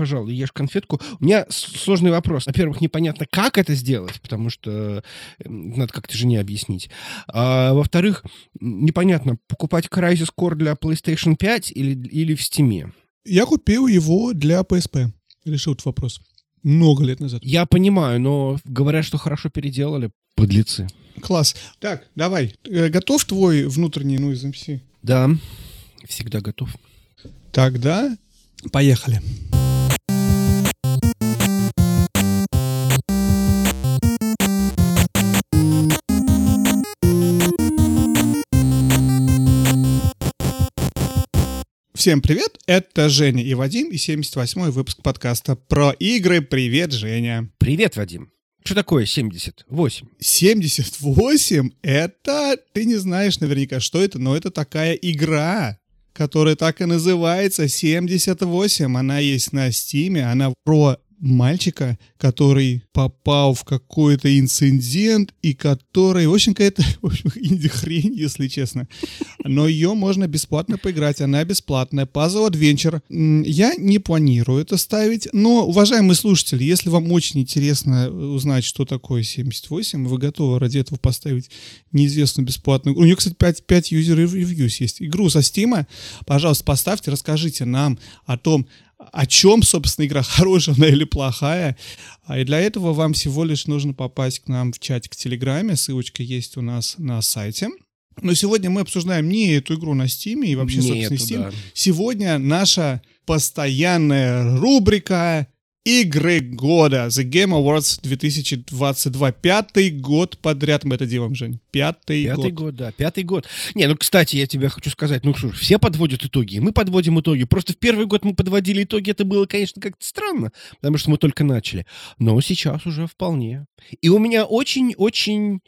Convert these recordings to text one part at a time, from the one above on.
пожалуй, ешь конфетку. У меня сложный вопрос. Во-первых, непонятно, как это сделать, потому что надо как-то жене объяснить. А, во-вторых, непонятно, покупать Crysis Core для PlayStation 5 или, или в Steam. Я купил его для PSP. Решил этот вопрос. Много лет назад. Я понимаю, но говорят, что хорошо переделали. Подлецы. Класс. Так, давай. Э, готов твой внутренний ну из MC? Да, всегда готов. Тогда поехали. Всем привет, это Женя и Вадим и 78-й выпуск подкаста про игры. Привет, Женя. Привет, Вадим. Что такое 78? 78 — это... Ты не знаешь наверняка, что это, но это такая игра, которая так и называется 78. Она есть на Стиме, она про мальчика, который попал в какой-то инцидент и который, в общем, какая-то инди-хрень, если честно. Но ее можно бесплатно поиграть, она бесплатная. Puzzle Adventure. Я не планирую это ставить, но, уважаемые слушатели, если вам очень интересно узнать, что такое 78, вы готовы ради этого поставить неизвестную бесплатную... У нее, кстати, 5, 5 user reviews есть. Игру со Стима, пожалуйста, поставьте, расскажите нам о том, о чем, собственно, игра хорошая она или плохая. А и для этого вам всего лишь нужно попасть к нам в чатик в Телеграме. Ссылочка есть у нас на сайте. Но сегодня мы обсуждаем не эту игру на Steam и вообще, не собственно, Steam. Да. Сегодня наша постоянная рубрика Игры года. The Game Awards 2022. Пятый год подряд мы это делаем, Жень. Пятый, Пятый год. Пятый год, да. Пятый год. Не, ну, кстати, я тебе хочу сказать, ну что ж, все подводят итоги, мы подводим итоги. Просто в первый год мы подводили итоги, это было, конечно, как-то странно, потому что мы только начали. Но сейчас уже вполне. И у меня очень-очень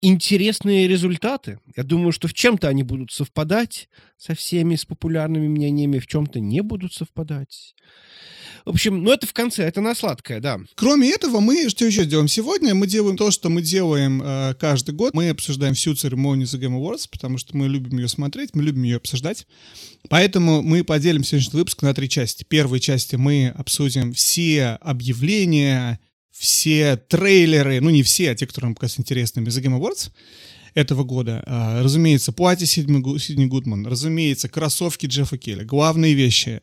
интересные результаты. Я думаю, что в чем-то они будут совпадать со всеми, с популярными мнениями, в чем-то не будут совпадать. В общем, ну это в конце, это на сладкое, да. Кроме этого, мы что еще делаем сегодня? Мы делаем то, что мы делаем э, каждый год. Мы обсуждаем всю церемонию The Game Awards, потому что мы любим ее смотреть, мы любим ее обсуждать. Поэтому мы поделим сегодняшний выпуск на три части. В первой части мы обсудим все объявления, все трейлеры, ну не все, а те, которые нам показались интересными, The Game Awards этого года. А, разумеется, платье Сидни Гудман, разумеется, кроссовки Джеффа Келли, главные вещи.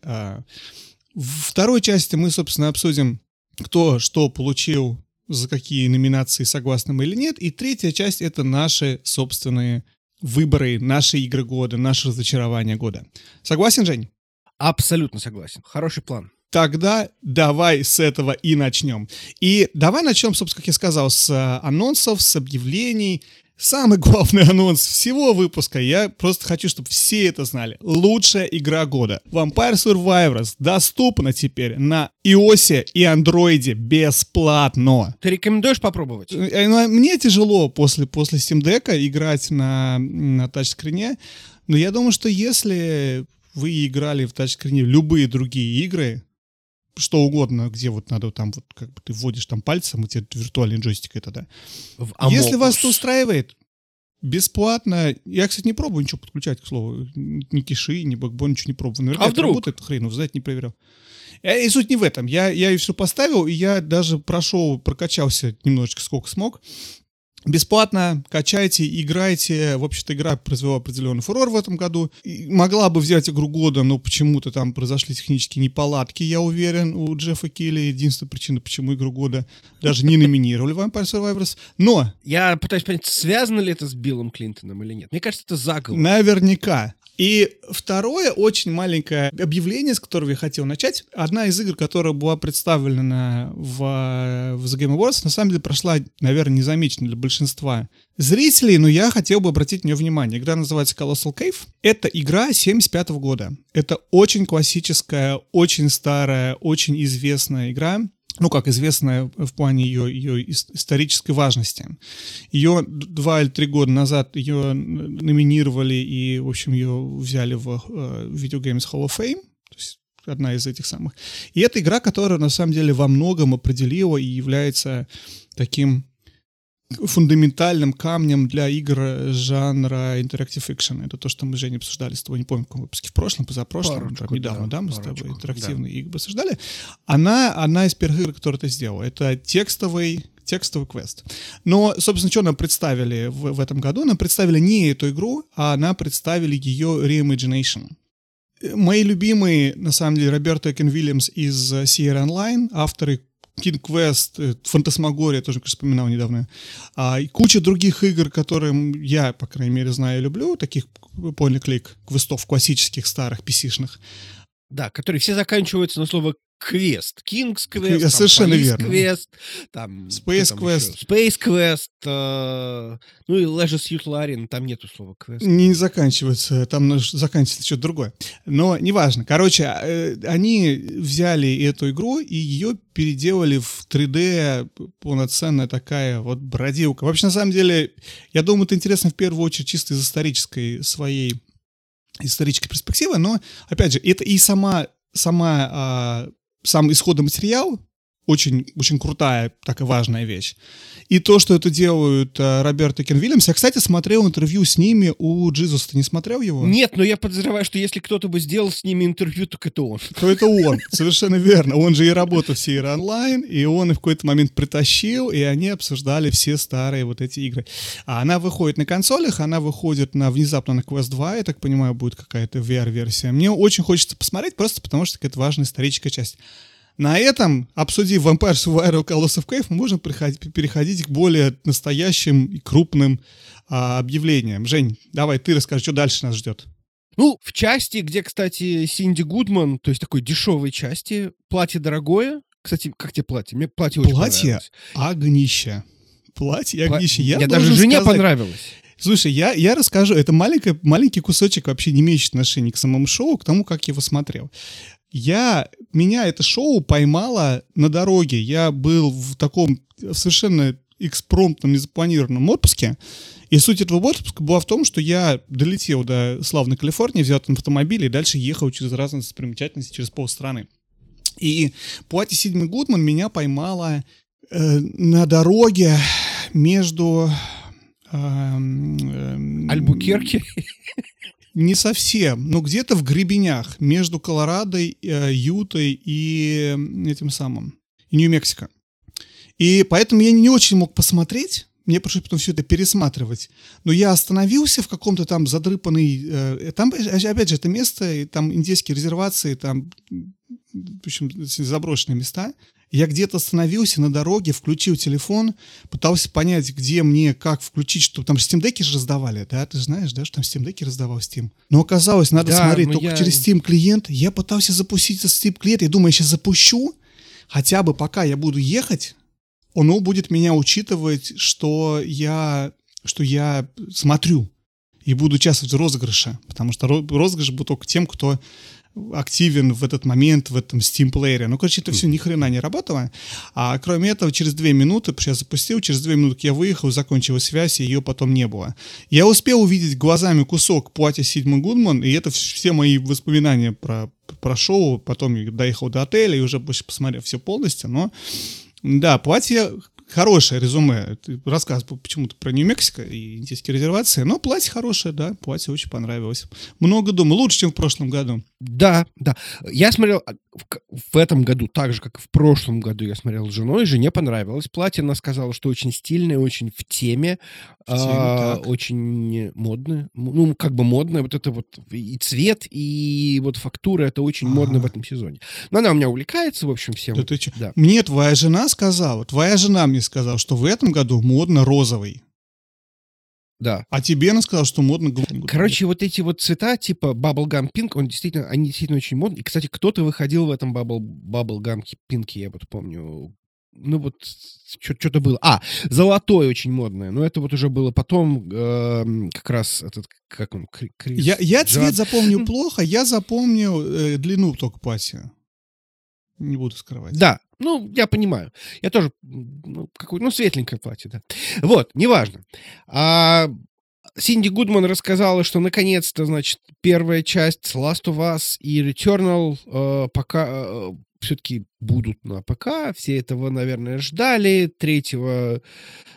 В второй части мы, собственно, обсудим, кто что получил, за какие номинации, согласны мы или нет. И третья часть — это наши собственные выборы, наши игры года, наше разочарование года. Согласен, Жень? Абсолютно согласен. Хороший план. Тогда давай с этого и начнем. И давай начнем, собственно, как я сказал, с э, анонсов, с объявлений, Самый главный анонс всего выпуска, я просто хочу, чтобы все это знали. Лучшая игра года. Vampire Survivors доступна теперь на iOS и Android бесплатно. Ты рекомендуешь попробовать? Э, ну, мне тяжело после, после Steam Deck играть на, на тачскрине, но я думаю, что если вы играли в тачскрине любые другие игры, что угодно, где вот надо там вот как бы ты вводишь там пальцем, и тебе виртуальный джойстик это, да. Если вас это устраивает, бесплатно. Я, кстати, не пробую ничего подключать, к слову. Ни киши, ни бэкбон, ничего не пробую. Наверняка а вдруг? работает, хрен, знаете, не проверял. Э, и суть не в этом. Я, я ее все поставил, и я даже прошел, прокачался немножечко сколько смог. Бесплатно качайте, играйте. В общем-то, игра произвела определенный фурор в этом году. И могла бы взять игру года, но почему-то там произошли технические неполадки, я уверен, у Джеффа Килли. Единственная причина, почему игру года даже не номинировали Vampire Survivors. Но... Я пытаюсь понять, связано ли это с Биллом Клинтоном или нет. Мне кажется, это заговор. Наверняка. И второе очень маленькое объявление, с которого я хотел начать. Одна из игр, которая была представлена в, в The Game Awards, на самом деле прошла, наверное, незамеченно для большинства зрителей, но я хотел бы обратить на нее внимание. Игра называется Colossal Cave. Это игра 75 года. Это очень классическая, очень старая, очень известная игра ну, как известно в плане ее, ее исторической важности. Ее два или три года назад ее номинировали и, в общем, ее взяли в uh, Video Games Hall of Fame, то есть одна из этих самых. И это игра, которая, на самом деле, во многом определила и является таким фундаментальным камнем для игр жанра Interactive Fiction. Это то, что мы, Женя, обсуждали с тобой, не помню, в каком выпуске, в прошлом, позапрошлом, Парочку, да, недавно, да, да, мы парочку, с тобой интерактивные да. игры обсуждали. Она одна из первых игр, которую ты сделал. Это текстовый текстовый квест. Но, собственно, что нам представили в, в этом году? Нам представили не эту игру, а нам представили ее reimagination. Мои любимые, на самом деле, Роберто Кен Вильямс из Sierra Online, авторы King Quest, э, Фантасмагория, тоже как вспоминал недавно, а, и куча других игр, которые я, по крайней мере, знаю и люблю, таких point клик квестов классических, старых, PC-шных. Да, которые все заканчиваются на слово квест. King's Quest, Я совершенно Police верно. Quest, там, Space там Quest. еще? Space Quest, э, ну и Leisure Suit Larry, там нету слова квест. Не заканчивается, там заканчивается что-то другое. Но неважно. Короче, э, они взяли эту игру и ее переделали в 3D полноценная такая вот бродилка. Вообще, на самом деле, я думаю, это интересно в первую очередь чисто из исторической своей исторической перспективы, но, опять же, это и сама, сама а, сам исходный материал очень, очень крутая, такая важная вещь. И то, что это делают а, Роберт и Кен Вильямс. Я, кстати, смотрел интервью с ними у Джизуса. Ты не смотрел его? Нет, но я подозреваю, что если кто-то бы сделал с ними интервью, так это он. То это он. Совершенно верно. Он же и работал в Sierra Online, и он их в какой-то момент притащил, и они обсуждали все старые вот эти игры. А она выходит на консолях, она выходит на внезапно на Quest 2, я так понимаю, будет какая-то VR-версия. Мне очень хочется посмотреть, просто потому что это важная историческая часть. На этом, обсудив Vampire Survivor Call of Cave, мы можем приходить- переходить к более настоящим и крупным а, объявлениям. Жень, давай ты расскажи, что дальше нас ждет. Ну, в части, где, кстати, Синди Гудман, то есть такой дешевой части, платье дорогое. Кстати, как тебе платье? Мне платье очень Платье понравилось. Огнище. Платье Пла- огнище. Я Мне должен даже жене сказать- понравилось. Слушай, я, я расскажу. Это маленький, маленький кусочек, вообще не имеющий отношения к самому шоу, к тому, как я его смотрел. Я, меня это шоу поймало на дороге. Я был в таком совершенно экспромтном, незапланированном отпуске. И суть этого отпуска была в том, что я долетел до славной Калифорнии, взял там автомобиль и дальше ехал через разные достопримечательности, через полстраны. И платье Сидми Гудман меня поймала э, на дороге между... эм, эм, Альбукерки. Не совсем, но где-то в гребенях между Колорадой, э, Ютой и этим самым, и Нью-Мексико. И поэтому я не очень мог посмотреть, мне пришлось потом все это пересматривать. Но я остановился в каком-то там задрыпанный... э, там, опять же, это место, и там индейские резервации, там, в общем, заброшенные места. Я где-то остановился на дороге, включил телефон, пытался понять, где мне, как включить, что там Steam Deck же раздавали, да, ты знаешь, да, что там Steam Deck раздавал Steam. Но оказалось, надо Да, смотреть но только я- через Steam клиент. Я пытался запустить со Steam клиент, я думаю, я сейчас запущу, хотя бы пока я буду ехать, оно будет меня учитывать, что я, что я смотрю и буду участвовать в розыгрыше, потому что ро- розыгрыш будет только тем, кто активен в этот момент в этом Steam плеере. Ну, короче, это все ни хрена не работало. А кроме этого, через две минуты, я запустил, через две минуты я выехал, закончилась связь, и ее потом не было. Я успел увидеть глазами кусок платья Сидмы Гудман, и это вс- все мои воспоминания про, про шоу. Потом я доехал до отеля и уже больше посмотрел все полностью, но да, платье хорошее резюме. Ты рассказывал почему-то про Нью-Мексико и индийские резервации, но платье хорошее, да, платье очень понравилось. Много думаю, лучше, чем в прошлом году. Да, да. Я смотрел а, в, этом году, так же, как и в прошлом году, я смотрел с женой. Жене понравилось платье. Она сказала, что очень стильное, очень в теме. В теме, а, так. очень модное. Ну, как бы модное. Вот это вот и цвет, и вот фактура, это очень модно в Ага. этом сезоне. Но она у меня увлекается, в общем, всем. Да ты чё? Да. Мне твоя жена сказала, твоя жена мне сказала, что в этом году модно розовый. Да. А тебе она сказала, что модно голубой. Короче, вот эти вот цвета, типа Bubblegum Pink, он действительно, они действительно очень модные. И, кстати, кто-то выходил в этом Bubble, Bubblegum Pink, я вот помню. Ну вот, что-то было. А, золотой очень модное. Но это вот уже было потом, эм, как раз этот, как он, Кри- Крис я, я цвет запомнил плохо, я запомнил э, длину только платья. Не буду скрывать. Да, ну, я понимаю. Я тоже, ну, какой, ну, светленькое платье, да. Вот, неважно. А, Синди Гудман рассказала, что наконец-то, значит, первая часть Last of Us и Returnal э, пока э, все-таки будут на ПК. Все этого, наверное, ждали. 3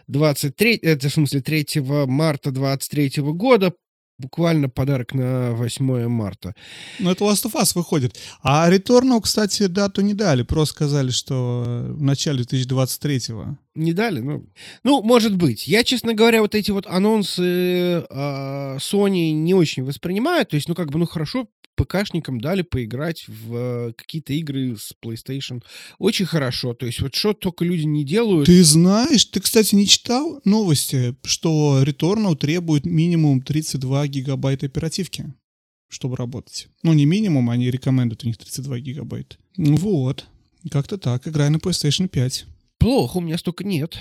23, это в смысле 3 марта 23 года буквально подарок на 8 марта. Ну, это Last of Us выходит. А Returnal, кстати, дату не дали. Просто сказали, что в начале 2023-го. Не дали? Ну, ну, может быть. Я, честно говоря, вот эти вот анонсы э, Sony не очень воспринимаю. То есть, ну, как бы, ну, хорошо, ПКшникам дали поиграть в э, какие-то игры с PlayStation. Очень хорошо. То есть вот что только люди не делают. Ты знаешь, ты, кстати, не читал новости, что Returnal требует минимум 32 гигабайта оперативки, чтобы работать. Ну, не минимум, они рекомендуют у них 32 гигабайта. Вот. Как-то так. Играй на PlayStation 5. Плохо, у меня столько нет.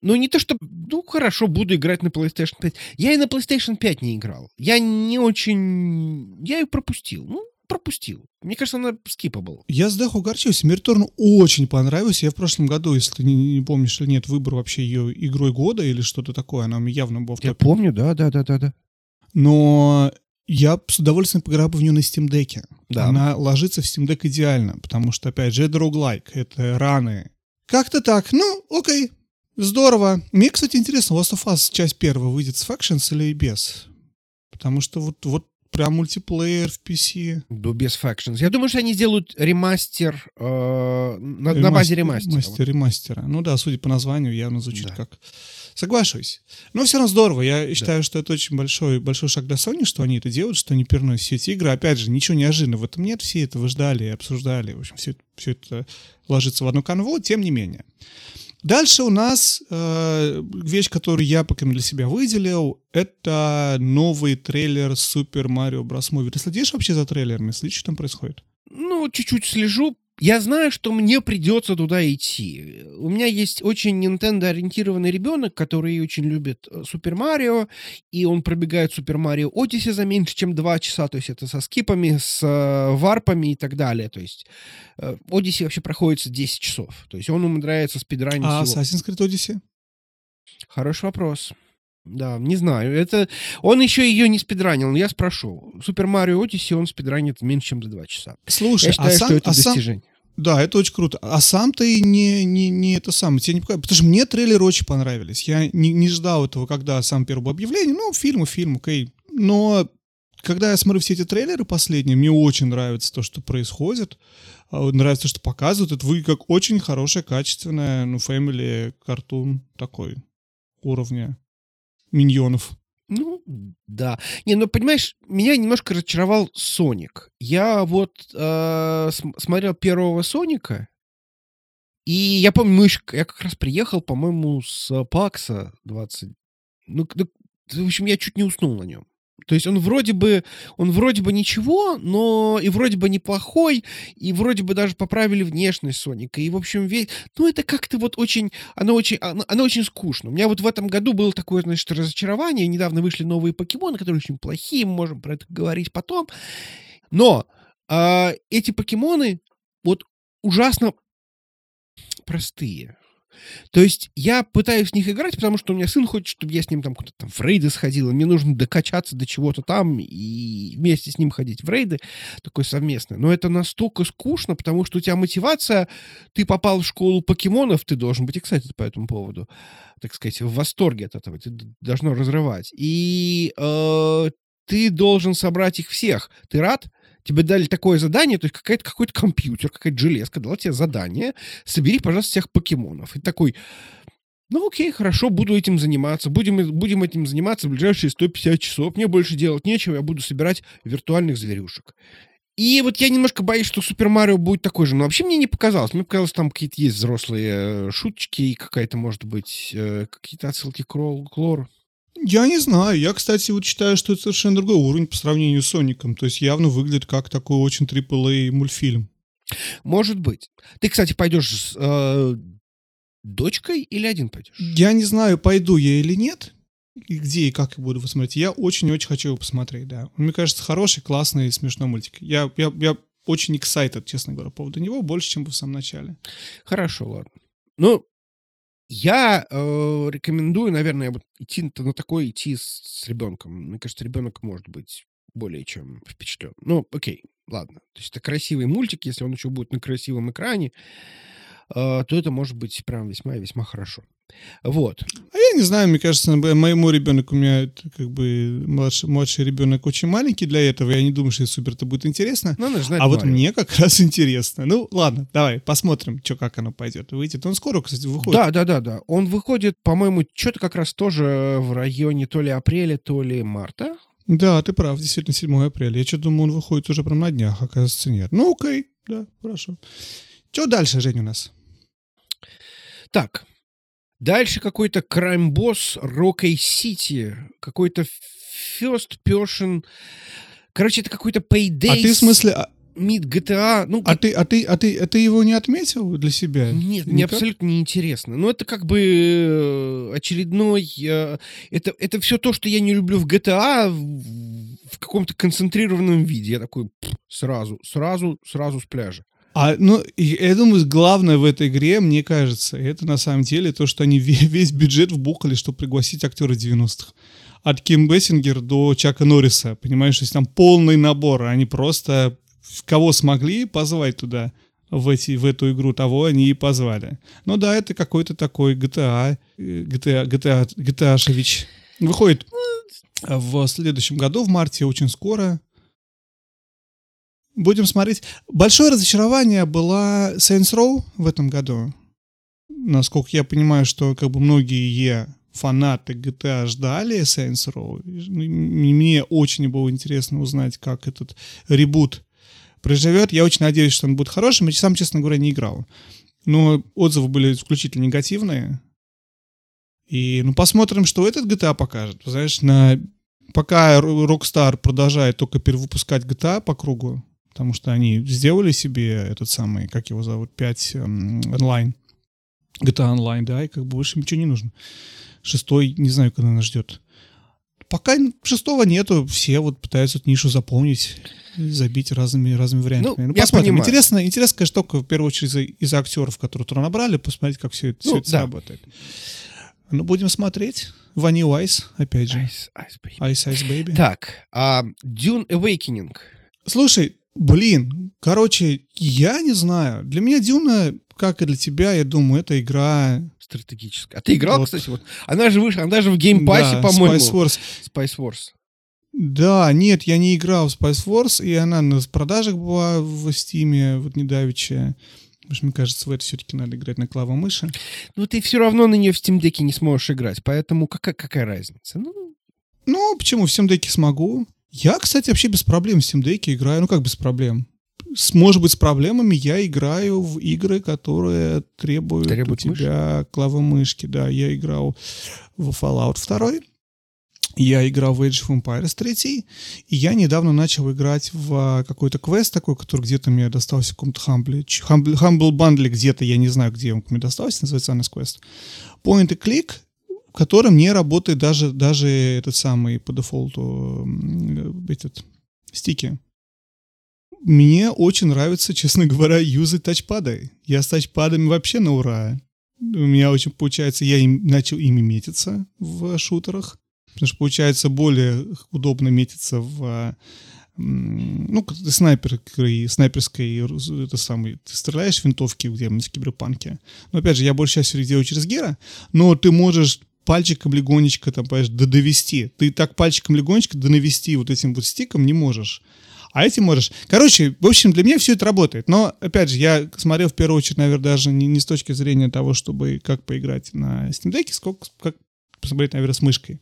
Ну, не то, что... Ну, хорошо, буду играть на PlayStation 5. Я и на PlayStation 5 не играл. Я не очень... Я ее пропустил. Ну, пропустил. Мне кажется, она skippable. Я с Даху огорчился. Мне Return очень понравился. Я в прошлом году, если ты не, не помнишь или нет, выбор вообще ее игрой года или что-то такое. Она явно была в топе. Я помню, да, да, да, да, да. Но я с удовольствием поиграл бы в нее на Steam Deck. Да. Она ложится в Steam Deck идеально, потому что, опять же, это роуглайк, это раны. Как-то так. Ну, окей, Здорово. Мне, кстати, интересно, Last of Us часть первая выйдет с Factions или без? Потому что вот, вот прям мультиплеер в PC. Да, без Factions. Я думаю, что они сделают ремастер э, на, ремастер, на базе ремастера. Мастер ремастера. Ну да, судя по названию, явно звучит да. как... Соглашусь. Но все равно здорово. Я считаю, да. что это очень большой, большой шаг для Sony, что они это делают, что они переносят все эти игры. Опять же, ничего неожиданного в этом нет. Все это ждали и обсуждали. В общем, все, все это ложится в одну канву. Тем не менее. Дальше у нас э, вещь, которую я пока для себя выделил, это новый трейлер Super Mario Bros. Movie. Ты следишь вообще за трейлерами? Следишь, что там происходит? Ну, чуть-чуть слежу. Я знаю, что мне придется туда идти. У меня есть очень Nintendo-ориентированный ребенок, который очень любит Супер Марио, и он пробегает Супер Марио Odyssey за меньше, чем два часа, то есть это со скипами, с э, варпами и так далее. То есть э, Odyssey вообще проходит 10 часов. То есть он умудряется спидранить А всего. Assassin's Creed Odyssey? Хороший вопрос. Да, не знаю. Это он еще ее не спидранил, но я спрошу. Супер Марио Odyssey он спидранит меньше, чем за два часа. Слушай, я считаю, а сам, что это а сам, достижение. Да, это очень круто. А сам ты не, не, не это самое, тебе не показывают. Потому что мне трейлеры очень понравились. Я не, не ждал этого, когда сам первое объявление. Ну, фильм и фильм, окей. Но когда я смотрю все эти трейлеры последние, мне очень нравится то, что происходит. А, нравится то, что показывают. Это выглядит как очень хорошая, качественная, ну, фэмили картун такой уровня миньонов. Ну, да. Не, ну, понимаешь, меня немножко разочаровал Соник. Я вот э, смотрел первого Соника, и я помню, мы еще, я как раз приехал, по-моему, с Пакса 20. Ну, ну, в общем, я чуть не уснул на нем. То есть он вроде бы, он вроде бы ничего, но и вроде бы неплохой, и вроде бы даже поправили внешность Соника. И, в общем, весь... Ну, это как-то вот очень... Оно очень, оно, оно очень скучно. У меня вот в этом году было такое, значит, разочарование. Недавно вышли новые покемоны, которые очень плохие, мы можем про это говорить потом. Но э, эти покемоны вот ужасно простые. То есть я пытаюсь в них играть, потому что у меня сын хочет, чтобы я с ним там куда-то там в рейды сходил, и мне нужно докачаться до чего-то там и вместе с ним ходить в рейды, такой совместный. Но это настолько скучно, потому что у тебя мотивация, ты попал в школу покемонов, ты должен быть, кстати, по этому поводу, так сказать, в восторге от этого, ты должно разрывать. И э, ты должен собрать их всех. Ты рад? Тебе дали такое задание, то есть какая-то, какой-то компьютер, какая-то железка дала тебе задание, собери, пожалуйста, всех покемонов. И такой, ну окей, хорошо, буду этим заниматься. Будем, будем этим заниматься в ближайшие 150 часов. Мне больше делать нечего, я буду собирать виртуальных зверюшек. И вот я немножко боюсь, что Супер Марио будет такой же. Но вообще мне не показалось. Мне показалось, там какие-то есть взрослые э, шуточки и какая-то, может быть, э, какие-то отсылки к Клор. Я не знаю. Я, кстати, вот считаю, что это совершенно другой уровень по сравнению с Соником. То есть явно выглядит как такой очень AAA мультфильм. Может быть. Ты, кстати, пойдешь с э, дочкой или один пойдешь? Я не знаю, пойду я или нет. И где и как я буду его смотреть. Я очень-очень хочу его посмотреть, да. Он, мне кажется, хороший, классный, смешной мультик. Я, я, я очень excited, честно говоря, по поводу него, больше, чем в самом начале. Хорошо, ладно. Ну, я э, рекомендую, наверное, вот идти на такое идти с, с ребенком. Мне кажется, ребенок может быть более чем впечатлен. Ну, окей. ладно. То есть это красивый мультик, если он еще будет на красивом экране, то это может быть прям весьма и весьма хорошо. Вот. А я не знаю, мне кажется, моему ребенку, у меня как бы младший, младший ребенок очень маленький для этого, я не думаю, что супер это будет интересно. Ну, знать, а вот мне как раз интересно. Ну, ладно, давай, посмотрим, что, как оно пойдет. Выйдет. Он скоро, кстати, выходит. Да, да, да, да. Он выходит, по-моему, что-то как раз тоже в районе то ли апреля, то ли марта. Да, ты прав, действительно, 7 апреля. Я что думаю, он выходит уже прям на днях, оказывается, нет. Ну, окей, да, хорошо. Что дальше, Жень, у нас? Так, дальше какой-то крайм-босс Рокей Сити, какой-то first person... Короче, это какой-то Payday... А ты в смысле... а Мид GTA. Ну, а, ты, а, ты, а, ты, а ты его не отметил для себя? Нет, Никак? мне абсолютно не интересно. Ну, это как бы э, очередной... Э, это, это все то, что я не люблю в GTA в каком-то концентрированном виде. Я такой сразу, сразу, сразу с пляжа. А, ну, я думаю, главное в этой игре, мне кажется, это на самом деле то, что они весь бюджет вбухали, чтобы пригласить актера 90-х. От Ким Бессингер до Чака Норриса, понимаешь, то есть там полный набор, они просто кого смогли позвать туда в, эти, в эту игру, того они и позвали. Ну да, это какой-то такой GTA, GTA, GTA, GTA Шевич. Выходит в следующем году, в марте, очень скоро. Будем смотреть. Большое разочарование была Saints Row в этом году. Насколько я понимаю, что как бы многие фанаты GTA ждали Saints Row. Мне очень было интересно узнать, как этот ребут проживет. Я очень надеюсь, что он будет хорошим. Я сам, честно говоря, не играл. Но отзывы были исключительно негативные. И ну посмотрим, что этот GTA покажет. Знаешь, на... пока Rockstar продолжает только перевыпускать GTA по кругу, потому что они сделали себе этот самый, как его зовут, 5 эм, онлайн. GTA онлайн, да, и как бы больше ничего не нужно. Шестой, не знаю, когда нас ждет. Пока шестого нету, все вот пытаются эту нишу заполнить, забить разными, разными вариантами. Ну, ну я посмотрим. Понимаю. Интересно, интересно, конечно, только в первую очередь из-за, из актеров, которые туда набрали, посмотреть, как все это, ну, все это да. работает. Ну, будем смотреть. Ванил Айс, опять же. Ice, Ice, Baby. Ice, Ice Baby. Так, а Dune Awakening. Слушай, блин, короче, я не знаю. Для меня Дюна, как и для тебя, я думаю, это игра стратегическая. А ты играл, вот. кстати, вот? Она же вышла, она же в Game Pass е, да, по-моему. Spice Wars. Spice Wars. Да, нет, я не играл в Spice Wars, и она на продажах была в Steam е, вот недавеча. Потому что, мне кажется, в это все-таки надо играть на клавомыши. Ну, ты все равно на нее в Steam Deck не сможешь играть, поэтому какая, какая разница? Ну... ну, почему? В Steam Deck смогу. Я, кстати, вообще без проблем в Steam Deck играю. Ну, как без проблем? с, может быть, с проблемами я играю в игры, которые требуют Требует у тебя мышь? клавомышки. Да, я играл в Fallout 2, я играл в Age of Empires 3, и я недавно начал играть в а, какой-то квест такой, который где-то мне достался в каком-то Humble, Humble, Humble Bundle где-то, я не знаю, где он мне достался, называется Honest Quest. Point and click, в котором не работает даже, даже этот самый по дефолту этот, стики мне очень нравится, честно говоря, юзать тачпады. Я с тачпадами вообще на ура. У меня очень получается, я им, начал ими метиться в шутерах, потому что получается более удобно метиться в ну, снайпер, снайперской, это самый, ты стреляешь в винтовки где-нибудь в киберпанке. Но, опять же, я больше сейчас делаю через Гера, но ты можешь пальчиком легонечко, там, понимаешь, довести. Ты так пальчиком легонечко донавести вот этим вот стиком не можешь а этим можешь. Короче, в общем, для меня все это работает. Но, опять же, я смотрел в первую очередь, наверное, даже не, не с точки зрения того, чтобы как поиграть на Steam Deck, сколько, как посмотреть, наверное, с мышкой.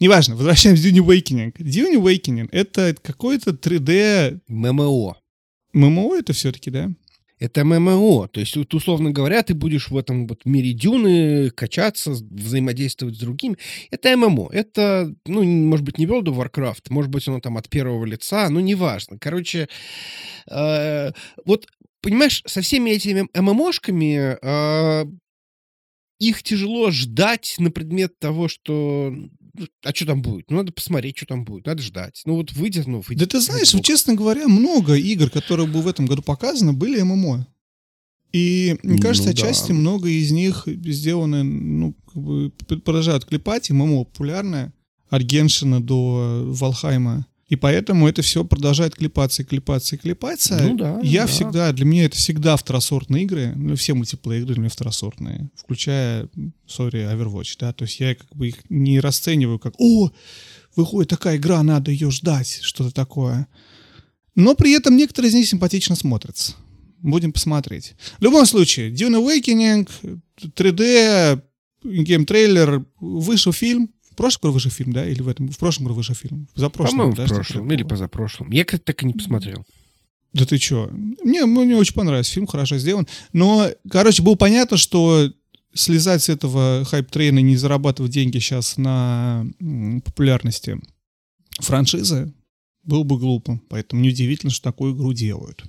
Неважно, возвращаемся к Dune Awakening. Dune Awakening — это какой-то 3D... ММО. ММО это все-таки, да? Это ММО. То есть, вот, условно говоря, ты будешь в этом вот мире дюны качаться, взаимодействовать с другими. Это ММО. Это, ну, может быть, не World of Warcraft, может быть, оно там от первого лица, ну, неважно. Короче, э, вот, понимаешь, со всеми этими ММОшками э, их тяжело ждать на предмет того, что а что там будет? Ну, надо посмотреть, что там будет. Надо ждать. Ну, вот выйдет, ну, выйдет. Да ты знаешь, вот, честно говоря, много игр, которые были в этом году показаны, были ММО. И, мне кажется, ну, отчасти да. много из них сделаны, ну, как бы продолжают клепать. ММО популярное. От Геншина до Валхайма. И поэтому это все продолжает клепаться и клепаться и клепаться. Ну да, Я да. всегда, для меня это всегда второсортные игры. Ну, все мультиплеер игры для меня второсортные. Включая, sorry, Overwatch, да. То есть я как бы их не расцениваю как, о, выходит такая игра, надо ее ждать, что-то такое. Но при этом некоторые из них симпатично смотрятся. Будем посмотреть. В любом случае, Dune Awakening, 3D, game-трейлер, вышел фильм. В прошлом году вышел фильм, да? Или в этом? В прошлом году вышел фильм. За прошлым, По-моему, да, в прошлом или позапрошлом. Я как-то так и не посмотрел. Да ты чё? Мне, мне очень понравился, фильм хорошо сделан. Но, короче, было понятно, что слезать с этого hype train а и не зарабатывать деньги сейчас на популярности франшизы было бы глупо. Поэтому неудивительно, что такую игру делают.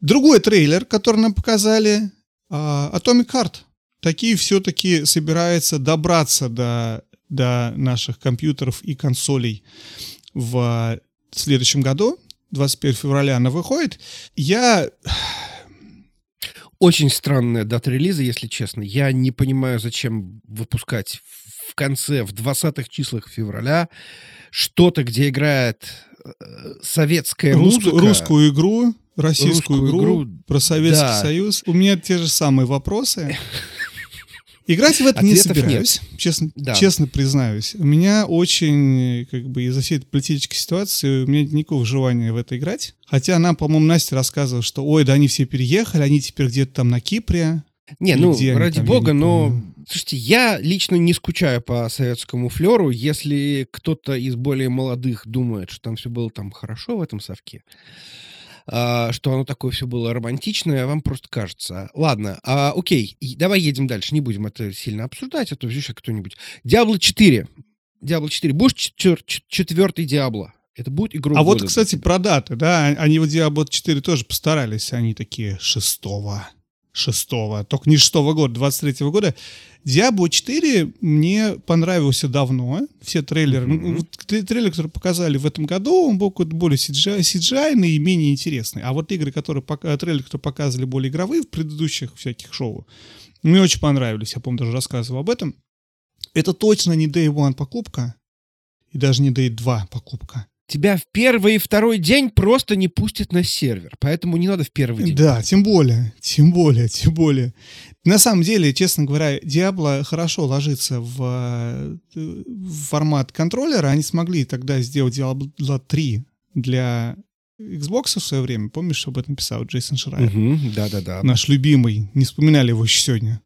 Другой трейлер, который нам показали, а, Atomic Heart. Такие все-таки собирается добраться до, до наших компьютеров и консолей в следующем году. 21 февраля она выходит. Я... Очень странная дата релиза, если честно. Я не понимаю, зачем выпускать в конце, в 20-х числах февраля что-то, где играет э, советская русскую, музыка. русскую игру, российскую Русскую игру, игру, про Советский да. Союз. У меня те же самые вопросы. Играть в это не Ответов собираюсь, честно, Да. честно признаюсь. У меня очень, как бы, из-за всей этой политической ситуации, у меня нет никакого желания в это играть. Хотя нам, по-моему, Настя рассказывала, что, ой, да они все переехали, они теперь где-то там на Кипре. Не, Или ну, ради там, бога, не но... Слушайте, я лично не скучаю по советскому флеру. Если кто-то из более молодых думает, что там все было там хорошо в этом совке, что оно такое все было романтичное, вам просто кажется. Ладно, а, окей, давай едем дальше. Не будем это сильно обсуждать, а то еще кто-нибудь. Диабло 4. Диабло 4. Будешь четвер- чет- четвертый Диабло? Это будет игру А вот, года для кстати, про даты, да, они вот Diablo 4 тоже постарались, они такие шестого, шестого, только не шестого года, 23 года. Diablo 4 мне понравился давно, все трейлеры, ну, вот тре- трейлер, который показали в этом году, он был какой-то более CGI, cgi и менее интересный, а вот игры, которые, пока- трейлеры, которые показывали более игровые в предыдущих всяких шоу, мне очень понравились, я, помню, даже рассказывал об этом. Это точно не Day One покупка, и даже не Day 2 покупка. Тебя в первый и второй день просто не пустят на сервер, поэтому не надо в первый день. Да, тем более, тем более, тем более. На самом деле, честно говоря, Diablo хорошо ложится в, э, в формат контроллера. Они смогли тогда сделать Diablo 3 для Xbox в свое время. Помнишь, об этом писал Джейсон Шрайер? Мгм, Да-да-да. Наш любимый. Не вспоминали его еще сегодня.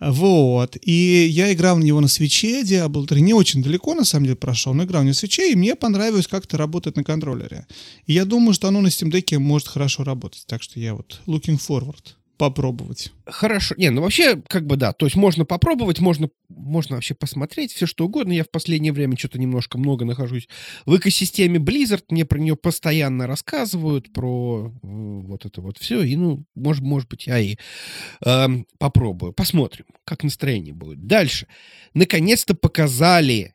Вот. И я играл в него на свече, Diablo 3. Не очень далеко, на самом деле, прошел, но играл на свече, и мне понравилось, как это работает на контроллере. И я думаю, что оно на Steam Deck может хорошо работать. Так что я вот looking forward попробовать. Хорошо. Не, ну вообще, как бы да. То есть можно попробовать, можно, можно вообще посмотреть, все что угодно. Я в последнее время что-то немножко много нахожусь в экосистеме Blizzard. Мне про нее постоянно рассказывают, про э, вот это вот все. И, ну, может, может быть, я и эм, попробую. Посмотрим, как настроение будет. Дальше. Наконец-то показали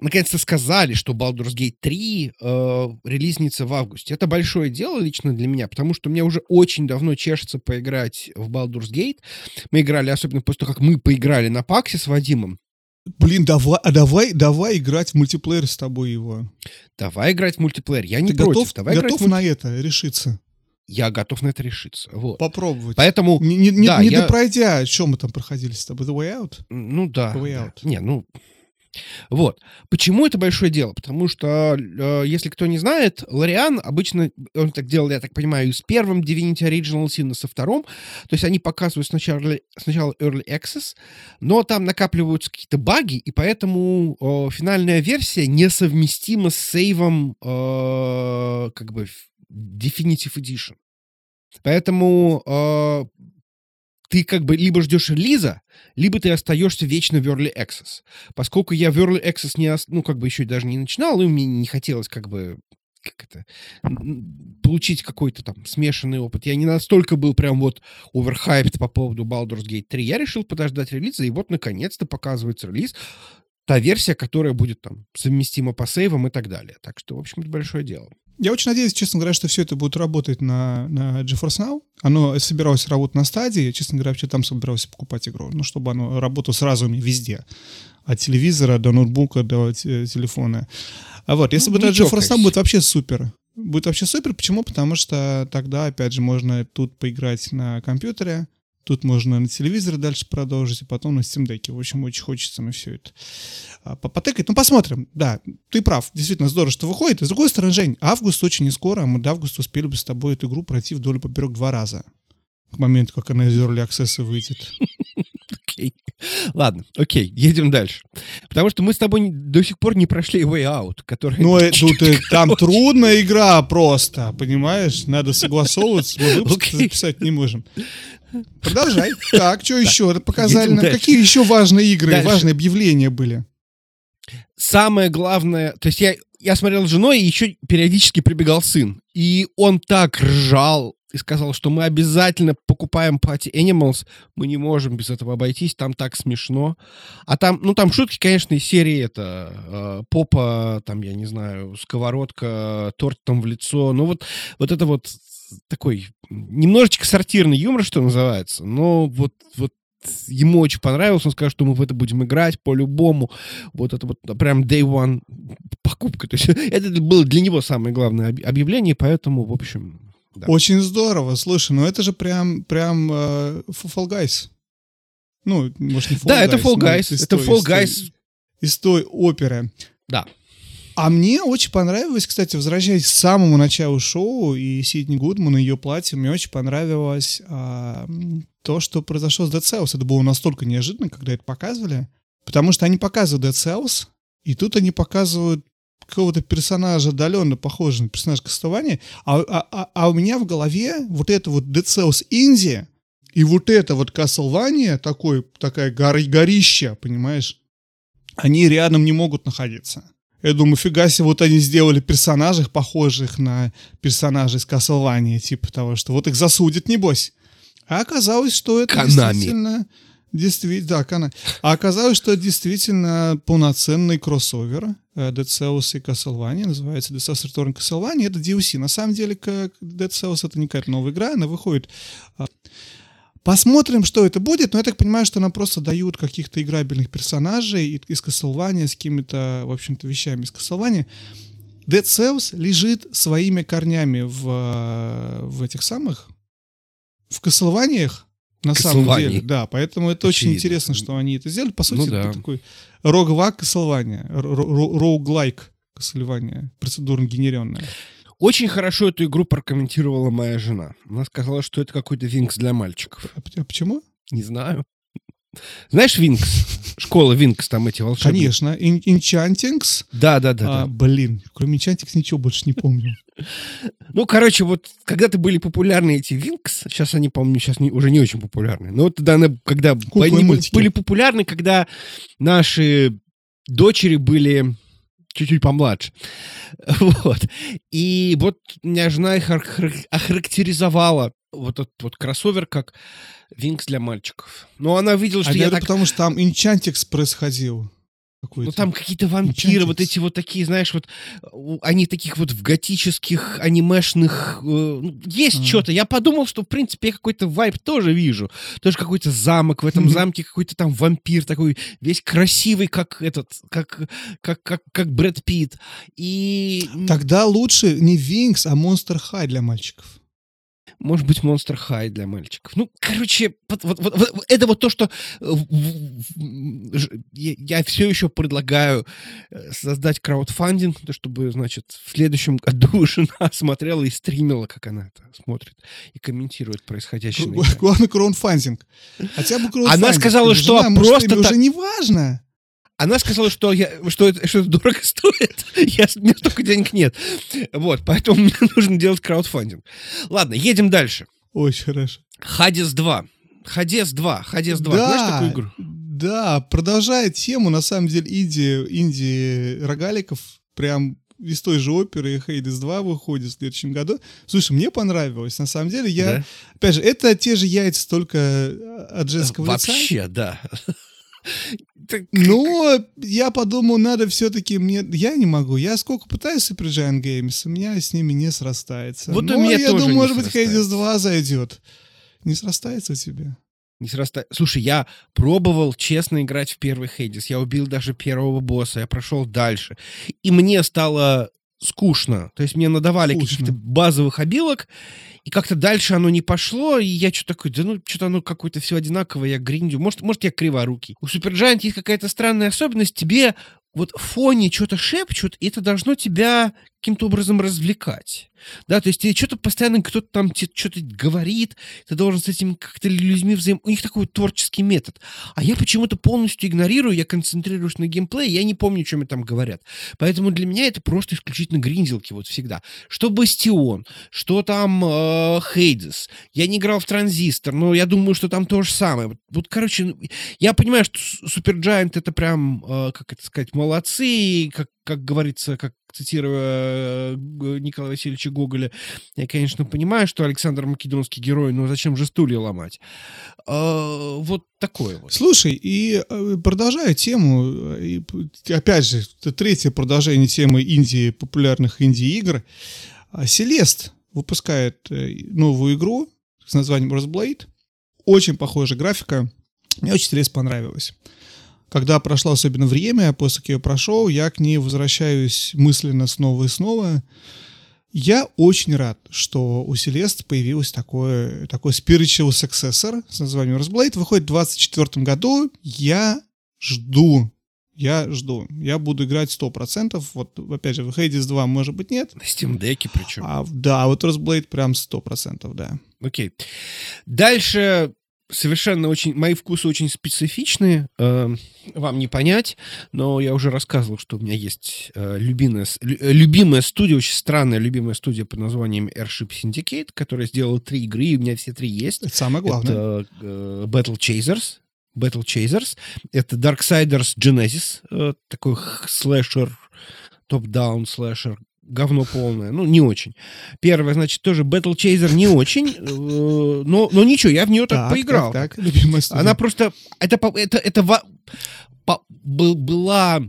наконец-то сказали, что Baldur's Gate 3 э, релизнится в августе. Это большое дело лично для меня, потому что мне уже очень давно чешется поиграть в Baldur's Gate. Мы играли, особенно после того, как мы поиграли на Паксе с Вадимом. Блин, давай, а давай, давай играть в мультиплеер с тобой его. Давай играть в мультиплеер. Я не Ты против. готов, Давай готов мульти- на это решиться? Я готов на это решиться. Вот. Попробовать. Поэтому, Не, не, да, не я- допройдя, что мы там проходили с тобой? The Way Out? ну да. The way да. out. Не, ну... Вот. Почему это большое дело? Потому что, э, если кто не знает, Лориан обычно, он так делал, я так понимаю, и с первым Divinity Original Sin, и со вторым. То есть они показывают сначала, сначала Early Access, но там накапливаются какие-то баги, и поэтому э, финальная версия несовместима с сейвом э, как бы Definitive Edition. Поэтому э, ты как бы либо ждешь релиза, либо ты остаешься вечно в Early Access. Поскольку я в Early Access не, ну, как бы еще даже не начинал, и мне не хотелось как бы как это, получить какой-то там смешанный опыт. Я не настолько был прям вот оверхайпт по поводу Baldur's Gate 3. Я решил подождать релиза, и вот наконец-то показывается релиз. Та версия, которая будет там совместима по сейвам и так далее. Так что, в общем, это большое дело. Я очень надеюсь, честно говоря, что все это будет работать на, на GeForce Now. Оно собиралось работать на стадии. Честно говоря, вообще там собирался покупать игру. Ну, чтобы оно работало сразу меня везде. От телевизора до ноутбука до телефона. А вот, если ну, бы это GeForce Now будет вообще супер. Будет вообще супер. Почему? Потому что тогда, опять же, можно тут поиграть на компьютере, Тут можно на телевизоре дальше продолжить, а потом на Steam Deck. В общем, очень хочется на все это а, потыкать. Ну, посмотрим. Да, ты прав. Действительно здорово, что выходит. И с другой стороны, Жень, август очень не скоро, а мы до августа успели бы с тобой эту игру пройти вдоль и поперек два раза. К моменту, как она из Early Access выйдет. Окей. Ладно, окей, едем дальше. Потому что мы с тобой до сих пор не прошли Way Out, который... Ну, э, тут э, там трудная игра просто, понимаешь? Надо согласовываться, мы выпуск записать не можем. Продолжай. Так, что еще показали нам? Какие еще важные игры, важные объявления были? Самое главное, то есть я, я смотрел с женой, и еще периодически прибегал сын. И он так ржал и сказал, что мы обязательно покупаем Party Animals, мы не можем без этого обойтись, там так смешно. А там, ну там шутки, конечно, из серии это э, попа, там, я не знаю, сковородка, торт там в лицо. Ну вот, вот это вот такой немножечко сортирный юмор, что называется, но вот, вот ему очень понравилось, он сказал, что мы в это будем играть по-любому. Вот это вот прям day one покупка. То есть это было для него самое главное объявление, поэтому, в общем... Да. Очень здорово. Слушай, ну это же прям, прям uh, Fall Guys. Ну, может, не Fall Да, Guys, это Fall Guys. Это Fall Guys. Из той, из той оперы. Да. А мне очень понравилось, кстати, возвращаясь к самому началу шоу и Сидни Гудман и ее платье, мне очень понравилось а, то, что произошло с Dead Cells. Это было настолько неожиданно, когда это показывали, потому что они показывают Dead Cells, и тут они показывают какого-то персонажа отдаленно похожего на персонаж Кастования, а, а, а, а у меня в голове вот это вот Dead Cells Индия и вот это вот Castlevania, такой, такая гори, горища, понимаешь, они рядом не могут находиться. Я думаю, фига себе, вот они сделали персонажей, похожих на персонажей из Castlevania, типа того, что вот их засудят, небось. А оказалось, что это Канами. действительно... Действительно, да, Канами. А оказалось, что это действительно полноценный кроссовер э, Dead Cells и Castlevania, называется Dead Cells Return Castlevania, это DLC. На самом деле, как Dead Cells это не какая-то новая игра, она выходит а, Посмотрим, что это будет, но я так понимаю, что нам просто дают каких-то играбельных персонажей из Castlevania с какими-то, в общем-то, вещами из Castlevania. Dead Cells лежит своими корнями в, в этих самых, в Castlevaniях, на самом деле, да, поэтому это Очевидно. очень интересно, что они это сделали. По сути, ну, да. это такой роговак Castlevania, роуглайк Castlevania, процедурно генеренная. Очень хорошо эту игру прокомментировала моя жена. Она сказала, что это какой-то Винкс для мальчиков. А, а почему? Не знаю. Знаешь Винкс? Школа Винкс, там эти волшебные. Конечно. Enchantings? Да, да, да. А, да. Блин, кроме Enchantings ничего больше не помню. Ну, короче, вот когда-то были популярны эти Винкс, сейчас они, по-моему, сейчас не, уже не очень популярны. Но вот тогда, когда Куклы они были популярны, когда наши дочери были чуть-чуть помладше. Вот. И вот меня жена их охарактеризовала вот этот вот кроссовер как Винкс для мальчиков. Но она видела, что а я так... потому что там Инчантикс происходил. Ну, там какие-то вампиры, вот эти вот такие, знаешь, вот они таких вот в готических анимешных... Э, ну, есть а. что-то. Я подумал, что, в принципе, я какой-то вайп тоже вижу. Тоже какой-то замок. В этом замке какой-то там вампир такой, весь красивый, как этот, как, как, как, как Брэд Питт. И... Тогда лучше не Винкс, а Monster High для мальчиков может быть, Monster High для мальчиков. Ну, короче, вот, вот, вот, это вот то, что э, я, я все еще предлагаю э, создать краудфандинг, чтобы, значит, в следующем году жена смотрела и стримила, как она это смотрит и комментирует происходящее. Главное, краудфандинг. Хотя бы краудфандинг. Она сказала, что жена, просто... Может, уже не важно. Она сказала, что, я, что, это, что это дорого стоит. Я, у меня столько денег нет. Вот, поэтому мне нужно делать краудфандинг. Ладно, едем дальше. Очень хорошо. Хадис 2. Хадис 2. Хадис 2. Да, Знаешь такую игру? Да, продолжая тему, на самом деле, инди, инди рогаликов, прям из той же оперы Хейдес 2 выходит в следующем году. Слушай, мне понравилось. На самом деле, я... Да? Опять же, это те же яйца, только от женского Вообще, лица. Вообще, да. Это... Но я подумал, надо все-таки мне... Я не могу. Я сколько пытаюсь Giant Games, у меня с ними не срастается. Вот у Но меня я тоже думаю, может быть, срастается. Hades 2 зайдет. Не срастается у тебя? Не сраста... Слушай, я пробовал честно играть в первый Хейдис. Я убил даже первого босса, я прошел дальше. И мне стало скучно. То есть мне надавали Скучно. каких-то базовых обилок, и как-то дальше оно не пошло, и я что такой, да ну, что-то оно какое-то все одинаковое, я гриндю. Может, может, я криворукий. У Supergiant есть какая-то странная особенность, тебе вот в фоне что-то шепчут, и это должно тебя каким-то образом развлекать. Да, то есть что-то постоянно кто-то там что-то говорит, ты должен с этими как-то людьми взаим... У них такой творческий метод. А я почему-то полностью игнорирую, я концентрируюсь на геймплее, я не помню, что мне там говорят. Поэтому для меня это просто исключительно гринделки вот всегда. Что Бастион, что там э, Хейдес. Я не играл в Транзистор, но я думаю, что там то же самое. Вот, вот, короче, ну, я понимаю, что Суперджайант это прям, э, как это сказать, молодцы, и как, как говорится, как цитируя э, Николая Васильевича Гоголя, я, конечно, понимаю, что Александр Македонский герой, но зачем же стулья ломать? Э, вот такое вот. Слушай, и э, продолжая тему, э, и, опять же, это третье продолжение темы Индии, популярных инди-игр. А, Селест выпускает новую игру с названием Rosblade. Очень похожая графика. Мне очень Селест понравилась. Когда прошло особенно время, после как я прошел, я к ней возвращаюсь мысленно снова и снова. Я очень рад, что у Селест появился такой, такой spiritual successor с названием Rosblade. Выходит в 2024 году. Я жду. Я жду. Я буду играть 100%. Вот, опять же, в Hades 2, может быть, нет. На Steam Deck причем. А, да, вот Rosblade прям 100%, да. Окей. Дальше совершенно очень... Мои вкусы очень специфичные. э, вам не понять, но я уже рассказывал, что у меня есть э, любимая, лю- э, любимая студия, очень странная любимая студия под названием Airship Syndicate, которая сделала три игры, и у меня все три есть. Это самое главное. Это э, Battle Chasers. Battle Chasers. Это Darksiders Genesis. э, такой слэшер, топ-даун слэшер. Говно полное. Ну, не очень. Первое, значит, тоже Battle Chaser не очень. э, но, но ничего, я в нее так, поиграл. Так, так. Она просто... Это, это, это во- по- был- была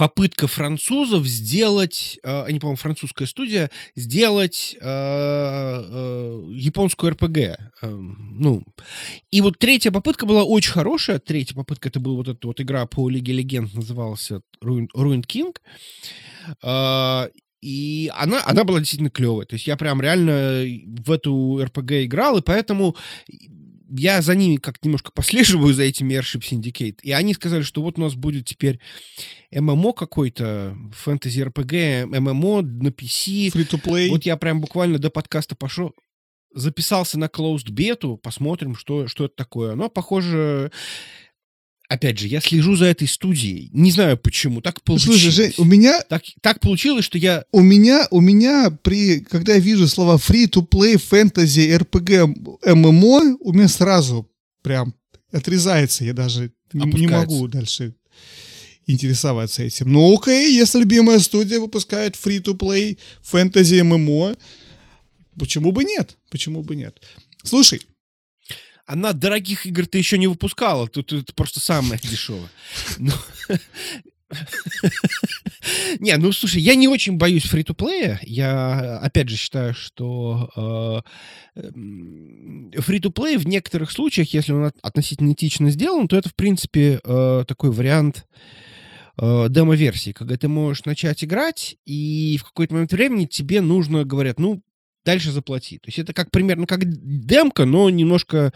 попытка французов сделать, э, они, по-моему, французская студия, сделать э, э, японскую РПГ. Э, ну, и вот третья попытка была очень хорошая. Третья попытка это была вот эта вот игра по Лиге Легенд, называлась Ruined, King. И она, она была действительно клевая. То есть я прям реально в эту РПГ играл, и поэтому я за ними как немножко послеживаю за этими Airship Syndicate. И они сказали, что вот у нас будет теперь ММО какой-то, фэнтези РПГ, ММО на PC. Free-to-play. Вот я прям буквально до подкаста пошел, записался на closed бету, посмотрим, что, что это такое. Оно похоже... Опять же, я слежу за этой студией. Не знаю почему. Так получилось. Слушай, Жень, у меня так, так получилось, что я... у меня, у меня при, когда я вижу слова free-to-play, fantasy, RPG, MMO, у меня сразу прям отрезается, я даже не, не Опускается. могу дальше интересоваться этим. Ну окей, если любимая студия выпускает free-to-play, fantasy, MMO, почему бы нет? Почему бы нет? Слушай, Она дорогих игр ты еще не выпускала. Тут это просто самое дешевое. Ну, Не, ну слушай, я не очень боюсь фри-то-плея. Я, опять же, считаю, что э, м, фри-то-плей в некоторых случаях, если он от- относительно этично сделан, то это, в принципе, э, такой вариант э, демо-версии, когда ты можешь начать играть, и в какой-то момент времени тебе нужно, говорят, ну, дальше заплати. То есть это как примерно как демка, но немножко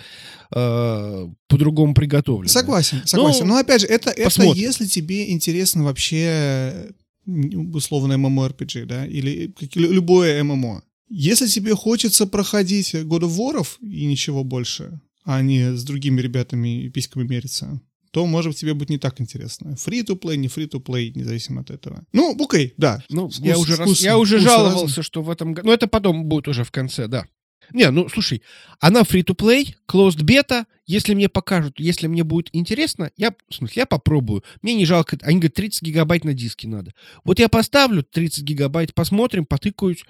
э, по-другому приготовлено. Согласен, согласен. Ну, Но опять же, это, это если тебе интересно вообще условно MMORPG, да, или любое ММО. Если тебе хочется проходить God of War и ничего больше, а не с другими ребятами и письками мериться, то, может тебе будет не так интересно. Free-to-play, не free-to-play, независимо от этого. Ну, окей, да. Ну, Вкус- я уже, раз- вкус- я уже жаловался, разный. что в этом году... Ну, это потом будет уже в конце, да. Не, ну, слушай, она free-to-play, closed beta. Если мне покажут, если мне будет интересно, я, в смысле, я попробую. Мне не жалко. Они говорят, 30 гигабайт на диске надо. Вот я поставлю 30 гигабайт, посмотрим, потыкаюсь.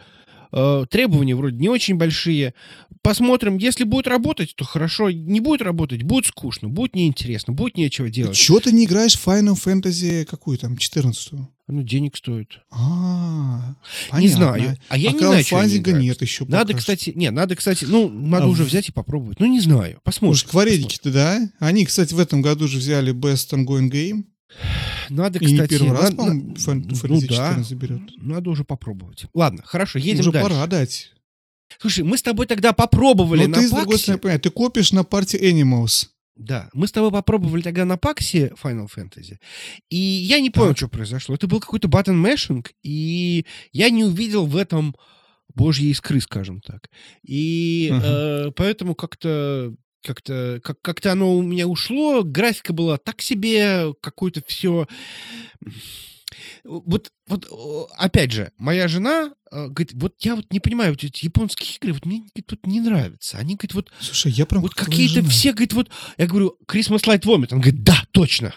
Э, требования вроде не очень большие. Посмотрим, если будет работать, то хорошо, не будет работать, будет скучно, будет неинтересно, будет нечего делать. Чего ты не играешь в Final Fantasy какую там, 14 Ну, денег стоит. А, Не знаю. А я а не знаю, что я не нет еще Надо, пока кстати, не, надо, кстати, ну, надо А уже в- взять и попробовать. Ну, не знаю, посмотрим. Может, скворечники-то, да? Они, кстати, в этом году же взяли Best Ongoing Game. Надо, И кстати, первый раз, на- по-моему, ну да, 14 берет. надо уже попробовать. Ладно, хорошо, едем Уже дальше. пора дать. Слушай, мы с тобой тогда попробовали Но на ты, с другой Паксе. стороны, понимаешь, ты копишь на партии Animals. Да, мы с тобой попробовали тогда на Паксе Final Fantasy, и я не понял, Так. что произошло. Это был какой-то button mashing, и я не увидел в этом божьей искры, скажем так. И Ага. э, поэтому как-то как-то как, как-то оно у меня ушло, графика была так себе, какое-то все... Вот, вот, опять же, моя жена э, говорит, вот я вот не понимаю, вот эти японские игры, вот мне говорит, вот не нравятся. Они, говорит, вот Слушай, я прям вот как какие-то все, говорит, вот... Я говорю, Christmas Light Vomit. Он говорит, да, точно.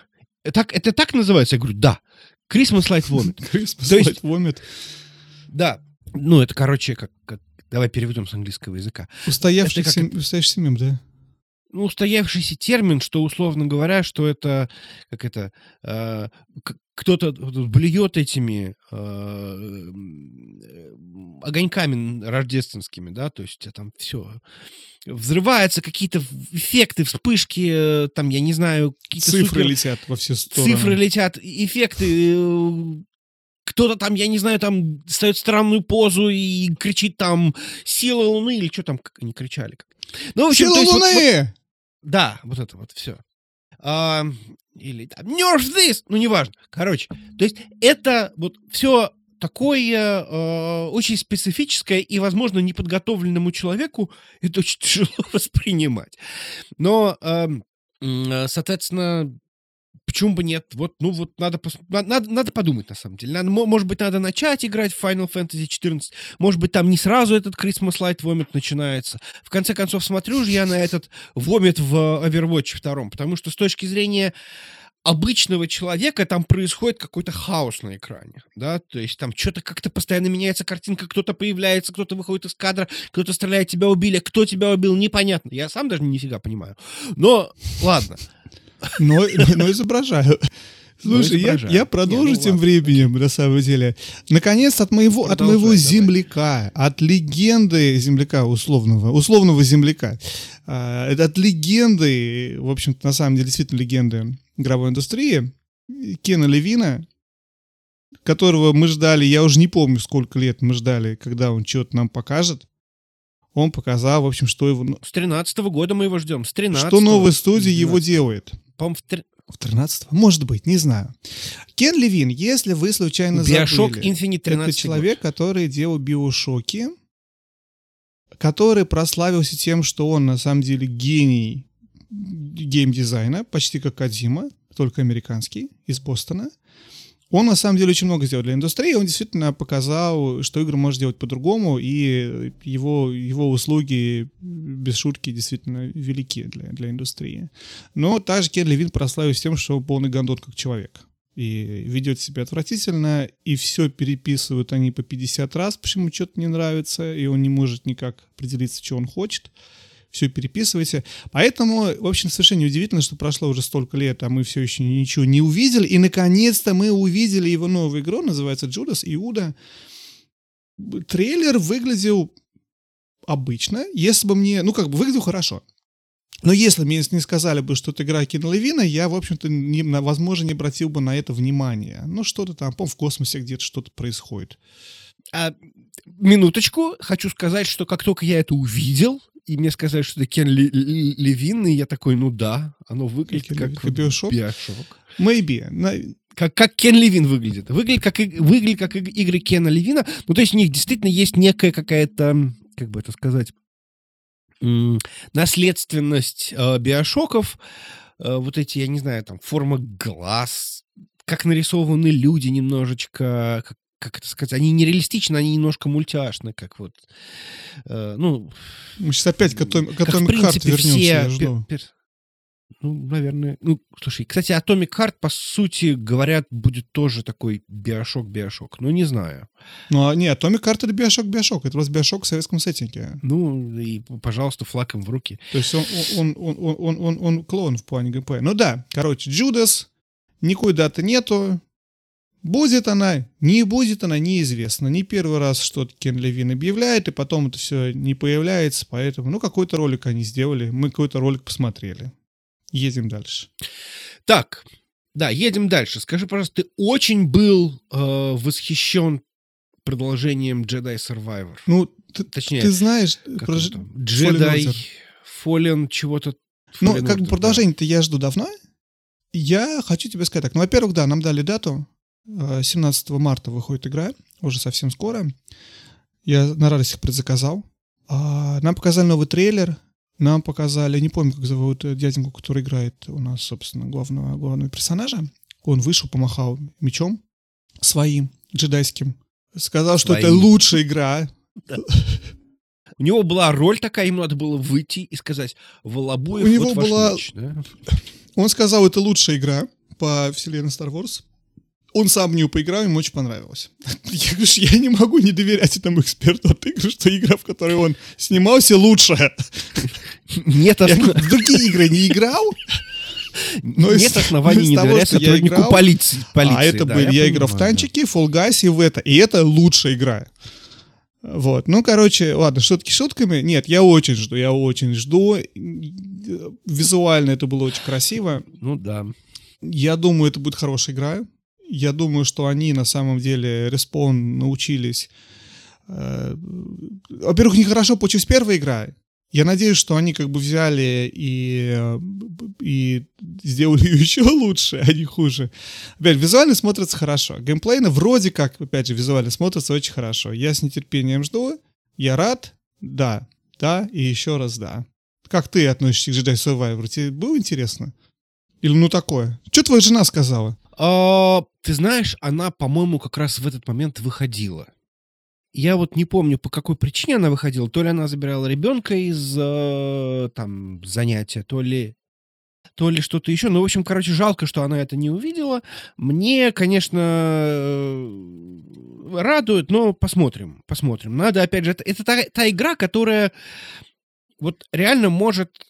Так, это так называется? Я говорю, да. Christmas Light Vomit. Christmas То есть- Light Vomit. Да. Ну, это, короче, как... как- Давай переведем с английского языка. Устоявшийся, Это как устоявшийся мем, да? Ну, устоявшийся термин, что, условно говоря, что это... Как это... э, кто-то блюет этими э, м, э, огоньками рождественскими, да, то есть а там все взрываются какие-то эффекты, вспышки, э, там, я не знаю, какие-то Цифры супер- летят во все стороны. цифры летят, эффекты. Кто-то там, я не знаю, там ставит странную позу и кричит там «Сила Луны» или что там, как они кричали. как. Ну, в общем, Сила есть Луны! вот- да, вот это вот все. или там «Nerf this», ну, неважно. Короче, то есть это вот все такое э, очень специфическое и, возможно, неподготовленному человеку это очень тяжело воспринимать. Но, э, соответственно, почему бы нет? Вот, ну вот надо, пос- на- надо, надо подумать, на самом деле. Надо, мо- может быть, надо начать играть в Final Fantasy 14. Может быть, там не сразу этот Christmas Light Vomit начинается. В конце концов, смотрю же я на этот вомит в э, Overwatch 2, потому что с точки зрения обычного человека там происходит какой-то хаос на экране, да, то есть там что-то как-то постоянно меняется картинка, кто-то появляется, кто-то выходит из кадра, кто-то стреляет, тебя убили, кто тебя убил, непонятно. Я сам даже нифига понимаю. Но, ладно. Но, но изображаю. Слушай, я, я Не, продолжу ну тем ладно, временем, на самом деле. Наконец, от моего, от моего давай. земляка, от легенды земляка условного, условного земляка, это от легенды, в общем-то, на самом деле, действительно легенды игровой индустрии, Кена Левина, которого мы ждали, я уже не помню, сколько лет мы ждали, когда он что-то нам покажет. Он показал, в общем, что его, С 13 года мы его ждем. С 13 что новая студия его делает. По-моему, в тр- В 13 Может быть, не знаю. Кен Левин, если вы случайно Bioshock забыли, Infinite 13 это год. человек, который делал биошоки, который прославился тем, что он на самом деле гений геймдизайна, почти как Кадзима, только американский, из Бостона. Он на самом деле очень много сделал для индустрии, он действительно показал, что игры можно делать по-другому, и его, его услуги, без шутки, действительно велики для, для индустрии. Но также Кен Левин прославился тем, что полный гондон как человек. И ведет себя отвратительно, и все переписывают они по 50 раз, почему что-то не нравится, и он не может никак определиться, что он хочет. Все переписывайте. Поэтому, в общем, совершенно неудивительно, что прошло уже столько лет, а мы все еще ничего не увидели. И, наконец-то, мы увидели его новую игру, называется «Джудас Иуда». Трейлер выглядел обычно, если бы мне... Ну, как бы выглядел хорошо. Но если мне не сказали бы, что это игра Левина, я, в общем-то, не, возможно, не обратил бы на это внимание. Ну, что-то там, по в космосе где-то что-то происходит. А, минуточку. Хочу сказать, что как только я это увидел, и мне сказали, что это Кен Ле- Ле- Левин, и я такой, ну да, оно выглядит Кен как, Bioshock? Bioshock. Maybe. На- Как, как Кен Левин выглядит. Выглядит как, выглядит как иг- игры Кена Левина. Ну, то есть у них действительно есть некая какая-то, как бы это сказать, наследственность э, биошоков. Э, вот эти, я не знаю, там, форма глаз, как нарисованы люди немножечко, как, как это сказать, они нереалистичны, они немножко мультяшны, как вот, э, ну, Мы сейчас опять к Атом- к Atomic Heart вернемся, я жду. пер- Ну, наверное. Ну, слушай, кстати, Atomic Heart, по сути, говорят, будет тоже такой биошок-биошок. Ну, не знаю. Ну, а не, Atomic Heart это биошок-биошок. Это просто биошок в советском сеттинге. Ну, и, пожалуйста, флаком в руки. То есть он, он, он, он, он, он, он клон в плане ГП. Ну да, короче, Джудас, никакой даты нету. Будет она, не будет она, неизвестно. Не первый раз что-то Кен Левин объявляет, и потом это все не появляется, поэтому, ну, какой-то ролик они сделали, мы какой-то ролик посмотрели. Едем дальше. Так, да, едем дальше. Скажи, пожалуйста, ты очень был э, восхищен продолжением Jedi Survivor? Ну, ты, Точнее, ты знаешь... Про... Jedi Fallen чего-то... Ну, как бы продолжение-то я жду давно. Я хочу тебе сказать так. Ну, во-первых, да, нам дали дату. 17 э, марта выходит игра, уже совсем скоро. Я на радостях предзаказал. А, нам показали новый трейлер, нам показали, не помню, как зовут дяденьку, который играет у нас, собственно, главного, главного персонажа. Он вышел, помахал мечом своим, джедайским. Сказал, что это лучшая игра. Да. У него была роль такая, ему надо было выйти и сказать, Волобуев, У него вот была... меч, да? Он сказал, это лучшая игра по вселенной Star Wars. Он сам в нее поиграл, ему очень понравилось. Я говорю, я не могу не доверять этому эксперту от игры, что игра, в которой он снимался, лучшая. Нет, я в другие игры не играл, но Нет из, оснований не того, доверять сотруднику играл, полиции, полиции. А это да, были, я, я играл в танчики, да. Fall Guys и в это. И это лучшая игра. Вот. Ну, короче, ладно, шутки шутками. Нет, я очень жду, я очень жду. Визуально это было очень красиво. Ну да. Я думаю, это будет хорошая игра. Я думаю, что они на самом деле, Респон, научились... Э, во-первых, нехорошо получилась первая игра. Я надеюсь, что они как бы взяли и, и сделали ее еще лучше, а не хуже. Опять, визуально смотрится хорошо. Геймплейно вроде как, опять же, визуально смотрится очень хорошо. Я с нетерпением жду. Я рад. Да. Да. И еще раз да. Как ты относишься к Jedi Survivor? Тебе было интересно? Или ну такое? Что твоя жена сказала? А, ты знаешь, она, по-моему, как раз в этот момент выходила. Я вот не помню, по какой причине она выходила. То ли она забирала ребенка из э, там занятия, то ли то ли что-то еще. Ну, в общем, короче, жалко, что она это не увидела. Мне, конечно, э, радует, но посмотрим, посмотрим. Надо, опять же, это, это та, та игра, которая вот реально может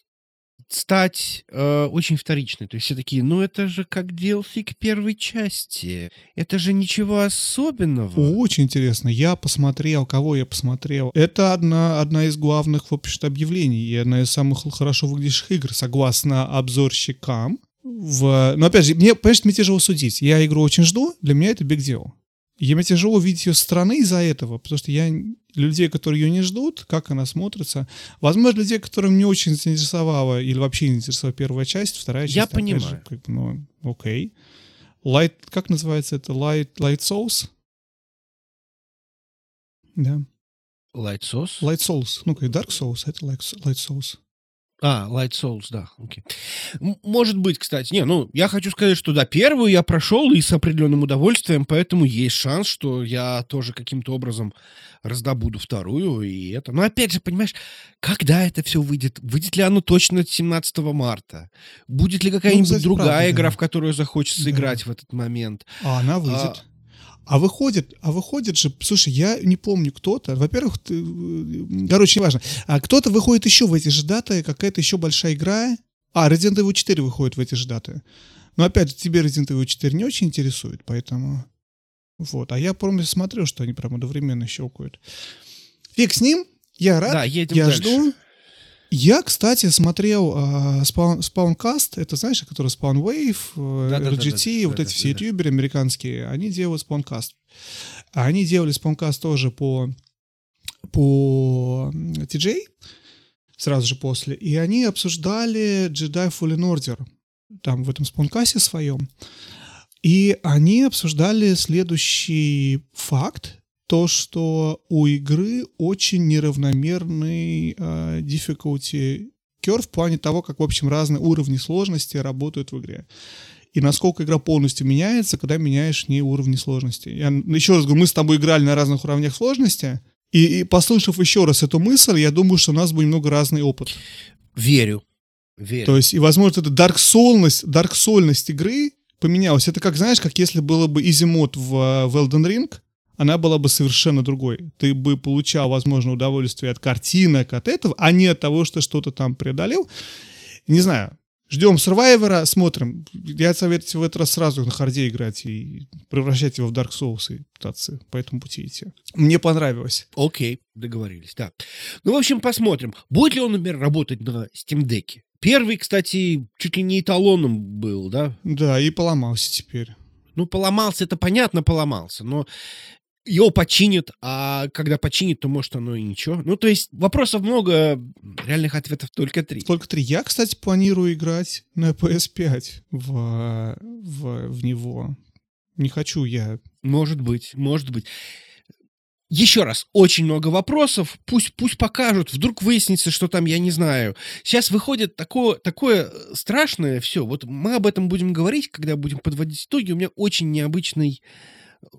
стать э, очень вторичной. То есть все такие, ну это же как DLC к первой части. Это же ничего особенного. Очень интересно. Я посмотрел, кого я посмотрел. Это одна, одна из главных, в общем-то, объявлений и одна из самых хорошо выглядящих игр, согласно обзорщикам. В... Но опять же, мне, понимаешь, мне тяжело судить. Я игру очень жду, для меня это big deal. И мне тяжело видеть ее со стороны из-за этого, потому что я людей, которые ее не ждут, как она смотрится. Возможно, людей, которым не очень заинтересовала или вообще не интересовала первая часть, вторая часть. Я понимаю. Же, как, ну, окей. Light, как называется это? Light, light Souls? Да. Light Souls? Light Souls. Ну, как Dark Souls, это Light, Light Souls. А, Light Souls, да, окей. Может быть, кстати. Не, ну, я хочу сказать, что да, первую я прошел и с определенным удовольствием, поэтому есть шанс, что я тоже каким-то образом раздобуду вторую, и это... Но опять же, понимаешь, когда это все выйдет? Выйдет ли оно точно 17 марта? Будет ли какая-нибудь ну, другая правда, игра, да. в которую захочется да. играть в этот момент? А она выйдет. А, а выходит, а выходит же, слушай, я не помню кто-то. Во-первых, ты, короче, неважно. А кто-то выходит еще в эти же даты, какая-то еще большая игра. А, Resident Evil 4 выходит в эти же даты. Но опять же, тебе Resident Evil 4 не очень интересует, поэтому... Вот. А я, помню, смотрел, что они прям одновременно щелкают. Фиг с ним. Я рад. Да, едем я дальше. жду. Я, кстати, смотрел э, Spawn, Spawncast, это знаешь, который Spawn Wave, э, да, RGT, да, да, вот да, эти да, все да. ютуберы американские, они делают Spawncast. Они делали Spawncast тоже по, по TJ, сразу же после, и они обсуждали Jedi Fallen Order, там в этом спонкасте своем. И они обсуждали следующий факт, то, что у игры очень неравномерный э, difficulty curve в плане того, как, в общем, разные уровни сложности работают в игре. И насколько игра полностью меняется, когда меняешь не уровни сложности. Я еще раз говорю, мы с тобой играли на разных уровнях сложности, и, и послушав еще раз эту мысль, я думаю, что у нас будет немного разный опыт. Верю. верю. То есть, и, возможно, эта дарксольность, дарксольность игры поменялась. Это как, знаешь, как если было бы изимод в, э, в Elden Ring, она была бы совершенно другой. Ты бы получал, возможно, удовольствие от картинок, от этого, а не от того, что что-то там преодолел. Не знаю, Ждем Survivor, смотрим. Я советую в этот раз сразу на харде играть и превращать его в Dark Souls и пытаться по этому пути идти. Мне понравилось. Окей, договорились, да. Ну, в общем, посмотрим. Будет ли он, например, работать на Steam Deck? Первый, кстати, чуть ли не эталоном был, да? Да, и поломался теперь. Ну, поломался, это понятно, поломался, но его починят, а когда починит, то может оно и ничего. Ну, то есть вопросов много, реальных ответов только три. Только три. Я, кстати, планирую играть на PS5 в, в, в него. Не хочу я. Может быть, может быть. Еще раз, очень много вопросов, пусть, пусть покажут, вдруг выяснится, что там, я не знаю. Сейчас выходит такое, такое страшное все, вот мы об этом будем говорить, когда будем подводить итоги, у меня очень необычный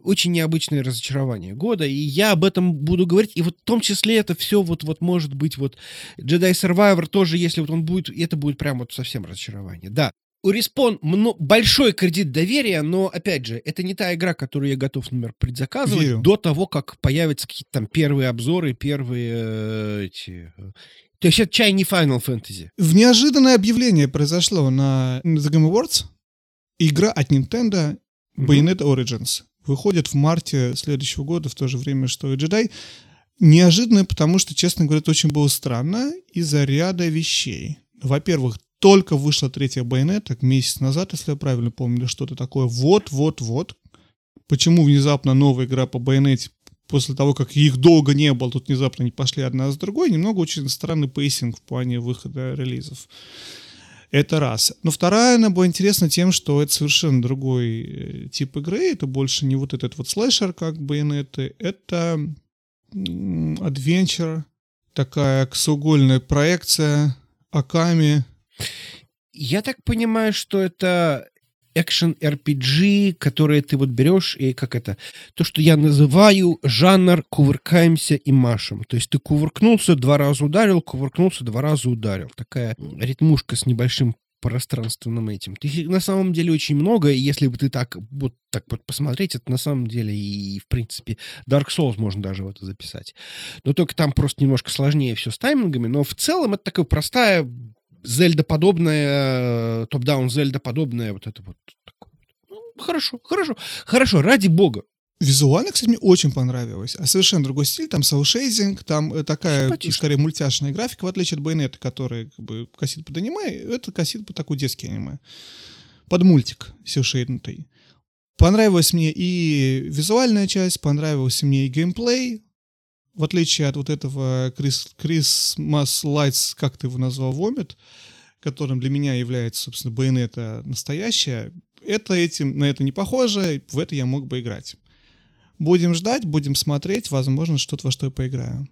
очень необычное разочарование года, и я об этом буду говорить, и вот в том числе это все вот, вот может быть вот Jedi Survivor тоже, если вот он будет, это будет прям вот совсем разочарование. Да, у Respawn большой кредит доверия, но, опять же, это не та игра, которую я готов, например, предзаказывать Верю. до того, как появятся какие-то там первые обзоры, первые э, эти... Э, то есть это чай не Final Fantasy. В неожиданное объявление произошло на The Game Awards. Игра от Nintendo Bayonetta Origins выходит в марте следующего года, в то же время, что и джедай. Неожиданно, потому что, честно говоря, это очень было странно из-за ряда вещей. Во-первых, только вышла третья Bayonetta месяц назад, если я правильно помню, что-то такое. Вот, вот, вот. Почему внезапно новая игра по байонете после того, как их долго не было, тут внезапно не пошли одна с другой, немного очень странный pacing в плане выхода релизов. Это раз. Но вторая, она была интересна тем, что это совершенно другой э, тип игры. Это больше не вот этот вот слэшер, как байонеты. Это адвенчер, такая ксоугольная проекция Аками. Я так понимаю, что это экшен RPG, которые ты вот берешь, и как это, то, что я называю жанр кувыркаемся и машем. То есть ты кувыркнулся, два раза ударил, кувыркнулся, два раза ударил. Такая ритмушка с небольшим пространственным этим. Ты, на самом деле очень много, и если бы ты так вот так вот посмотреть, это на самом деле и, в принципе, Dark Souls можно даже в это записать. Но только там просто немножко сложнее все с таймингами, но в целом это такая простая Зельда-подобная, топ-даун Зельда-подобная, вот это вот. Ну, хорошо, хорошо, хорошо, ради бога. Визуально, кстати, мне очень понравилось. А совершенно другой стиль, там селшейзинг, там э, такая, Симпатично. скорее, мультяшная графика, в отличие от Байонета, который как бы косит под аниме, это косит под такой детский аниме. Под мультик селшейднутый. Понравилась мне и визуальная часть, понравился мне и геймплей, в отличие от вот этого Крис, Christmas Lights, как ты его назвал, Вомит, которым для меня является, собственно, Байонета настоящая, это этим, на это не похоже, в это я мог бы играть. Будем ждать, будем смотреть, возможно, что-то во что я поиграю.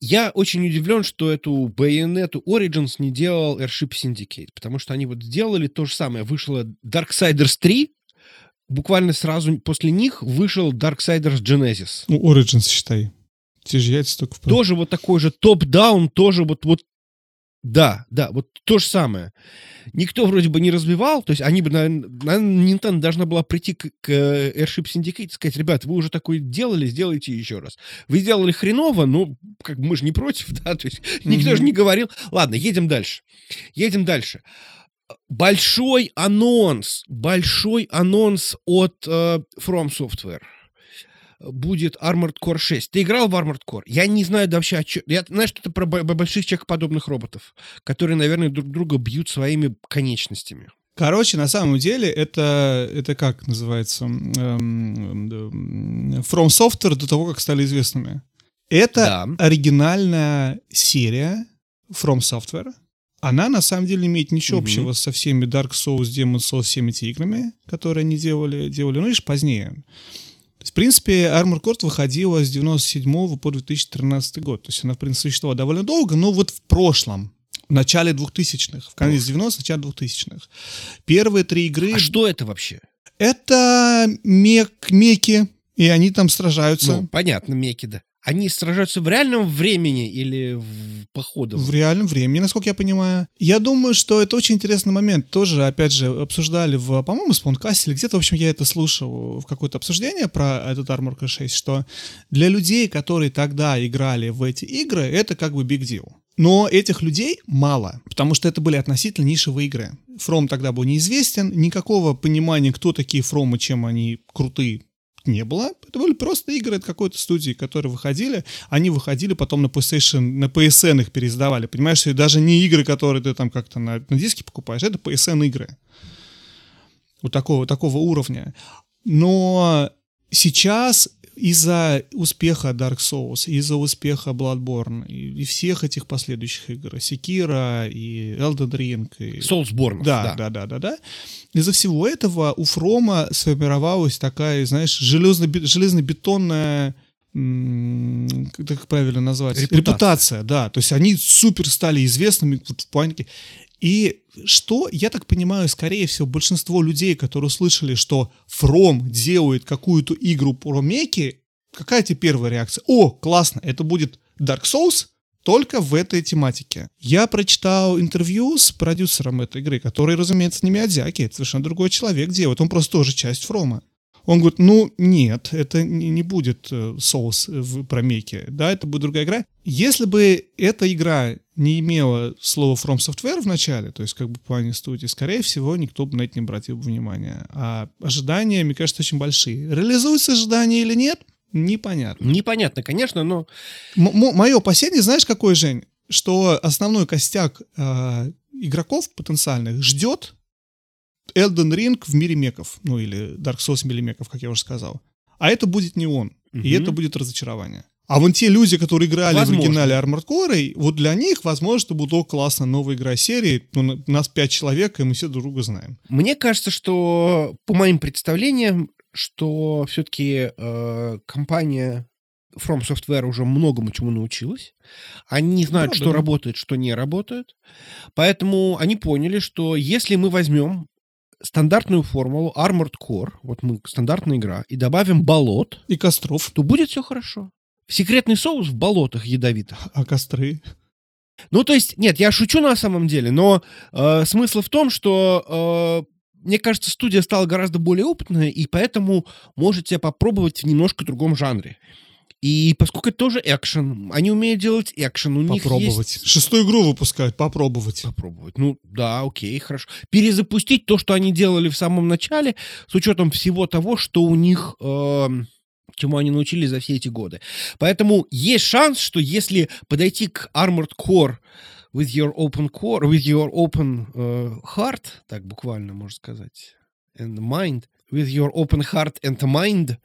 Я очень удивлен, что эту Bayonetta Origins не делал Airship Syndicate, потому что они вот сделали то же самое. Вышла Darksiders 3, буквально сразу после них вышел Darksiders Genesis. Ну, Origins, считай. Те же яйца только в Тоже вот такой же топ-даун, тоже вот, вот да, да, вот то же самое. Никто вроде бы не развивал, то есть они бы, наверное, Nintendo должна была прийти к, к Airship Syndicate и сказать, ребят, вы уже такое делали, сделайте еще раз. Вы сделали хреново, но как мы же не против, да, то есть mm-hmm. никто же не говорил. Ладно, едем дальше. Едем дальше. Большой анонс, большой анонс от uh, From Software будет Armored Core 6. Ты играл в Armored Core? Я не знаю вообще, о чем... Я знаю, что это про больших человекоподобных роботов, которые, наверное, друг друга бьют своими конечностями. Короче, на самом деле, это, это как называется? Эм, From Software до того, как стали известными. Это да. оригинальная серия From Software. Она, на самом деле, имеет ничего mm-hmm. общего со всеми Dark Souls, Demon Souls, всеми этими играми, которые они делали, делали, ну, лишь позднее в принципе, Armor Core выходила с 97 по 2013 год. То есть она, в принципе, существовала довольно долго, но вот в прошлом, в начале 2000-х, в конце 90-х, начале 2000-х. Первые три игры... А что это вообще? Это мек, меки, и они там сражаются. Ну, понятно, меки, да. Они сражаются в реальном времени или в походу? В реальном времени, насколько я понимаю. Я думаю, что это очень интересный момент. Тоже, опять же, обсуждали в, по-моему, спонкасте или где-то, в общем, я это слушал в какое-то обсуждение про этот Armor Core 6, что для людей, которые тогда играли в эти игры, это как бы big deal. Но этих людей мало, потому что это были относительно нишевые игры. Фром тогда был неизвестен, никакого понимания, кто такие Фромы, чем они крутые, не было. Это были просто игры от какой-то студии, которые выходили. Они выходили потом на PlayStation, на PSN их переиздавали. Понимаешь, и даже не игры, которые ты там как-то на, на диске покупаешь, это PSN игры. Вот такого, такого уровня. Но сейчас из-за успеха Dark Souls, из-за успеха Bloodborne и, и всех этих последующих игр, Sekiro и Elden Ring. И... Soulsborne. Да, да, да, да, да. Из-за всего этого у Фрома сформировалась такая, знаешь, железно железнобетонная как это правильно назвать? Репутация. Репутация, да. То есть они супер стали известными вот в плане. И что, я так понимаю, скорее всего, большинство людей, которые услышали, что From делает какую-то игру про меки, какая тебе первая реакция? О, классно, это будет Dark Souls, только в этой тематике. Я прочитал интервью с продюсером этой игры, который, разумеется, не Миядзяки, это совершенно другой человек делает, он просто тоже часть Фрома. Он говорит, ну нет, это не будет э, соус в промеке, да, это будет другая игра. Если бы эта игра не имела слова From Software в начале, то есть как бы в плане студии, скорее всего, никто бы на это не обратил бы внимания. А ожидания, мне кажется, очень большие. Реализуются ожидания или нет, непонятно. Непонятно, конечно, но... М- мое опасение, знаешь, какой, Жень? Что основной костяк э, игроков потенциальных ждет Elden Ring в мире меков, ну или Dark Souls в мире меков, как я уже сказал. А это будет не он, угу. и это будет разочарование. А вон те люди, которые играли возможно. в оригинале Armored Core, вот для них, возможно, это будет, о, классно, новая игра серии, ну, нас пять человек, и мы все друг друга знаем. Мне кажется, что, по моим представлениям, что все-таки э, компания From Software уже многому чему научилась. Они знают, Правда, что да. работает, что не работает. Поэтому они поняли, что если мы возьмем стандартную формулу Armored Core, вот мы стандартная игра, и добавим болот и костров, то будет все хорошо. Секретный соус в болотах ядовитых. А костры? Ну, то есть, нет, я шучу на самом деле, но э, смысл в том, что э, мне кажется, студия стала гораздо более опытной, и поэтому можете попробовать в немножко другом жанре. И поскольку это тоже экшен, они умеют делать экшен, у попробовать. них есть... Шестую игру выпускают, попробовать. Попробовать. Ну, да, окей, хорошо. Перезапустить то, что они делали в самом начале, с учетом всего того, что у них... Э, чему они научились за все эти годы. Поэтому есть шанс, что если подойти к Armored Core with your open core, with your open uh, heart, так буквально можно сказать, and mind, with your open heart and mind,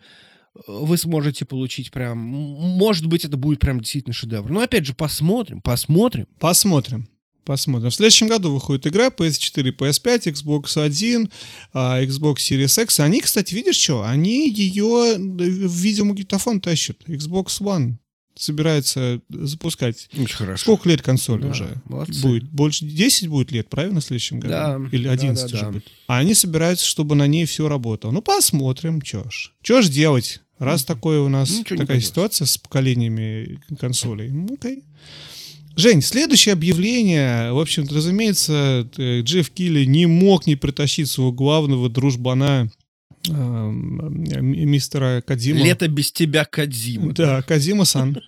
вы сможете получить прям... Может быть, это будет прям действительно шедевр. Но опять же, посмотрим, посмотрим. Посмотрим. Посмотрим. В следующем году выходит игра PS4, PS5, Xbox One, а, Xbox Series X. Они, кстати, видишь что? Они ее в видеомагнитофон тащат. Xbox One собирается запускать. Очень хорошо. Сколько лет консоль да, уже? Молодцы. Будет? Больше 10 будет лет, правильно, в следующем году? Да. Или 11 да, да, уже да. будет. А они собираются, чтобы на ней все работало. Ну, посмотрим, что ж. Что ж делать? Раз такое у нас такая ситуация с поколениями консолей. Ну, окей. Жень, следующее объявление, в общем-то, разумеется, э, Джефф Килли не мог не притащить своего главного дружбана э, мистера Кадима. Лето без тебя, Кадима. Да, Кадима-сан.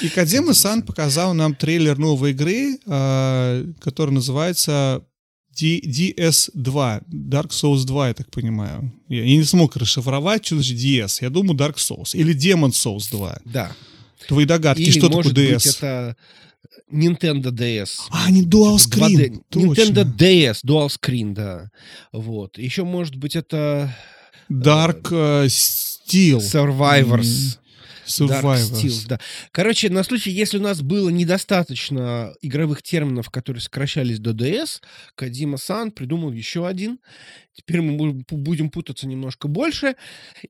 И Кадима-сан показал нам трейлер новой игры, э, которая называется DS2, Dark Souls 2, я так понимаю. Я, я не смог расшифровать, что значит DS. Я думаю, Dark Souls. Или Demon Souls 2. Да. Твои догадки, Или, что может такое DS? Быть, это Nintendo DS. А, не Dual Screen. Nintendo DS, Dual Screen, да. Вот. Еще, может быть, это... Dark uh, Steel. Survivors. Survivors. Dark Steel, да. Короче, на случай, если у нас было недостаточно игровых терминов, которые сокращались до DS, Кадима-сан придумал еще один. Теперь мы будем путаться немножко больше.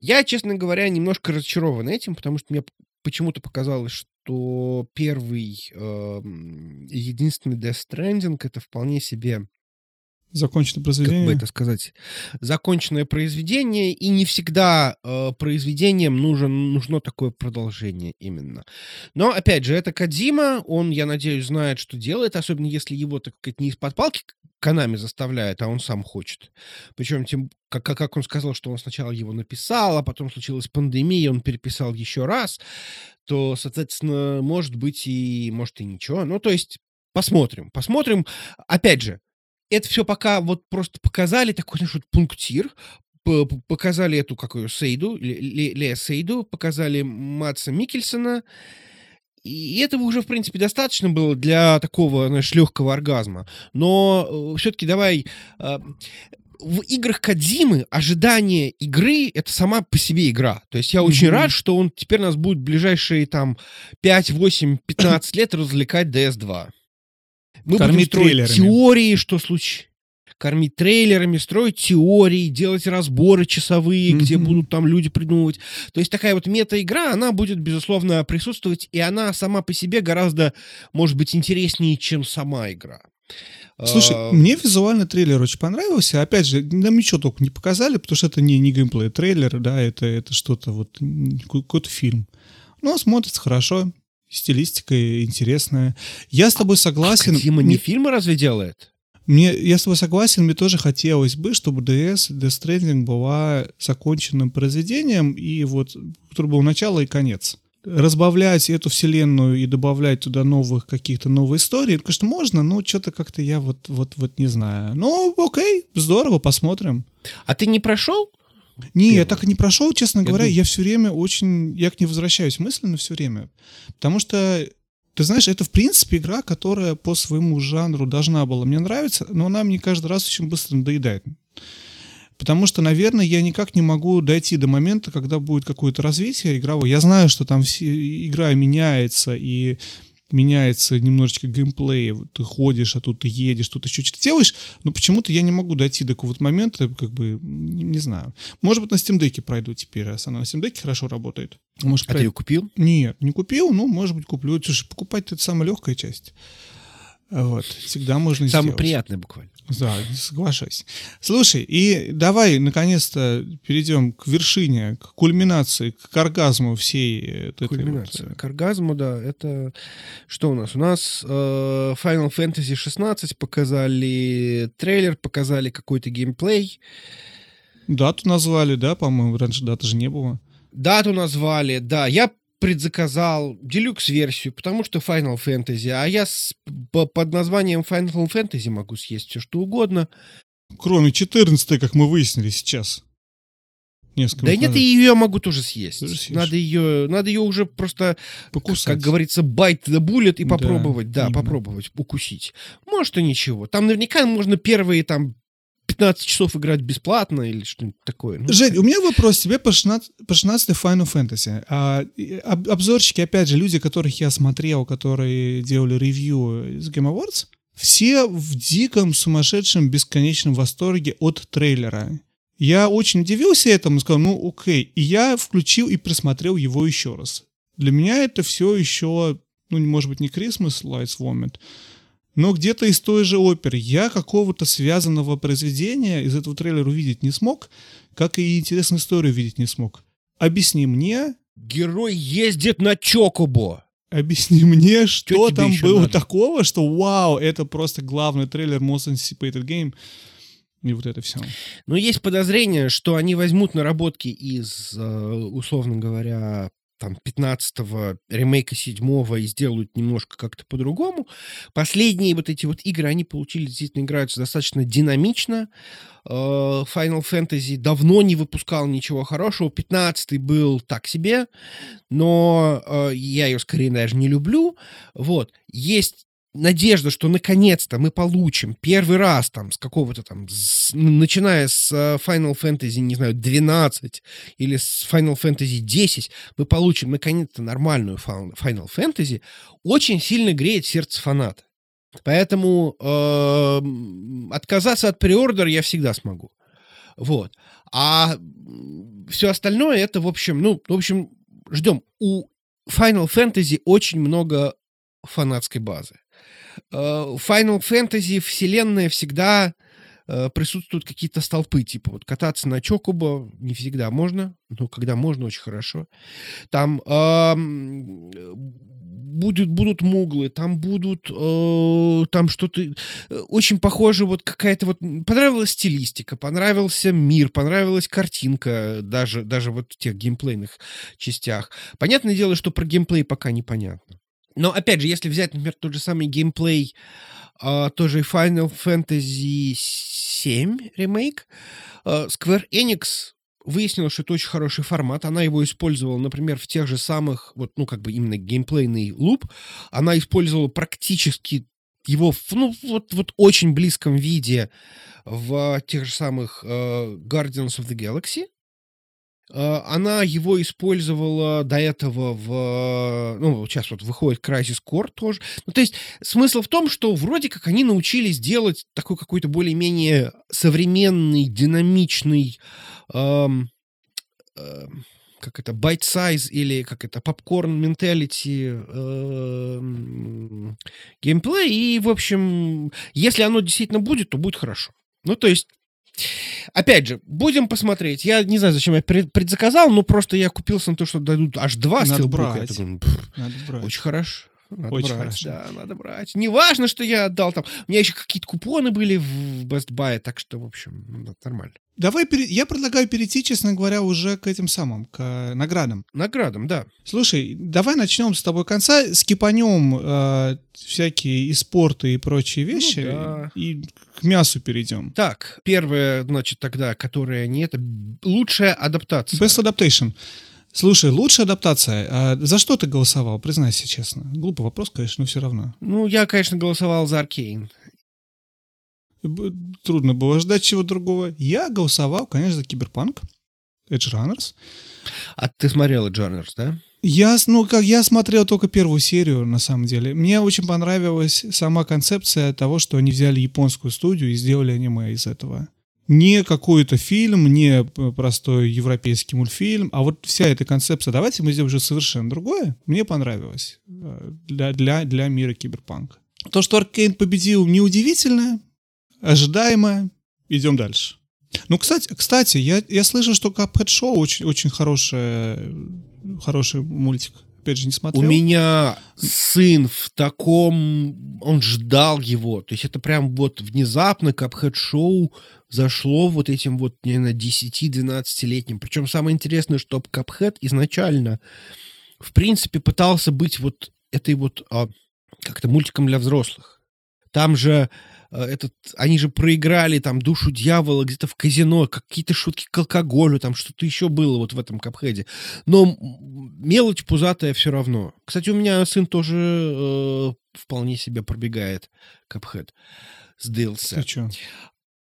Я, честно говоря, немножко разочарован этим, потому что мне почему-то показалось, что первый, э, единственный Death Stranding это вполне себе Законченное произведение. Как бы это сказать? Законченное произведение, и не всегда э, произведением нужен, нужно такое продолжение именно. Но, опять же, это Кадима, он, я надеюсь, знает, что делает, особенно если его, так сказать, не из-под палки Канами заставляет, а он сам хочет. Причем, тем, как, как он сказал, что он сначала его написал, а потом случилась пандемия, он переписал еще раз, то, соответственно, может быть и может и ничего. Ну, то есть посмотрим, посмотрим. Опять же, это все пока вот просто показали такой, знаешь, вот пунктир, показали эту какую Сейду, Лея Сейду, показали Матса Микельсона, и этого уже, в принципе, достаточно было для такого, знаешь, легкого оргазма. Но э, все-таки давай... Э, в играх Кадзимы ожидание игры — это сама по себе игра. То есть я mm-hmm. очень рад, что он теперь нас будет ближайшие там 5, 8, 15 лет развлекать DS2. Мы Кормить будем строить теории, что случилось кормить трейлерами, строить теории, делать разборы часовые, mm-hmm. где будут там люди придумывать. То есть такая вот мета-игра, она будет, безусловно, присутствовать, и она сама по себе гораздо, может быть, интереснее, чем сама игра. Слушай, а... мне визуальный трейлер очень понравился. Опять же, нам ничего только не показали, потому что это не, не геймплей трейлер, да, это, это что-то вот, какой-то фильм. Но смотрится хорошо, стилистика интересная. Я с тобой согласен. А Дима не фильмы разве делает? Мне, я с тобой согласен, мне тоже хотелось бы, чтобы DS, Death Stranding была законченным произведением, и вот, который был начало и конец. Разбавлять эту вселенную и добавлять туда новых каких-то новых историй, конечно, можно, но что-то как-то я вот, вот, вот не знаю. Ну, окей, здорово, посмотрим. А ты не прошел? Не, я так и не прошел, честно я говоря. Думаю. Я все время очень... Я к ней возвращаюсь мысленно все время. Потому что ты знаешь, это в принципе игра, которая по своему жанру должна была мне нравиться, но она мне каждый раз очень быстро надоедает. Потому что, наверное, я никак не могу дойти до момента, когда будет какое-то развитие игровое. Я знаю, что там все, игра меняется, и меняется немножечко геймплей, ты ходишь, а тут ты едешь, тут еще что-то делаешь, но почему-то я не могу дойти до какого-то момента, как бы, не, не знаю. Может быть, на Steam Deck пройду теперь, раз она на Steam Deck хорошо работает. Может, а пройду. ты ее купил? Нет, не купил, ну, может быть, куплю. Слушай, покупать это самая легкая часть. Вот, всегда можно Самое сделать. приятное буквально. Да, соглашаюсь. Слушай, и давай, наконец-то, перейдем к вершине, к кульминации, к оргазму всей этой... Кульминация. Вот... Э, к оргазму, да, это... Что у нас? У нас э, Final Fantasy 16 показали трейлер, показали какой-то геймплей. Дату назвали, да, по-моему, раньше даты же не было. Дату назвали, да. Я предзаказал делюкс-версию, потому что Final Fantasy, а я с, по, под названием Final Fantasy могу съесть все что угодно. Кроме 14 как мы выяснили сейчас. Несколько да нет, и ее могу тоже съесть. Тоже надо ее, надо ее уже просто, Покусать. как говорится, bite the bullet и попробовать, да, да попробовать укусить. Может и ничего. Там наверняка можно первые там 15 часов играть бесплатно или что-нибудь такое. Ну, Жень, у меня вопрос тебе по 16, по 16 Final Fantasy. А, об, обзорщики, опять же, люди, которых я смотрел, которые делали ревью из Game Awards, все в диком, сумасшедшем, бесконечном восторге от трейлера. Я очень удивился этому, сказал, ну окей. И я включил и просмотрел его еще раз. Для меня это все еще, ну, может быть, не Christmas Lights Vomit, но где-то из той же оперы я какого-то связанного произведения из этого трейлера увидеть не смог, как и интересную историю увидеть не смог. Объясни мне... Герой ездит на Чокобо. Объясни мне, что, что там было надо? такого, что вау, это просто главный трейлер Most Anticipated Game. И вот это все. Но есть подозрение, что они возьмут наработки из, э, условно говоря, там, 15-го, ремейка 7-го и сделают немножко как-то по-другому. Последние вот эти вот игры, они получили, действительно играются достаточно динамично. Э, Final Fantasy давно не выпускал ничего хорошего. 15-й был так себе, но э, я ее скорее даже не люблю. Вот. Есть надежда, что наконец-то мы получим первый раз там с какого-то там, с, начиная с э, Final Fantasy, не знаю, 12 или с Final Fantasy 10, мы получим наконец-то нормальную Final Fantasy, очень сильно греет сердце фаната. Поэтому э, отказаться от преордера я всегда смогу. Вот. А все остальное это, в общем, ну, в общем, ждем. У Final Fantasy очень много фанатской базы. Э, Final Fantasy вселенная всегда э, присутствуют какие-то столпы, типа вот кататься на Чокуба не всегда можно, но когда можно, очень хорошо. Там э, будет, будут муглы, там будут, э, там что-то э, очень похоже, вот какая-то вот, понравилась стилистика, понравился мир, понравилась картинка, даже, даже вот в тех геймплейных частях. Понятное дело, что про геймплей пока непонятно. Но, опять же, если взять, например, тот же самый геймплей, э, тоже Final Fantasy 7 ремейк, э, Square Enix выяснилось, что это очень хороший формат. Она его использовала, например, в тех же самых, вот, ну, как бы именно геймплейный луп. Она использовала практически его ну, вот, вот очень близком виде в тех же самых uh, Guardians of the Galaxy. Uh, она его использовала до этого в... Ну, сейчас вот выходит Crisis Core тоже. Ну, то есть смысл в том, что вроде как они научились делать такой какой-то более-менее современный, динамичный эм, э, как это, bite size или как это, попкорн менталити эм, геймплей. И, в общем, если оно действительно будет, то будет хорошо. Ну, то есть, опять же, будем посмотреть. Я не знаю, зачем я предзаказал, но просто я купился на то, что дадут аж два Надо брать. думаю, Надо брать. Очень хорошо. Надо Очень брать, хорошо. да, надо брать. Не важно, что я отдал там. У меня еще какие-то купоны были в Best Buy, так что, в общем, ну, нормально. Давай, пере- я предлагаю перейти, честно говоря, уже к этим самым, к э, наградам. Наградам, да. Слушай, давай начнем с тобой конца, скипанем э, всякие и спорты и прочие вещи, Ну да. и к мясу перейдем. Так, первое, значит, тогда, которая не это, лучшая адаптация. Best Adaptation. Слушай, лучшая адаптация. А за что ты голосовал? Признайся честно. Глупый вопрос, конечно, но все равно. Ну, я, конечно, голосовал за Аркейн. Трудно было ждать чего другого. Я голосовал, конечно, за Киберпанк. Edge Runners. А ты смотрела Джорнерс, да? Я, ну, как я смотрел только первую серию, на самом деле. Мне очень понравилась сама концепция того, что они взяли японскую студию и сделали аниме из этого. Не какой-то фильм, не п- простой европейский мультфильм, а вот вся эта концепция. Давайте мы сделаем уже совершенно другое. Мне понравилось э, для, для, для мира киберпанка. То, что Аркейн победил, неудивительно, ожидаемо. Идем дальше. Ну, кстати, кстати я, я слышал, что Cuphead Show очень, очень хорошая, хороший мультик. Опять же, не У смотрел. меня сын в таком... Он ждал его. То есть это прям вот внезапно Капхэт-шоу зашло вот этим вот, наверное, 10-12-летним. Причем самое интересное, что Капхэт изначально, в принципе, пытался быть вот этой вот а, как-то мультиком для взрослых. Там же этот, они же проиграли там душу дьявола где-то в казино, какие-то шутки к алкоголю, там что-то еще было вот в этом капхеде. Но мелочь пузатая все равно. Кстати, у меня сын тоже э, вполне себе пробегает капхед. Сдылся. Ты?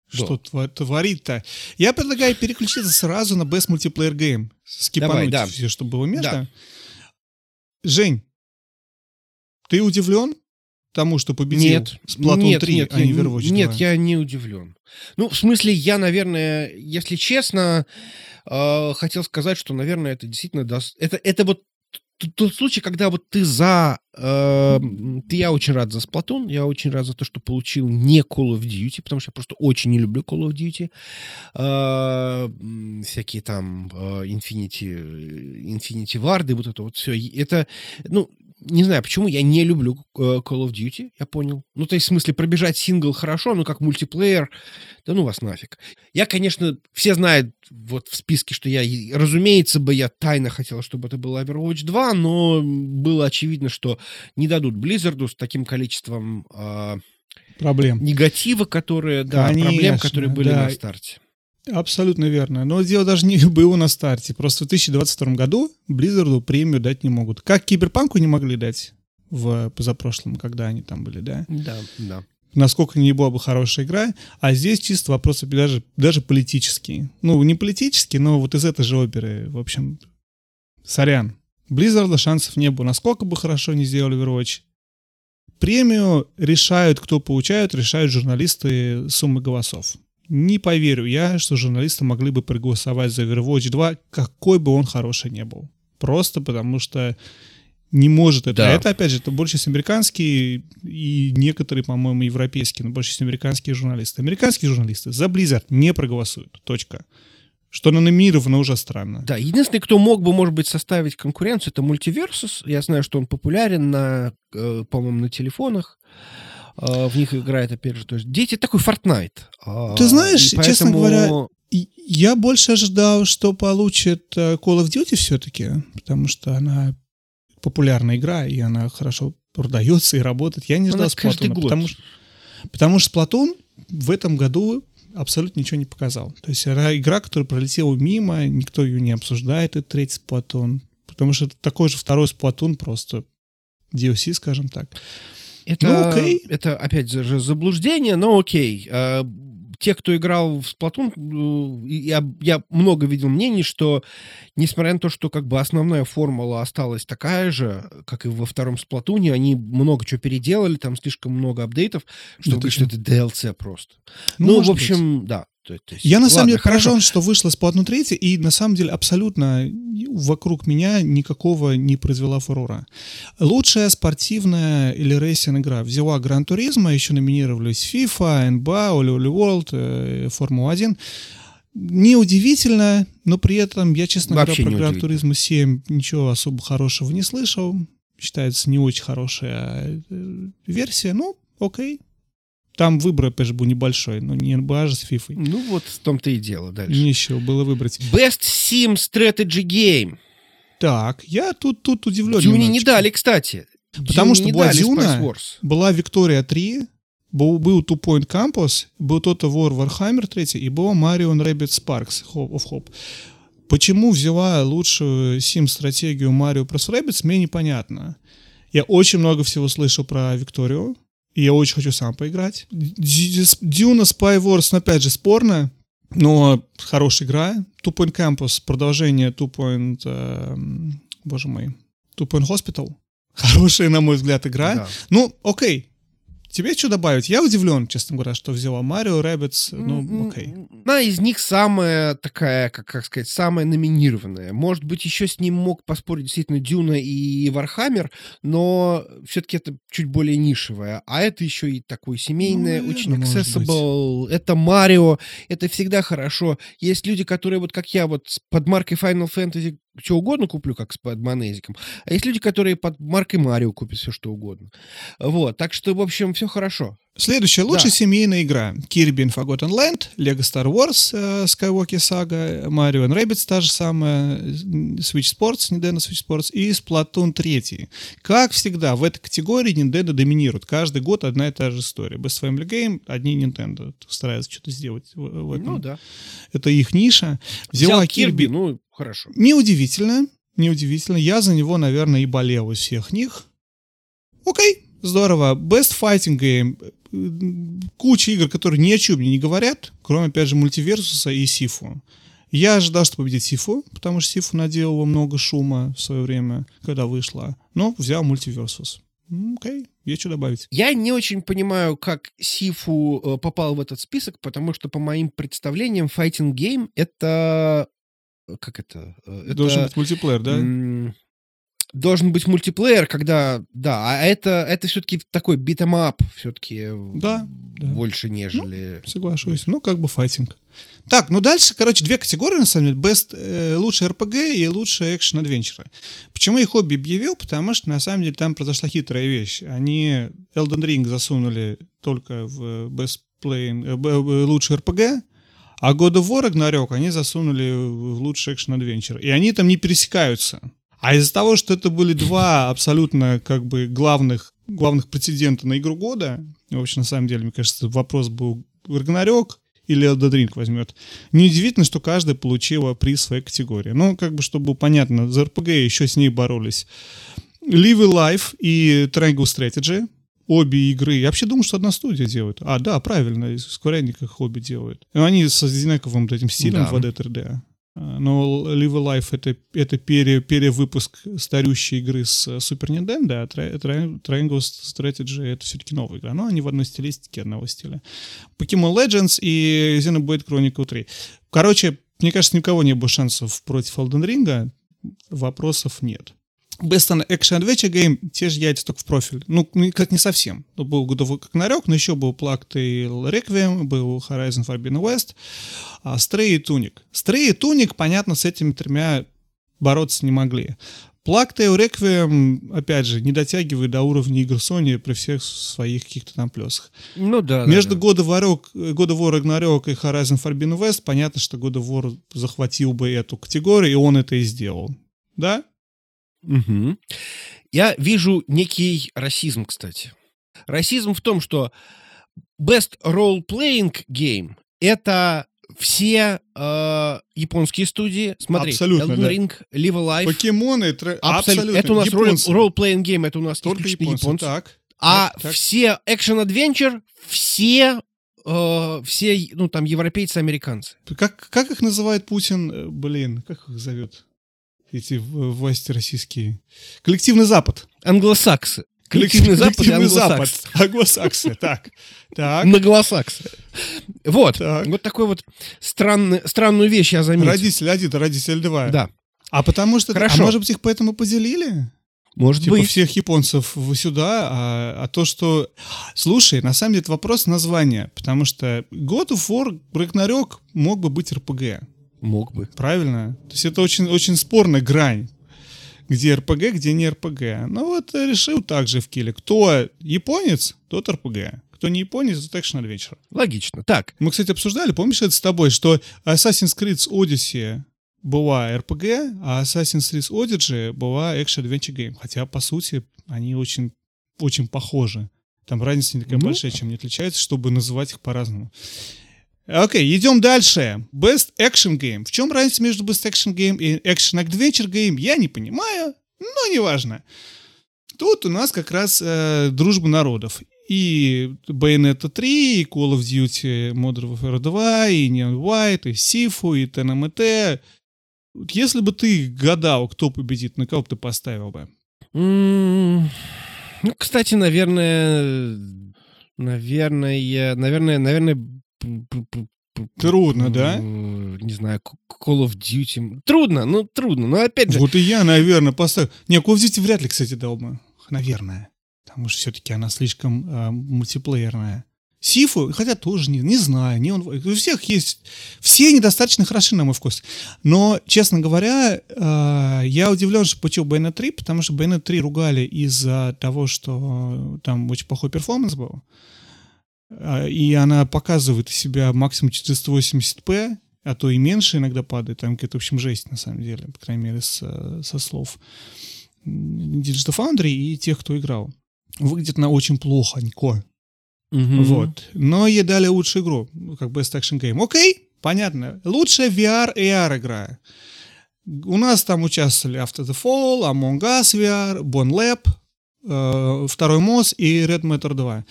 Что тва- творит-то? Я предлагаю переключиться сразу на Best Multiplayer Game. Скипануть Давай, да. все, чтобы было место. Да. Жень, ты удивлен тому, что победил Нет, Splatoon нет, 3, нет, а не Overwatch нет, 2? я не удивлен. Ну, в смысле, я, наверное, если честно, э, хотел сказать, что, наверное, это действительно даст... Это, это вот тот случай, когда вот ты за... э, ты, я очень рад за Splatoon, я очень рад за то, что получил не Call of Duty, потому что я просто очень не люблю Call of Duty. Э, всякие там э, Infinity, Infinity Ward и вот это вот все. Это, ну, не знаю, почему я не люблю э, Call of Duty, я понял. Ну, то есть, в смысле, пробежать сингл хорошо, но как мультиплеер, да ну вас нафиг. Я, конечно, все знают вот в списке, что я, разумеется бы, я тайно хотел, чтобы это был Overwatch 2, но было очевидно, что не дадут Blizzard с таким количеством а, Проблем. негатива, которые, да, проблем, Конечно, которые были да. на старте. Абсолютно верно. Но дело даже не было на старте. Просто в 2022 году Blizzard премию дать не могут. Как Киберпанку не могли дать в позапрошлом, когда они там были, да? Да, да. насколько не была бы хорошая игра, а здесь чисто вопросы даже, даже политические. Ну, не политические, но вот из этой же оперы, в общем, сорян. Blizzard шансов не было, насколько бы хорошо не сделали Overwatch. Премию решают, кто получают, решают журналисты суммы голосов. Не поверю я, что журналисты могли бы проголосовать за Overwatch 2, какой бы он хороший не был. Просто потому что не может это. Да. Это, опять же, это больше всего американские и некоторые, по-моему, европейские, но больше всего американские журналисты. Американские журналисты за Blizzard не проголосуют. Точка. Что она номинирована уже странно. Да, единственный, кто мог бы, может быть, составить конкуренцию, это Multiversus. Я знаю, что он популярен на, э, по-моему, на телефонах. Э, В них играет, опять же, то есть дети такой Fortnite. А, Ты знаешь, и честно поэтому- говоря, И Я больше ожидал, что получит э, Call of Duty все-таки, потому что она популярная игра, и она хорошо продается и работает. Я не ждал год. потому что, потому что Splatoon в этом году абсолютно ничего не показал. То есть она игра, которая пролетела мимо, никто ее не обсуждает, это третий Splatoon. Потому что это такой же второй Splatoon, просто DLC, скажем так. Это, Ну, окей. это опять же, заблуждение, но окей. Э, Те, кто играл в Splatoon, э, и я, я много видел мнений, что несмотря на то, что как бы основная формула осталась такая же, как и во втором Сплатуне, они много чего переделали, там слишком много апдейтов, чтобы Да что это DLC просто. Ну, Ну, в может быть. общем, да. То- то есть, Я на самом деле хорошо. поражен, что вышло Splatoon 3, и на самом деле абсолютно вокруг меня никакого не произвела фурора. Лучшая спортивная или racing игра взяла Gran Turismo, еще номинировались FIFA, NBA, OlliOlli World, э, Формула-1. Неудивительно, но при этом я, честно Вообще говоря, про Gran Turismo 7 ничего особо хорошего не слышал. Считается не очень хорошая э, версия. Ну, окей. Там выбор, опять же, был небольшой, но не NBA же с FIFA. Ну, вот в том-то и дело дальше. Нечего было выбрать. Best Sim Strategy Game. Так, я тут, тут удивлен. Дюне не дали, кстати. Потому Дюне что была Дюна. Была Виктория 3, был, был Two Point Campus, был Total War Warhammer 3 и была Mario and Rabbids Sparks of Hope. Почему взяла лучшую сим-стратегию Mario Bros. Rabbids, мне непонятно. Я очень много всего слышал про Викторию, и я очень хочу сам поиграть. Дюна Spy Wars, ну, опять же, спорно, но хорошая игра. Two Point Campus, продолжение Two Point... эм, боже мой. Two Point Hospital. Хорошая, на мой взгляд, игра. Да. Ну, окей. Тебе что добавить? Я удивлен, честно говоря, что взяла Марио, Rabbids. Ну, окей. Одна из них самая такая, как, как сказать, самая номинированная. Может быть, еще с ним мог поспорить действительно Дюна и Warhammer, но все-таки это чуть более нишевая. А это еще и такое семейное, Ну, очень accessible. Это Марио, это всегда хорошо. Есть люди, которые вот как я, вот под маркой Final Fantasy что угодно куплю, как с под Монезиком. А есть люди, которые под маркой Марио купят все, что угодно. Вот, так что, в общем, все хорошо. Следующая лучшая Да. семейная игра. Kirby and Forgotten Land, Lego Star Wars, э, Skywalker Saga, Mario and Rabbids та же самая, Switch Sports, Nintendo Switch Sports и Splatoon 3. Как всегда, в этой категории Nintendo доминирует. Каждый год одна и та же история. Best Family Game, одни Nintendo стараются что-то сделать в, в этом. Ну да. Это их ниша. Взял Взяла Кирби, Kirby. ну, хорошо. Неудивительно, неудивительно. Я за него, наверное, и болел из всех них. Окей, здорово. Best Fighting Game. Куча игр, которые ни о чем мне не говорят, кроме, опять же, Мультиверсуса и Сифу. Я ожидал, что победит Сифу, потому что Сифу наделала много шума в свое время, когда вышла. Но взял Мультиверсус. Окей, есть что добавить. Я не очень понимаю, как Сифу э, попал в этот список, потому что, по моим представлениям, Fighting Game — это... э, Как это? Э, это Должен быть мультиплеер, да? м, должен быть мультиплеер, когда... Да, а это, это все-таки такой beat 'em up, все-таки Да, да. больше, нежели... Соглашусь. Ну, как бы файтинг. Так, ну дальше, короче, две категории, на самом деле. Best, э, лучший RPG и лучший action adventure. Почему я обе объявил? Потому что, на самом деле, там произошла хитрая вещь. Они Elden Ring засунули только в Best э, б- э, лучший RPG, а God of War Ragnarok они засунули в лучший экшен адвенчер. И они там не пересекаются. А из-за того, что это были два абсолютно как бы главных, главных претендента на игру года, в общем, на самом деле, мне кажется, вопрос был Рагнарёк или Elden Ring возьмет. Неудивительно, что каждая получила приз своей категории. Ну, как бы, чтобы было понятно, за RPG еще с ней боролись Live Life и Triangle Strategy. Обе игры. Я вообще думал, что одна студия делает. А, да, правильно, Square Enix их обе делают. И они с одинаковым вот этим стилем Да. в 3D. А, Но Live Life это, это пере, перевыпуск старющей игры с э, Super Nintendo, а Tri- Tri- Triangle Strategy это все-таки новая игра. Но они в одной стилистике, одного стиля. Pokemon Legends и Xenoblade Chronicle 3. Короче, мне кажется, ни у кого не было шансов против Elden Ring. Вопросов нет. Best Action Adventure Game, те же яйца только в профиль. Ну, ну, как не совсем. Ну, был War как нарек, но еще был Plague Tale Requiem, был Horizon Forbidden West, а Stray и Tunic. Stray и Tunic, понятно, с этими тремя бороться не могли. Plague Tale Requiem, опять же, не дотягивает до уровня игр Sony при всех своих каких-то там плюсах. Ну да. Между да, War, God of War Ragnarok и Horizon Forbidden West понятно, что God of War захватил бы эту категорию, и он это и сделал. Да? Угу. Я вижу некий расизм, кстати. Расизм в том, что Best Role Playing Game это все э, японские студии. Смотри, Абсолютно, Elden да. Ring, Live Alive. Покемоны, тр... абсолютно. Это у нас японцы. role-playing game, это у нас Только японцы. японцы. Так. А так, так. все action-adventure, все, э, все, ну, там, европейцы, американцы. Как, как их называет Путин? Э, Блин, как их зовет? Эти власти российские. Коллективный Запад. Англосаксы. Коллективный Запад и Коллективный Запад. англосаксы. Англосаксы. Так. Так. Наглосаксы. Вот. Так. Вот такой вот странный, странную вещь я заметил. Родитель один, родитель два. Да. А потому что... Хорошо. А может быть, их поэтому поделили? Может Типа быть. всех японцев сюда, а, а то, что... Слушай, на самом деле это вопрос названия, потому что God of War Ragnarok мог бы быть РПГ, Мог бы. правильно? То есть это очень, очень спорная грань, где РПГ, где не РПГ. Ну вот э, решил так же в Киле. Кто японец, тот РПГ. Кто не японец, тот экшен адвенчер. Логично. Так. Мы, кстати, обсуждали, помнишь это с тобой, что Assassin's Creed Odyssey была RPG, а Assassin's Creed Odyssey была Action Adventure Game. Хотя, по сути, они очень, очень похожи. Там разница не такая Ну. большая, чем они отличаются, чтобы называть их по-разному. Окей, идем дальше. Best Action Game. В чем разница между Best Action Game и Action Adventure Game, я не понимаю, но неважно. Тут у нас как раз э, дружба народов. И Bayonetta 3, и Call of Duty Modern Warfare 2, и Neon White, и Sifu, и. Вот Если бы ты гадал, кто победит, на кого бы ты поставил бы? М, Ну, кстати, наверное, наверное, наверное, наверное, Трудно, да? Не знаю, Call of Duty. Трудно, ну трудно. Но опять же, Вот и я, наверное, поставил. Не, Call of Duty вряд ли, кстати, дал бы. Наверное. Потому что все-таки она слишком э, мультиплеерная. Сифу, хотя тоже не, не знаю. Не он, у всех есть... Все недостаточно хороши, на мой вкус. Но, честно говоря, э, я удивлен, что получил Bayonetta 3, потому что Bayonetta 3 ругали из-за того, что там очень плохой перформанс был. А, И она показывает из себя максимум 480p, а то и меньше иногда падает. Там какая-то, в общем, жесть, на самом деле, по крайней мере, с- со слов Digital Foundry и тех, кто играл. Выглядит она очень плохонько. мгм. Вот. Но ей дали лучшую игру, как Best Action Game. Окей, понятно. Лучшая VR и AR игра. У нас там участвовали After the Fall, Among Us VR, Bon Lab, э, Второй МОЗ и Red Matter 2.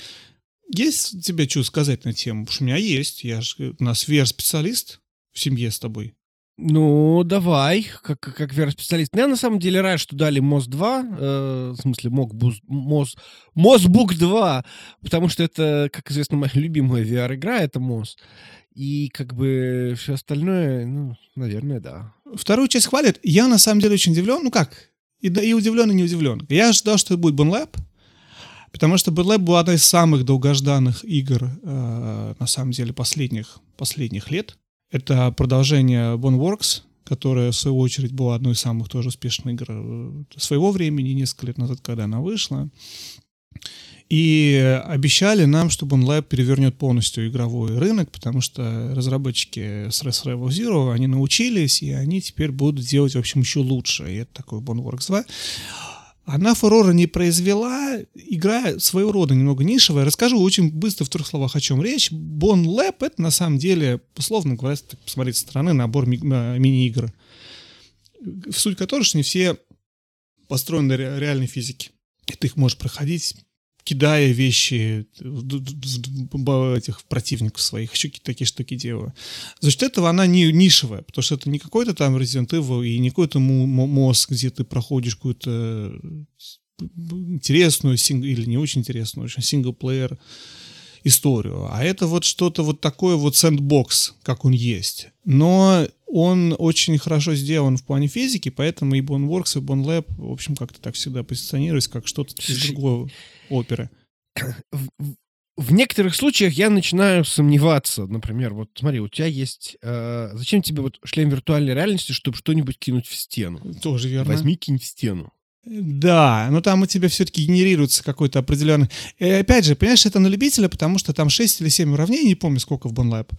Есть тебе что сказать на тему? Потому что у меня есть. Я же у нас VR-специалист в семье с тобой. Ну, давай, как, как VR-специалист. Я на самом деле рад, что дали МОЗ 2, э, в смысле МОК, МОЗ, МОЗБук 2, потому что это, как известно, моя любимая VR-игра, это МОЗ. И как бы все остальное, ну, наверное, да. Вторую часть хвалят. Я на самом деле очень удивлен. Ну как? И, да- и удивлен, и не удивлен. Я ожидал, что это будет Lab, потому что Lab была одна из самых долгожданных игр, э, на самом деле, последних, последних лет. Это продолжение Boneworks, которая, в свою очередь, была одной из самых тоже успешных игр э, своего времени, несколько лет назад, когда она вышла. И обещали нам, что OnLab перевернет полностью игровой рынок, потому что разработчики с Res Revo Zero, они научились, и они теперь будут делать, в общем, еще лучше. И это такой Boneworks 2. Она фурора не произвела, игра своего рода немного нишевая. Расскажу очень быстро в трех словах, о чем речь. Bon Lab — это на самом деле, условно говоря, если посмотреть со стороны, набор ми- э, мини-игр. Суть которых, что не все построены на ре- реальной физике. И ты их можешь проходить, кидая вещи этих противников своих, еще какие-то такие штуки делаю. За счет этого она не нишевая, потому что это не какой-то там Resident Evil и не какой-то мозг, где ты проходишь какую-то интересную синг- или не очень интересную, очень синглплеер историю. А это вот что-то вот такое вот сэндбокс, как он есть. Но он очень хорошо сделан в плане физики, поэтому и Boneworks, и BoneLab, в общем, как-то так всегда позиционируется, как что-то из другого оперы. В, в- некоторых случаях я начинаю сомневаться. Например, вот смотри, у тебя есть... э, зачем тебе вот шлем виртуальной реальности, чтобы что-нибудь кинуть в стену? Тоже верно. Возьми, кинь в стену. Да, но там у тебя все-таки генерируется какой-то определенный... И опять же, понимаешь, это на любителя, потому что там 6 или 7 уровней, не помню сколько в BoneLab.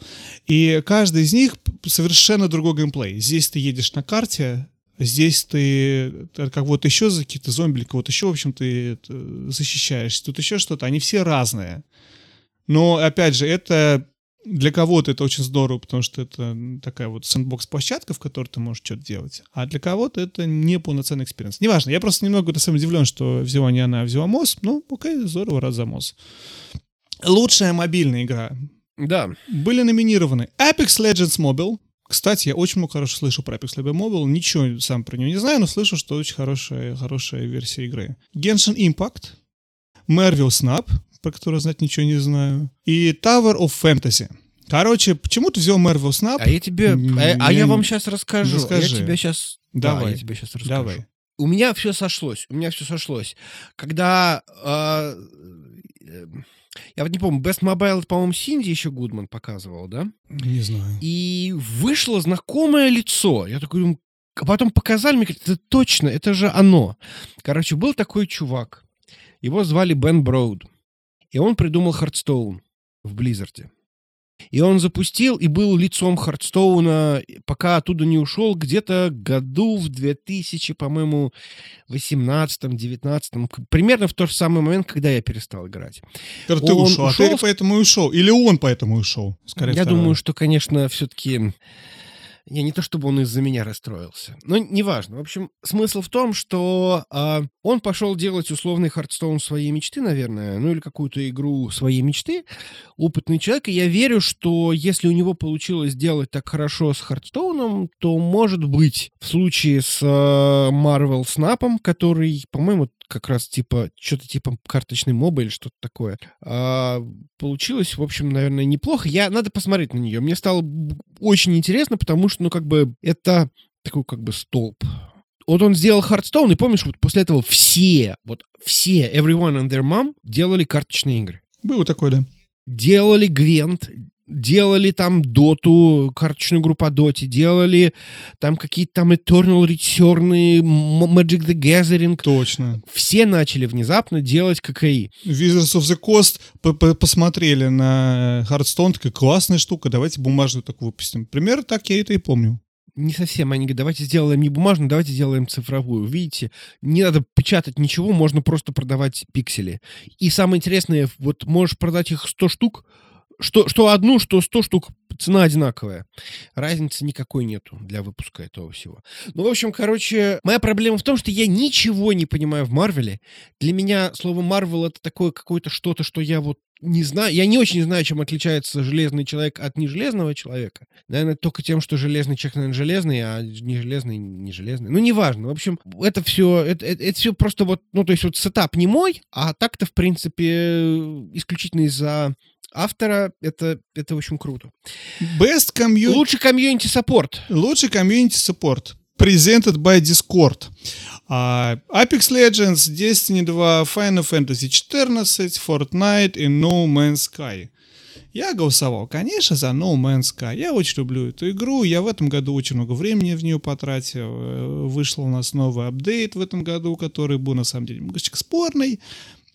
И каждый из них совершенно другой геймплей. Здесь ты едешь на карте, здесь ты э, как вот еще за какие-то зомби кого-то еще, в общем, ты это, защищаешься. Тут еще что-то. Они все разные. Но, опять же, это для кого-то это очень здорово, потому что это такая вот sandbox-площадка, в которой ты можешь что-то делать. А для кого-то это не полноценный experience. Неважно, я просто немного на самом деле удивлен, что взяла не она, а взяла Moss. Ну, окей, здорово, рад за Moss. Лучшая мобильная игра. Да. Были номинированы Apex Legends Mobile. Кстати, я очень много хорошо слышу про Apex Legends Mobile. Ничего сам про нее не знаю, но слышу, что очень хорошая, хорошая версия игры. Genshin Impact. Marvel Snap, про которую знать ничего не знаю. И Tower of Fantasy. Короче, почему ты взял Marvel Snap? А я тебе... А, а я вам сейчас расскажу. Расскажи. Я тебе сейчас... Да, Давай. я тебе сейчас расскажу. Давай. У меня все сошлось. У меня все сошлось. Когда... а, э, я вот не помню, Best Mobile, по-моему, Сидни еще Гудман показывал, да? Не знаю. И вышло знакомое лицо. Я такой думаю, а потом показали мне, говорят, это точно, это же он. Короче, был такой чувак. Его звали Бен Броуд. И он придумал Hearthstone в Близзарде. И он запустил и был лицом Hearthstone а, пока оттуда не ушел, где-то году в 2000, по-моему, 18-19, примерно в тот же самый момент, когда я перестал играть. Ты Он ушел, а ты ушел поэтому и ушел. Или он поэтому и ушел. Скорее Я второе. думаю, что, конечно, все-таки... Не, не то чтобы он из-за меня расстроился. Но неважно. В общем, смысл в том, что а, он пошел делать условный Hearthstone своей мечты, наверное, ну или какую-то игру своей мечты. Опытный человек, и я верю, что если у него получилось сделать так хорошо с Hearthstone ом, то, может быть, в случае с а, Marvel Snap, который, по-моему, как раз типа, что-то типа карточный моба или что-то такое, а, получилось, в общем, наверное, неплохо. Я, надо посмотреть на нее. Мне стало очень интересно, потому что, ну, как бы, это такой, как бы, столб. Вот он сделал Хардстоун, и помнишь, вот после этого все, вот все, everyone and their mom делали карточные игры. Было такое, да. Делали Гвент, делали там Доту, карточную игру по Доте, делали там какие-то там Eternal Return, Magic the Gathering. Точно. Все начали внезапно делать ККИ. Wizards of the Coast по- по- посмотрели на Hearthstone, такая классная штука, давайте бумажную так выпустим. Примерно так я это и помню. Не совсем. Они говорят, давайте сделаем не бумажную, давайте сделаем цифровую. Видите, не надо печатать ничего, можно просто продавать пиксели. И самое интересное, вот можешь продать их 100 штук, что, что одну, что 100 штук, цена одинаковая. Разницы никакой нету для выпуска этого всего. Ну, в общем, короче, моя проблема в том, что я ничего не понимаю в Марвеле. Для меня слово Марвел это такое какое-то что-то, что я вот не знаю. Я не очень знаю, чем отличается железный человек от нежелезного человека. Наверное, только тем, что железный человек, наверное, железный, а не железный не железный. Ну, неважно. В общем, это все, это, это, все просто вот, ну, то есть вот сетап не мой, а так-то, в принципе, исключительно из-за автора, это, это очень круто. Best Community... Лучший community support. Лучший community support. Presented by Discord. А, Apex Legends, Destiny 2, Final Fantasy 14, Fortnite и No Man's Sky. Я голосовал, конечно, за No Man's Sky. Я очень люблю эту игру. Я в этом году очень много времени в нее потратил. Э, Вышел у нас новый апдейт в этом году, который был на самом деле немножечко спорный.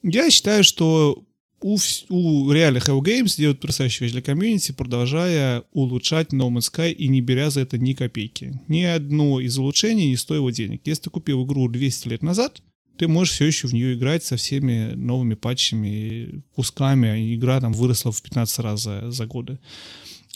Я считаю, что у, у реальных Hell Games делают потрясающую вещь для комьюнити, продолжая улучшать No Man's Sky и не беря за это ни копейки. Ни одно из улучшений не стоило денег. Если ты купил игру 200 лет назад, ты можешь все еще в нее играть со всеми новыми патчами, кусками, а игра там выросла в 15 раз за, за годы.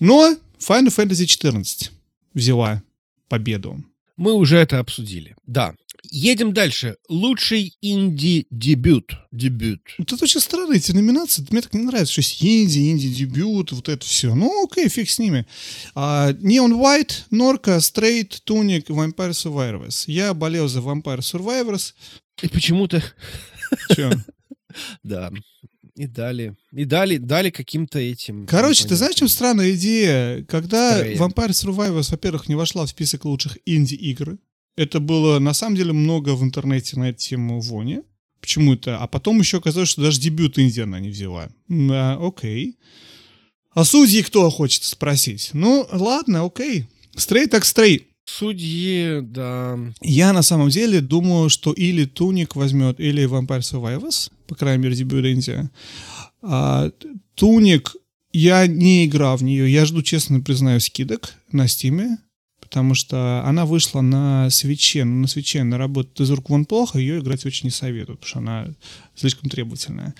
Но Final Fantasy 14 взяла победу. Мы уже это обсудили. Да. Едем дальше. Лучший инди-дебют. Дебют. Вот это очень странные эти номинации. Мне так не нравится, что есть инди, инди-дебют, вот это все. Ну, окей, фиг с ними. А, Neon White, Норка, Straight, Tunic, Vampire Survivors. Я болел за Vampire Survivors. И почему-то... Че? Да. И дали. И дали, дали каким-то этим. Короче, ты знаешь, чем странная идея? Когда. Vampire Survivors, во-первых, не вошла в список лучших инди-игр, это было, на самом деле, много в интернете на эту тему вони. Почему-то. А потом еще оказалось, что даже дебют инди она не взяла. Да, окей. А судьи кто, хочется спросить? Ну, ладно, окей. Стрей так стрей. Судьи, да. Я на самом деле думаю, что или Туник возьмет, или Vampire Survivors, по крайней мере, дебют Индия. А, Туник, я не играл в нее, я жду, честно признаю, скидок на Стиме, потому что она вышла на свече, но на свече она работает из рук вон плохо, ее играть очень не советую, потому что она слишком требовательная.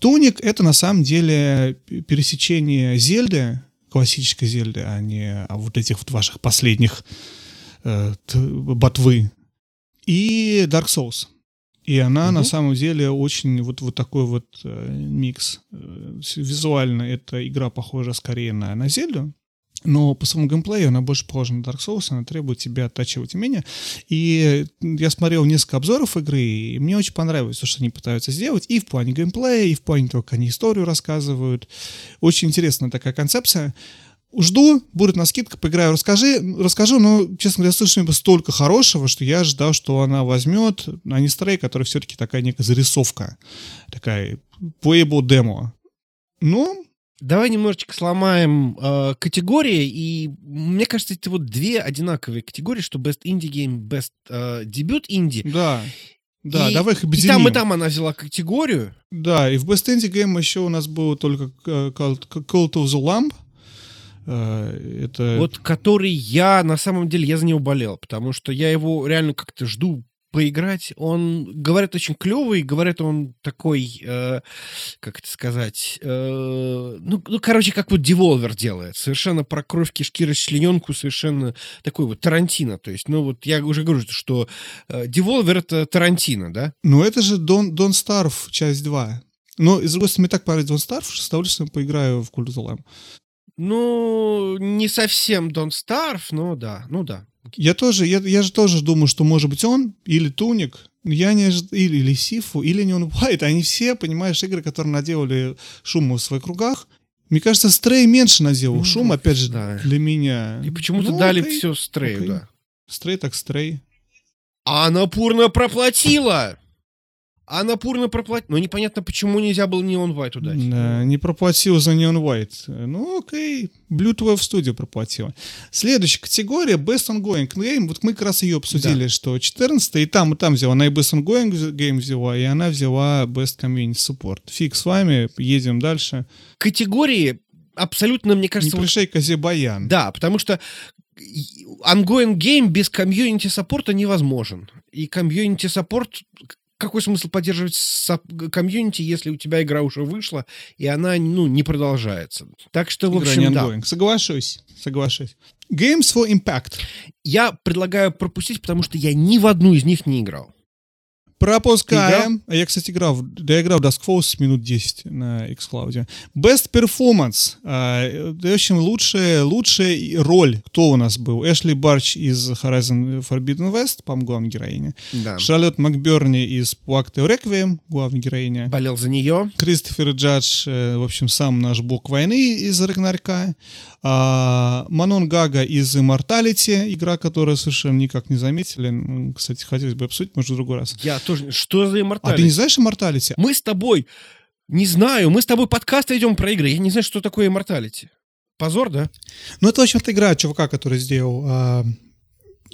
Туник — это на самом деле пересечение Зельды, классической Зельды, а не а вот этих вот ваших последних э, ботвы, и Dark Souls. И она Мгм. на самом деле очень вот, вот такой вот э, микс. Э, Визуально эта игра похожа скорее на, на Зельду, но по своему геймплею она больше похожа на Dark Souls, она требует тебя оттачивать умения. И я смотрел несколько обзоров игры, и мне очень понравилось то, что они пытаются сделать и в плане геймплея, и в плане того, как они историю рассказывают. Очень интересная такая концепция. Жду, будет на скидка, поиграю, расскажи, расскажу, но, честно говоря, слышно было столько хорошего, что я ожидал, что она возьмет, а не стрей, который все-таки такая некая зарисовка, такая playable демо. Ну, Давай немножечко сломаем э, категории, и мне кажется, это вот две одинаковые категории, что Best Indie Game, Best э, Debut Indie. да, да, И- давай их И объединим. там, и там она взяла категорию. Да, и в Best Indie Game еще у нас был только э, Cult of the Lamb. Э, Это... Вот который я, на самом деле, я за него болел, потому что я его реально как-то жду поиграть. Он, говорят, очень клевый, говорят, он такой, э, как это сказать, э, ну, ну, короче, как вот Devolver делает. Совершенно про кровь, кишки, расчлененку, совершенно такой вот Тарантино. То есть, ну, вот я уже говорю, что э, Devolver — это Тарантино, да? Ну, это же Don't, Don't Starve, часть 2. Но, с другой стороны, мне так понравилось Don't Starve, что с удовольствием поиграю в Lamb. Ну, не совсем Don't Starve, но да, ну да. Я тоже, я, я же тоже думаю, что может быть он или Туник, я не ожид- или, или Сифу, или не он White. Они все, понимаешь, игры, которые наделали шума в своих кругах. Мне кажется, Стрей меньше наделал Ну, шум, опять же, да. для меня. И почему-то Ну, дали окей, все Стрею, окей. да. Стрей так Стрей. А Напурна проплатила! А Напурна проплатила. Но непонятно, почему нельзя было Neon White туда. Да, не проплатил за Neon White. Ну, окей. Blue 12 Studio проплатила. Следующая категория Best Ongoing Game. Вот мы как раз ее обсудили, что 14 и там, и там взяла. Она и Best Ongoing Game взяла, и она взяла Best Community Support. Фиг с вами, едем дальше. Категории абсолютно, мне Не кажется, вот- пришей козе баян. да, потому что ongoing game без community support а невозможен. И community support какой смысл поддерживать community, если у тебя игра уже вышла, и она, ну, не продолжается. Так что, в Игра общем, да. ongoing. Соглашусь, соглашусь. Games for Impact. Я предлагаю пропустить, потому что я ни в одну из них не играл. Пропускаем. А я, кстати, играл, в- да, я играл в Dusk Falls минут 10 на xCloud. Best Performance. А, э, в общем, лучшая, лучшая роль. Кто у нас был? Эшли Барч из Horizon Forbidden West, по-моему, главная героиня. Да. Шарлотт Макберни из Plucked Requiem, главная героиня. Болел за нее. Кристофер Джадж, э, в общем, сам наш бог войны из Рагнарька. А, Манон Гага из Immortality, игра, которую совершенно никак не заметили. Кстати, хотелось бы обсудить, может, в другой раз. Я тоже... Что за А Immortality? ты не знаешь Immortality? Мы с тобой... Не знаю, мы с тобой подкаст идем про игры. Я не знаю, что такое Immortality. Позор, да? Ну, это, в общем-то, игра чувака, который сделал а,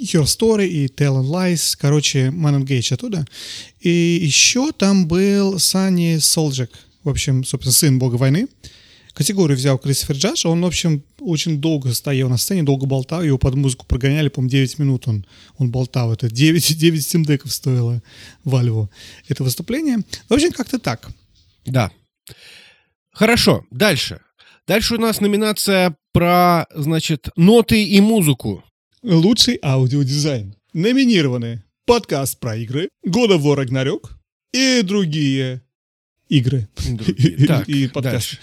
Her Story и Tell and Lies, короче, Man Engage оттуда. И еще там был Сани Солджек, в общем, собственно, сын бога войны. Категорию взял Кристофер Джадж, он, в общем, очень долго стоял на сцене, долго болтал, его под музыку прогоняли, по-моему, 9 минут он, он болтал. Это 9, 9 стимдеков стоило Вальву это выступление. В общем, как-то так. Да. Хорошо, дальше. Дальше у нас номинация про, значит, ноты и музыку. Лучший аудиодизайн. Номинированы подкаст про игры, of War Ragnarok и другие игры. Так, И подкаст. дальше.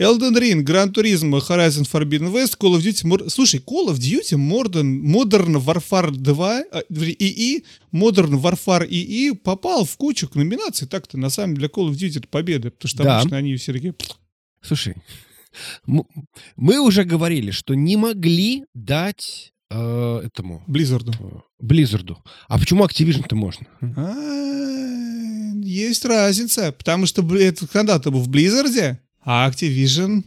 Elden Ring, Gran Turismo, Horizon Forbidden West, Call of Duty... Mor- Слушай, Call of Duty Modern, Modern Warfare 2 а, ИИ, Modern Warfare II попал в кучу номинаций. Так-то, на самом деле, для Call of Duty это победа, потому что Да. обычно они все такие... Слушай, мы уже говорили, что не могли дать э, этому Blizzard у. э, Blizzard у. А почему Activision-то можно? А, Есть разница, потому что это когда-то был в Blizzard е, а Activision...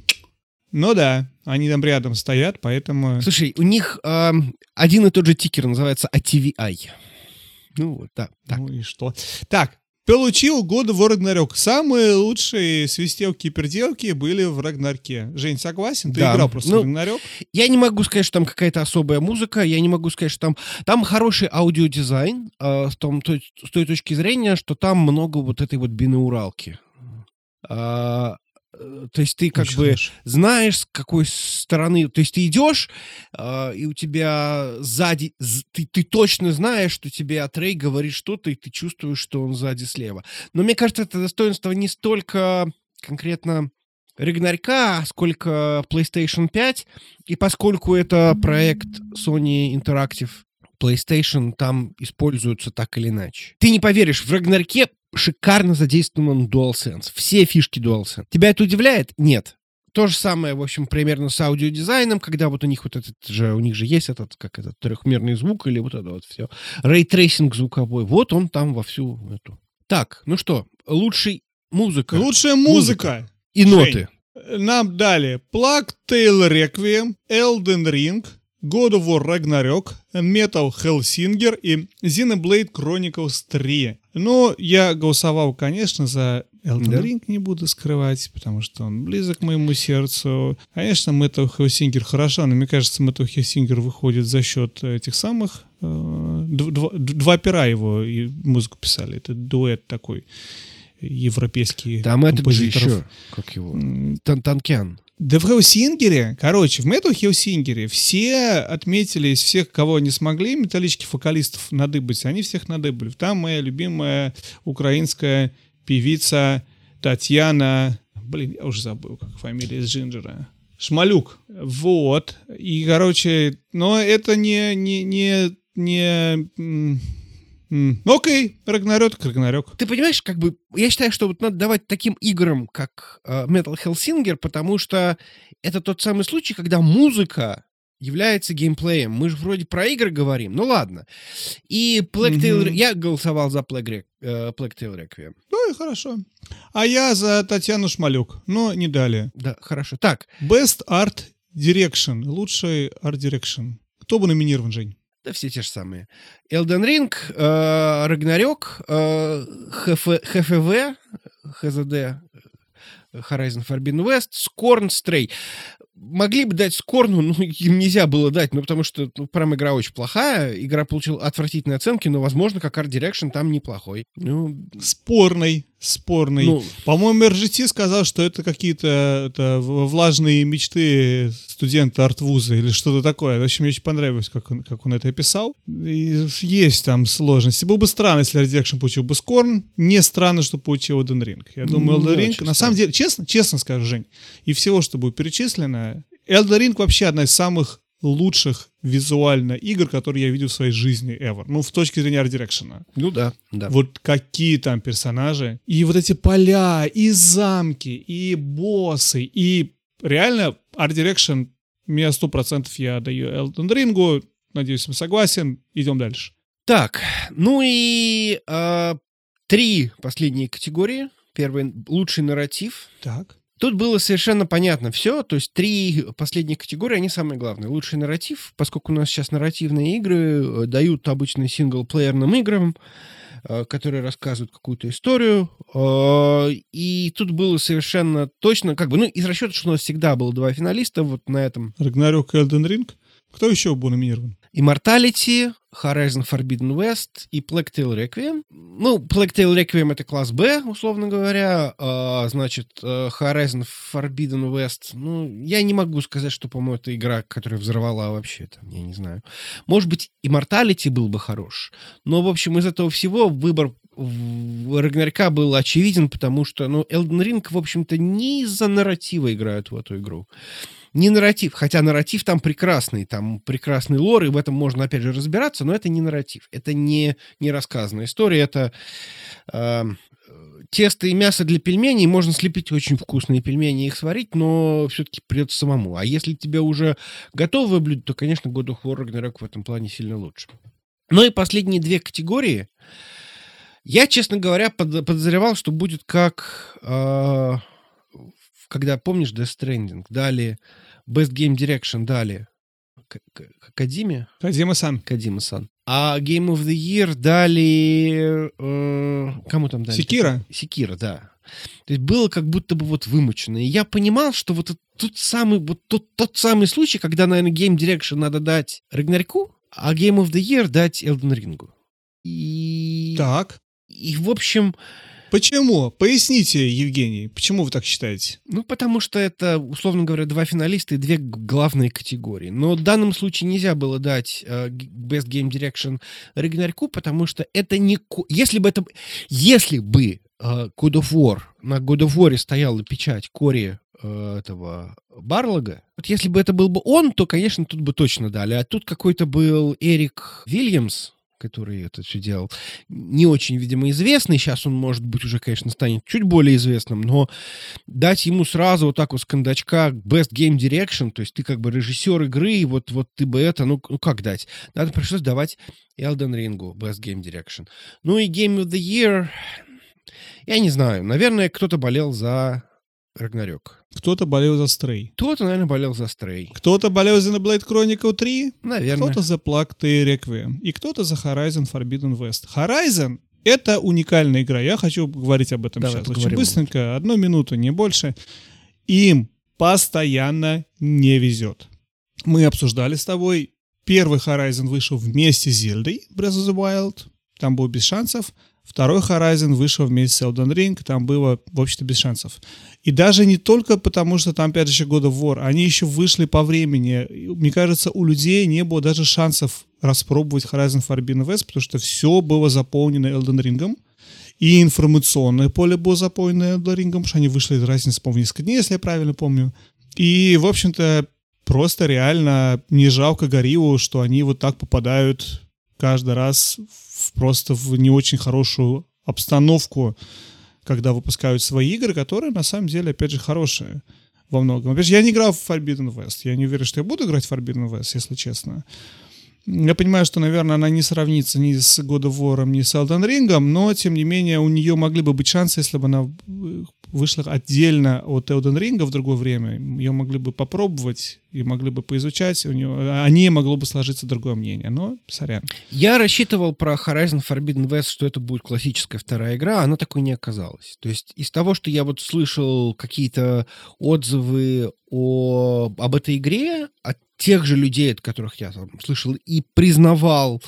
Ну да, они там рядом стоят, поэтому... Слушай, у них эм, один и тот же тикер называется ATVI. Ну, вот, да, так. Ну и что? Так, получил of War Ragnarok. Самые лучшие свистелки-перделки были в Рагнарке. Жень, согласен? Ты Да. играл просто Ну, в Рагнарёк? Я не могу сказать, что там какая-то особая музыка, я не могу сказать, что там... Там хороший аудиодизайн э, с, том- то с той точки зрения, что там много вот этой вот бинауралки. А, э, то есть ты как Очень бы хорошо. знаешь, с какой стороны... То есть ты идешь, а, и у тебя сзади... Ты, ты точно знаешь, что тебе Атрей говорит что-то, и ты чувствуешь, что он сзади слева. Но мне кажется, это достоинство не столько конкретно Рагнарька, сколько PlayStation 5. И поскольку это проект Sony Interactive PlayStation, там используются так или иначе. Ты не поверишь, в Рагнарьке шикарно задействован DualSense. Все фишки DualSense. Тебя это удивляет? Нет. То же самое, в общем, примерно с аудиодизайном, когда вот у них вот этот же, у них же есть этот, как этот, трехмерный звук или вот это вот все. Ray tracing звуковой. Вот он там вовсю эту. Так, ну что, лучший музыка Лучшая музыка. и Жень. ноты. Нам дали Plague Tale Requiem, Elden Ring, God of War Ragnarok, Metal Hellsinger и Xenoblade Chronicles 3. Ну, я голосовал, конечно, за Elden Да. Ring, не буду скрывать, потому что он близок к моему сердцу. Конечно, Metal Hellsinger хорошо, но мне кажется, Metal Hellsinger выходит за счет этих самых... э, дв- два, два пера его и музыку писали. Это дуэт такой европейский Там этот же еще, как его, Тан Танкян. да в Хелсингере, короче, в Metal Хелсингере все отметились, всех, кого не смогли металлических вокалистов надыбать, они всех надыбали. Там моя любимая украинская певица Татьяна, блин, я уже забыл, как фамилия из Джинджера. Шмалюк. Вот. И, короче, но это не, не, не, не... Ну, Окей, Рагнарёк, Рагнарёк. Ты понимаешь, как бы, я считаю, что вот надо давать таким играм, как э, Metal Hellsinger, потому что это тот самый случай, когда музыка является геймплеем. Мы же вроде про игры говорим, ну ладно. И Plague Tale... Мгм. Я голосовал за Plague, э, Plague Tale Requiem. Ну и хорошо. А я за Татьяну Шмалюк, но не далее. Да, хорошо. Так, Best Art Direction. Лучший Art Direction. Кто бы номинирован, Жень? Да все те же самые. Elden Ring, э, Рагнарёк, э, ХФ, ХФВ, ХЗД, Horizon Forbidden West, Scorn, Stray. Могли бы дать Скорну, но им нельзя было дать, ну, потому что ну, прям игра очень плохая. Игра получила отвратительные оценки, но, возможно, как Art Direction там неплохой. Ну, Спорный. Спорный. ну, По-моему, RGT сказал, что это какие-то влажные мечты студента артвуза или что-то такое. В общем, мне очень понравилось, как он, как он это описал. И есть там сложности. Было бы странно, если Art Direction получил бы Скорн. Не странно, что получил Elden Ring. Я думаю, Elden Ring, на самом деле, честно, честно скажу, Жень, и всего, что будет перечислено, Elden Ring вообще одна из самых лучших визуально игр, которые я видел в своей жизни ever. Ну, в точке зрения Art Direction. ну да, да. Вот какие там персонажи. И вот эти поля, и замки, и боссы, и реально Art Direction меня сто процентов я даю Elden Ring. Надеюсь, мы согласен. Идем дальше. Так, ну и э, три последние категории. Первый — лучший нарратив. Так. Тут было совершенно понятно все, то есть три последние категории, они самые главные. Лучший нарратив, поскольку у нас сейчас нарративные игры э, дают обычно синглплеерным играм, э, которые рассказывают какую-то историю. Э, И тут было совершенно точно, как бы, ну, из расчета, что у нас всегда было два финалиста вот на этом. Рагнарёк и Elden Ring. Кто еще был номинирован? Immortality, Horizon Forbidden West и Plague Tale Requiem. Ну, Plague Tale Requiem — это класс Б, условно говоря. А, значит, э, Horizon Forbidden West, ну, я не могу сказать, что, по-моему, это игра, которая взорвала вообще там, я не знаю. Может быть, Immortality был бы хорош. Но, в общем, из этого всего выбор Рагнарька был очевиден, потому что, ну, Elden Ring, в общем-то, не из-за нарратива играют в эту игру. Не нарратив, хотя нарратив там прекрасный, там прекрасный лор, и в этом можно, опять же, разбираться, но это не нарратив, это не, не рассказанная история, это э, тесто и мясо для пельменей, можно слепить очень вкусные пельмени и их сварить, но все-таки придется самому. А если тебе уже готовое блюдо, то, конечно, God of War Ragnarok в этом плане сильно лучше. Ну и последние две категории. Я, честно говоря, под, подозревал, что будет как... Э, когда, помнишь, Death Stranding, дали Best Game Direction, дали Кадиме? Кадима-сан. Кадима-сан. А Game of the Year дали... Э, кому там дали? Секира. Секира, да. То есть было как будто бы вот вымучено. И я понимал, что вот тот самый, вот тот, тот самый случай, когда, наверное, Game Direction надо дать Рагнарьку, а Game of the Year дать Elden Ring. И... Так. И, в общем... Почему? Поясните, Евгений, почему вы так считаете? Ну, потому что это, условно говоря, два финалиста и две главные категории. Но в данном случае нельзя было дать uh, Best Game Direction Рагнарьку, потому что это не... Если бы это... Если бы uh, God of War, на God of War стояла печать Кори uh, этого Барлога, вот если бы это был бы он, то, конечно, тут бы точно дали. А тут какой-то был Эрик Вильямс, который это все делал, не очень, видимо, известный. Сейчас он, может быть, уже, конечно, станет чуть более известным, но дать ему сразу вот так вот с кондачка Best Game Direction, то есть ты как бы режиссер игры, и вот, вот ты бы это, ну, ну как дать? Надо пришлось давать Elden Ring Best Game Direction. Ну и Game of the Year, я не знаю, наверное, кто-то болел за Рагнарёк. Кто-то болел за Стрей. Кто-то, наверное, болел за Стрей. Кто-то болел за Blade Chronicle 3. Наверное. Кто-то за Plague Tale Requiem. И кто-то за Horizon Forbidden West. Horizon — это уникальная игра. Я хочу говорить об этом Давай сейчас. Очень быстренько, одну минуту, не больше. Им постоянно не везет. Мы обсуждали с тобой. Первый Horizon вышел вместе с Зельдой Breath of the Wild. Там был без шансов. Второй Horizon вышел вместе с Elden Ring, там было, в общем-то, без шансов. И даже не только потому, что там, опять же, God of War, они еще вышли по времени. Мне кажется, у людей не было даже шансов распробовать Horizon Forbidden West, потому что все было заполнено Elden Ring. И информационное поле было заполнено Elden Ring, потому что они вышли, разница, по-моему, несколько дней, если я правильно помню. И, в общем-то, просто реально не жалко Гориллу, что они вот так попадают каждый раз в, просто в не очень хорошую обстановку, когда выпускают свои игры, которые на самом деле, опять же, хорошие во многом. Опять же, я не играл в Forbidden West. Я не уверен, что я буду играть в Forbidden West, если честно. Я понимаю, что, наверное, она не сравнится ни с God of War, ни с Elden Ring, но, тем не менее, у нее могли бы быть шансы, если бы она вышла отдельно от Elden Ring в другое время. Ее могли бы попробовать и могли бы поизучать. У нее, о ней могло бы сложиться другое мнение, но сорян. Я рассчитывал про Horizon Forbidden West, что это будет классическая вторая игра, а она такой не оказалась. То есть из того, что я вот слышал какие-то отзывы о, об этой игре от тех же людей, от которых я там, слышал и признавал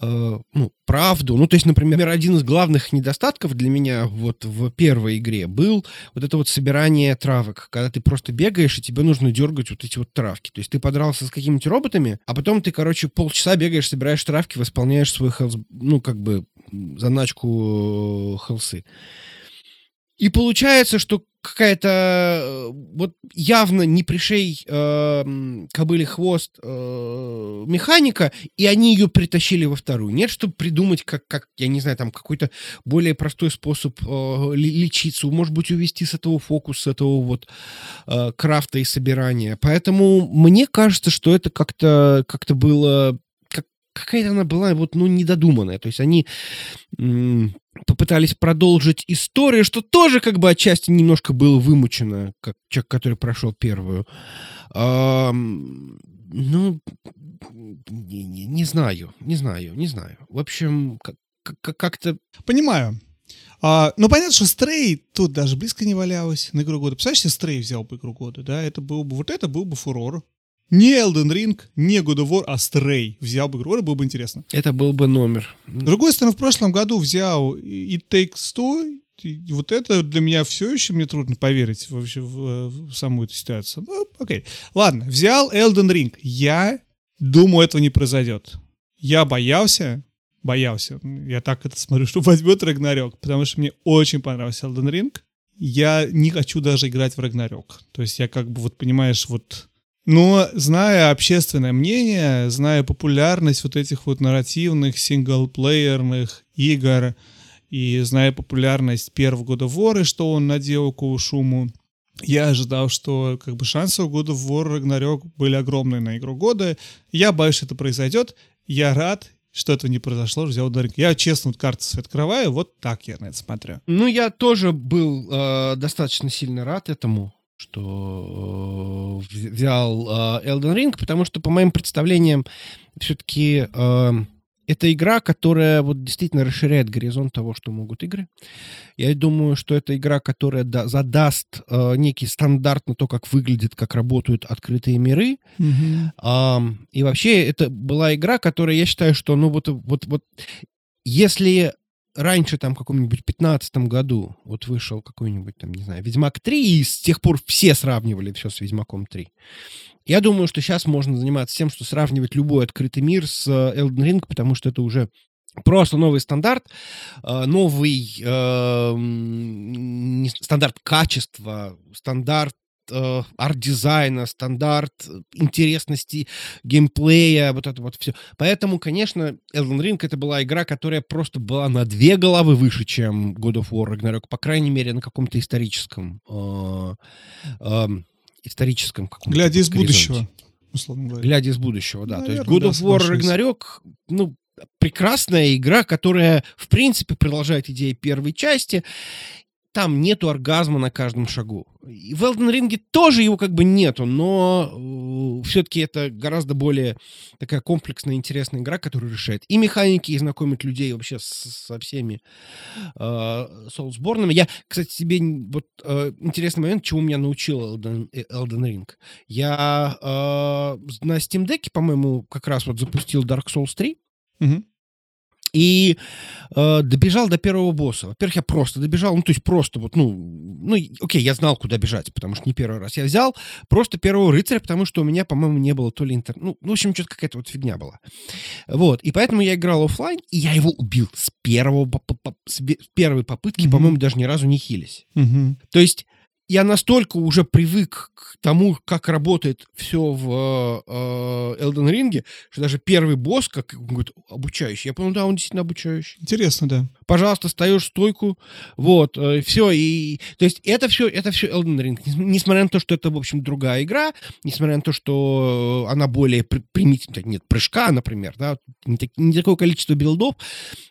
э, ну, правду. Ну, то есть, например, один из главных недостатков для меня вот в первой игре был вот это вот собирание травок, когда ты просто бегаешь, и тебе нужно дергать вот эти вот травки. То есть ты подрался с какими-то роботами, а потом ты, короче, полчаса бегаешь, собираешь травки, восполняешь свой хелс, ну, как бы заначку э, хелсы. И получается, что какая-то э, вот явно не пришей э, кобыле хвост э, механика, и они ее притащили во вторую. Нет, чтобы придумать, как, как я не знаю, там какой-то более простой способ э, лечиться, может быть, увести с этого фокус, с этого вот э, крафта и собирания. Поэтому мне кажется, что это как-то как было какая-то она была вот, ну, недодуманная. То есть они попытались продолжить историю, что тоже как бы отчасти немножко было вымучено, как человек, который прошел первую. А, ну, не, не, не знаю, не знаю, не знаю. В общем, как-то... Понимаю. А, ну, понятно, что Стрей тут даже близко не валялась на игру года. Представляешь, если Стрей взял бы игру года, да, это был бы, вот это был бы фурор. Не Elden Ring, не God of War, а Stray взял бы игру, было бы интересно. Это был бы номер. С другой стороны, в прошлом году взял It Takes Two, и вот это для меня все еще мне трудно поверить вообще в, в саму эту ситуацию. Ну, окей. Ладно, взял Elden Ring. Я думаю, этого не произойдет. Я боялся, боялся. Я так это смотрю, что возьмет Рагнарёк, потому что мне очень понравился Elden Ring. Я не хочу даже играть в Рагнарёк. То есть я как бы вот, понимаешь, вот... Но зная общественное мнение, зная популярность вот этих вот нарративных, синглплеерных игр, и зная популярность первого года воры, что он наделал кого шуму, я ожидал, что как бы шансы у года в War Ragnarok были огромные на игру года. Я боюсь, что это произойдет. Я рад, что этого не произошло, взял ударник. Я честно вот карты открываю, вот так я на это смотрю. Ну, я тоже был э, достаточно сильно рад этому, что э, взял э, Elden Ring, потому что, по моим представлениям, все-таки э, это игра, которая вот действительно расширяет горизонт того, что могут игры. Я думаю, что это игра, которая да, задаст э, некий стандарт на то, как выглядит, как работают открытые миры. Mm-hmm. А, и вообще это была игра, которая, я считаю, что, ну вот, вот, вот, если раньше, там, в каком-нибудь 15 году, вот вышел какой-нибудь, там, не знаю, Ведьмак 3, и с тех пор все сравнивали все с Ведьмаком 3. Я думаю, что сейчас можно заниматься тем, что сравнивать любой открытый мир с э, Elden Ring, потому что это уже просто новый стандарт, э, новый э, стандарт качества, стандарт э, арт-дизайна, стандарт интересности геймплея, вот это вот все. Поэтому, конечно, Elden Ring это была игра, которая просто была на две головы выше, чем God of War Ragnarok, по крайней мере, на каком-то историческом э, э, историческом каком-то Глядя из будущего, условно говоря. Глядя из будущего, да. Наверное, То есть God of War Ragnarok, ну, прекрасная игра, которая, в принципе, продолжает идеи первой части. Там нету оргазма на каждом шагу. И в Elden Ring тоже его как бы нету, но э, все-таки это гораздо более такая комплексная, интересная игра, которая решает и механики, и знакомит людей вообще с, со всеми э, соусборнами. Я, кстати, тебе вот э, интересный момент, чему меня научил Elden, э, Elden Ring. Я э, на Steam Deck, по-моему, как раз вот запустил Dark Souls 3. Угу. И э, добежал до первого босса. Во-первых, я просто добежал, ну, то есть просто вот, ну, ну, окей, я знал, куда бежать, потому что не первый раз. Я взял просто первого рыцаря, потому что у меня, по-моему, не было то ли интернет, ну, в общем, что-то какая-то вот фигня была. Вот, и поэтому я играл офлайн, и я его убил с первого, с первой попытки, mm-hmm. по-моему, даже ни разу не хились. Mm-hmm. То есть я настолько уже привык к тому, как работает все в э, Elden Ring, что даже первый босс, как он говорит, обучающий. Я понял, да, он действительно обучающий. Интересно, да. Пожалуйста, встаешь стойку, вот, э, все. И, то есть это все, это все Elden Ring. Несмотря на то, что это, в общем, другая игра, несмотря на то, что она более примитивная, нет, прыжка, например, да, не, так, не такое количество билдов,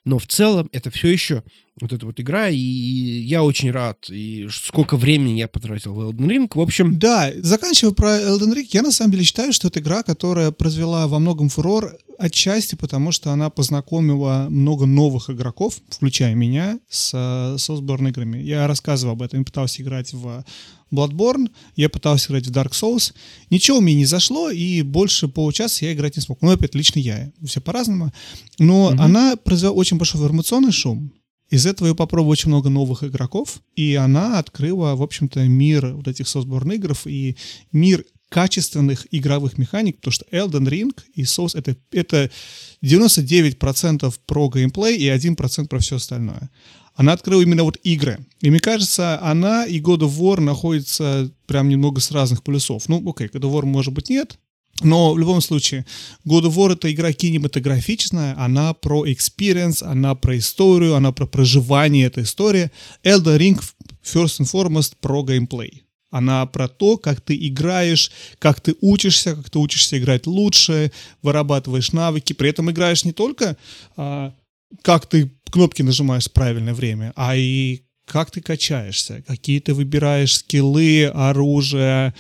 но в целом это все еще вот эта вот игра, и я очень рад, и сколько времени я потратил в Elden Ring, в общем... Да, заканчивая про Elden Ring, я на самом деле считаю, что это игра, которая произвела во многом фурор, отчасти потому, что она познакомила много новых игроков, включая меня, с Soulsborne играми. Я рассказывал об этом, я пытался играть в Bloodborne, я пытался играть в Dark Souls. Ничего мне не зашло, и больше получаса я играть не смог. Ну, опять, лично я. Все по-разному. Но угу. она произвела очень большой информационный шум. Из этого я попробовал очень много новых игроков, и она открыла, в общем-то, мир вот этих соцборн игр и мир качественных игровых механик, потому что Elden Ring и Souls это, это 99% про геймплей и 1% про все остальное. Она открыла именно вот игры. И мне кажется, она и God of War находятся прям немного с разных полюсов. Ну, окей, God of War может быть нет, но в любом случае, God of War это игра кинематографичная, она про experience, она про историю, она про проживание этой истории. Elden Ring first and foremost про геймплей. Она про то, как ты играешь, как ты учишься, как ты учишься играть лучше, вырабатываешь навыки. При этом играешь не только а, как ты кнопки нажимаешь в правильное время, а и как ты качаешься, какие ты выбираешь скиллы, оружие,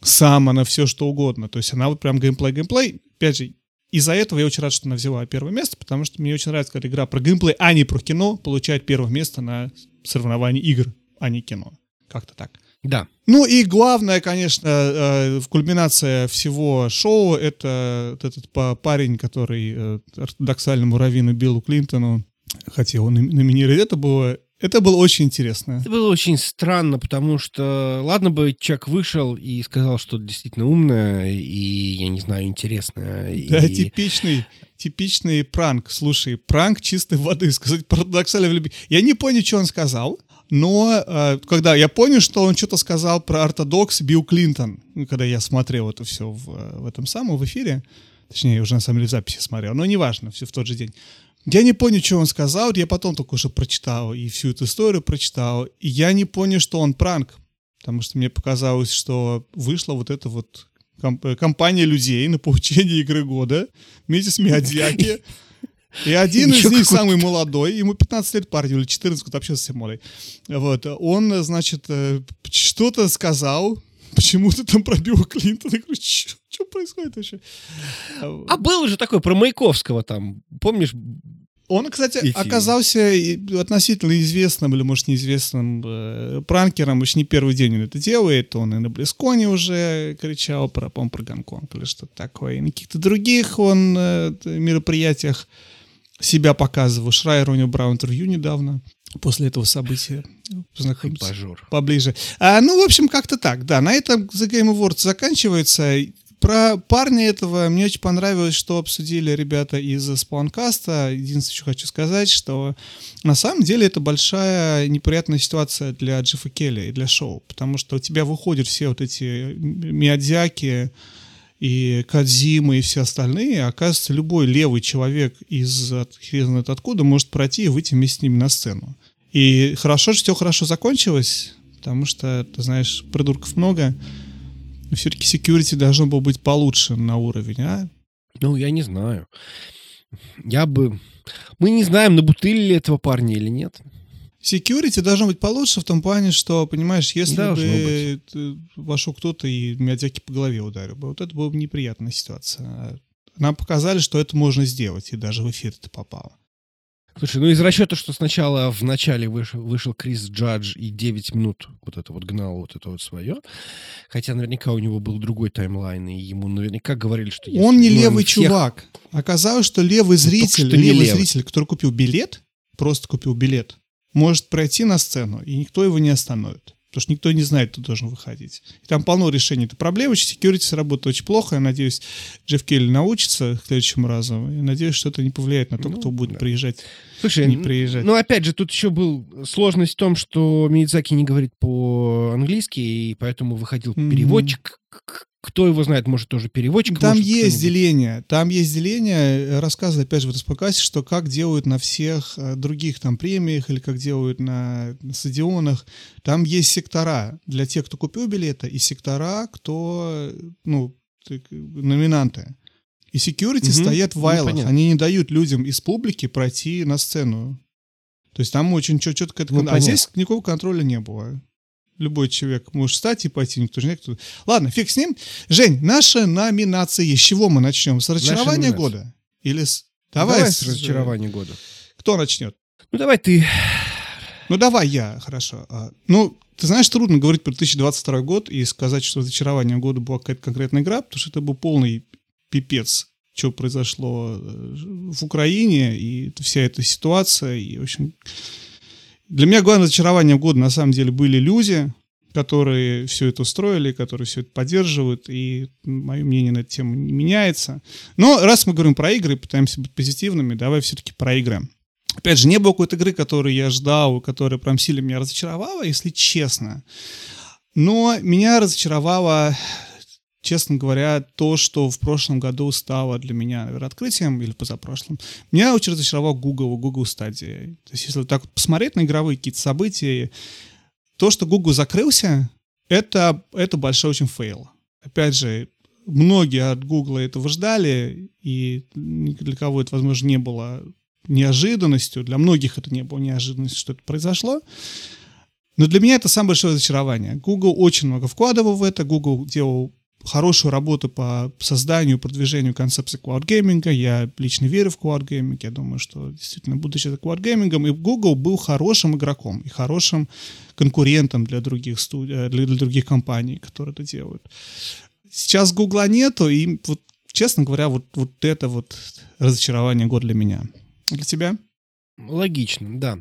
сам, она все что угодно. То есть она вот прям геймплей-геймплей. Опять же, из-за этого я очень рад, что она взяла первое место, потому что мне очень нравится, когда игра про геймплей, а не про кино, получает первое место на соревновании игр, а не кино. Как-то так. Да. Ну и главное, конечно, э, в кульминация всего шоу это этот парень, который э, ортодоксальному раввину Биллу Клинтону хотел номинировать. Это было Это было очень интересно. Это было очень странно, потому что, ладно бы человек вышел и сказал, что действительно умное и, я не знаю, интересное. Да, и... типичный, типичный пранк. Слушай, пранк чистой воды, сказать парадоксально в любви. Я не понял, что он сказал, но э, когда я понял, что он что-то сказал про ортодокс Билл Клинтон, ну, когда я смотрел это все в, в этом самом, в эфире, точнее, я уже на самом деле в записи смотрел, но неважно, все в тот же день. Я не понял, что он сказал, я потом только уже прочитал и всю эту историю прочитал, и я не понял, что он пранк, потому что мне показалось, что вышла вот эта вот комп- компания людей на получение игры года вместе с Миядзяки. И один из них самый молодой, ему 15 лет парню, или 14, вот совсем молодой. Вот, он, значит, э, что-то сказал, почему-то там пробил Клинтона. Я говорю, что происходит вообще? А был же такой про Маяковского там, помнишь? Он, кстати, Эти... оказался относительно известным или, может, неизвестным э, пранкером. Еще не первый день он это делает. Он и на Близконе уже кричал про, по про Гонконг или что-то такое. И на каких-то других он э, мероприятиях себя показывал. Шрайер у него брал интервью недавно после этого события познакомиться Бажор. поближе. А, ну, в общем, как-то так, да. На этом The Game Awards заканчивается. Про парня этого мне очень понравилось, что обсудили ребята из Спаункаста. Единственное, что хочу сказать, что на самом деле это большая неприятная ситуация для Джеффа Келли и для шоу, потому что у тебя выходят все вот эти миядзяки, и Кадзима и все остальные, оказывается, любой левый человек из хрен знает откуда может пройти и выйти вместе с ними на сцену. И хорошо, что все хорошо закончилось, потому что, ты знаешь, придурков много. Все-таки security должно было быть получше на уровень, а? Ну, я не знаю. Я бы... Мы не знаем, набутылили этого парня или нет. Security должно быть получше в том плане, что, понимаешь, если должно бы быть. вошел кто-то и Миядзяки по голове ударил бы, вот это была бы неприятная ситуация. Нам показали, что это можно сделать, и даже в эфир это попало. Слушай, ну из расчета, что сначала в начале вышел, вышел Крис Джадж и 9 минут вот это вот гнал вот это вот свое, хотя наверняка у него был другой таймлайн, и ему наверняка говорили, что... Если, Он не ну, левый всех... чувак. Оказалось, что левый ну, зритель, что левый, левый зритель, который купил билет, просто купил билет, может пройти на сцену, и никто его не остановит. Потому что никто не знает, кто должен выходить. И там полно решений этой проблемы. Security работает очень плохо. Я надеюсь, Джефф Келли научится к следующему разу. Я надеюсь, что это не повлияет на то, ну, кто будет да. приезжать. Слушай, не приезжать. Ну, опять же, тут еще был сложность в том, что Миядзаки не говорит по-английски, и поэтому выходил mm-hmm. переводчик, кто его знает, может, тоже переводчик. Там может, есть деление. Там есть деление. Рассказывают, опять же, в этом подкасте, что как делают на всех э, других там премиях или как делают на, на стадионах. Там есть сектора для тех, кто купил билеты, и сектора, кто, ну, номинанты. И security угу. стоят в вайлах. Ну, Они не дают людям из публики пройти на сцену. То есть там очень четко... Ну, а здесь никакого контроля не было любой человек может встать и пойти, никто же никто. Ладно, фиг с ним. Жень, наша номинация. С чего мы начнем? С разочарования года? Или с... Давай, давай с, с разочарования года. Кто начнет? Ну, давай ты. Ну, давай я, хорошо. А, ну, ты знаешь, трудно говорить про 2022 год и сказать, что разочарование года была какая-то конкретная игра, потому что это был полный пипец, что произошло э, в Украине, и вся эта ситуация, и, в общем, для меня главное разочарование года на самом деле были люди, которые все это устроили, которые все это поддерживают, и мое мнение на эту тему не меняется. Но раз мы говорим про игры, пытаемся быть позитивными, давай все-таки про игры. Опять же, не было какой-то игры, которую я ждал, которая прям сильно меня разочаровала, если честно. Но меня разочаровала честно говоря, то, что в прошлом году стало для меня, наверное, открытием, или позапрошлом, меня очень разочаровал Google, Google Stadia. То есть, если так посмотреть на игровые какие-то события, то, что Google закрылся, это, это большой очень fail. Опять же, многие от Google этого ждали, и для кого это, возможно, не было неожиданностью, для многих это не было неожиданностью, что это произошло. Но для меня это самое большое разочарование. Google очень много вкладывал в это, Google делал хорошую работу по созданию, продвижению концепции cloud gaming а. Я лично верю в cloud gaming. Я думаю, что действительно будущее это cloud gaming ом. И Google был хорошим игроком и хорошим конкурентом для других, студ... Э, для, для других компаний, которые это делают. Сейчас Гугла нету, и вот, честно говоря, вот, вот это вот разочарование год для меня. Для тебя? Логично, да.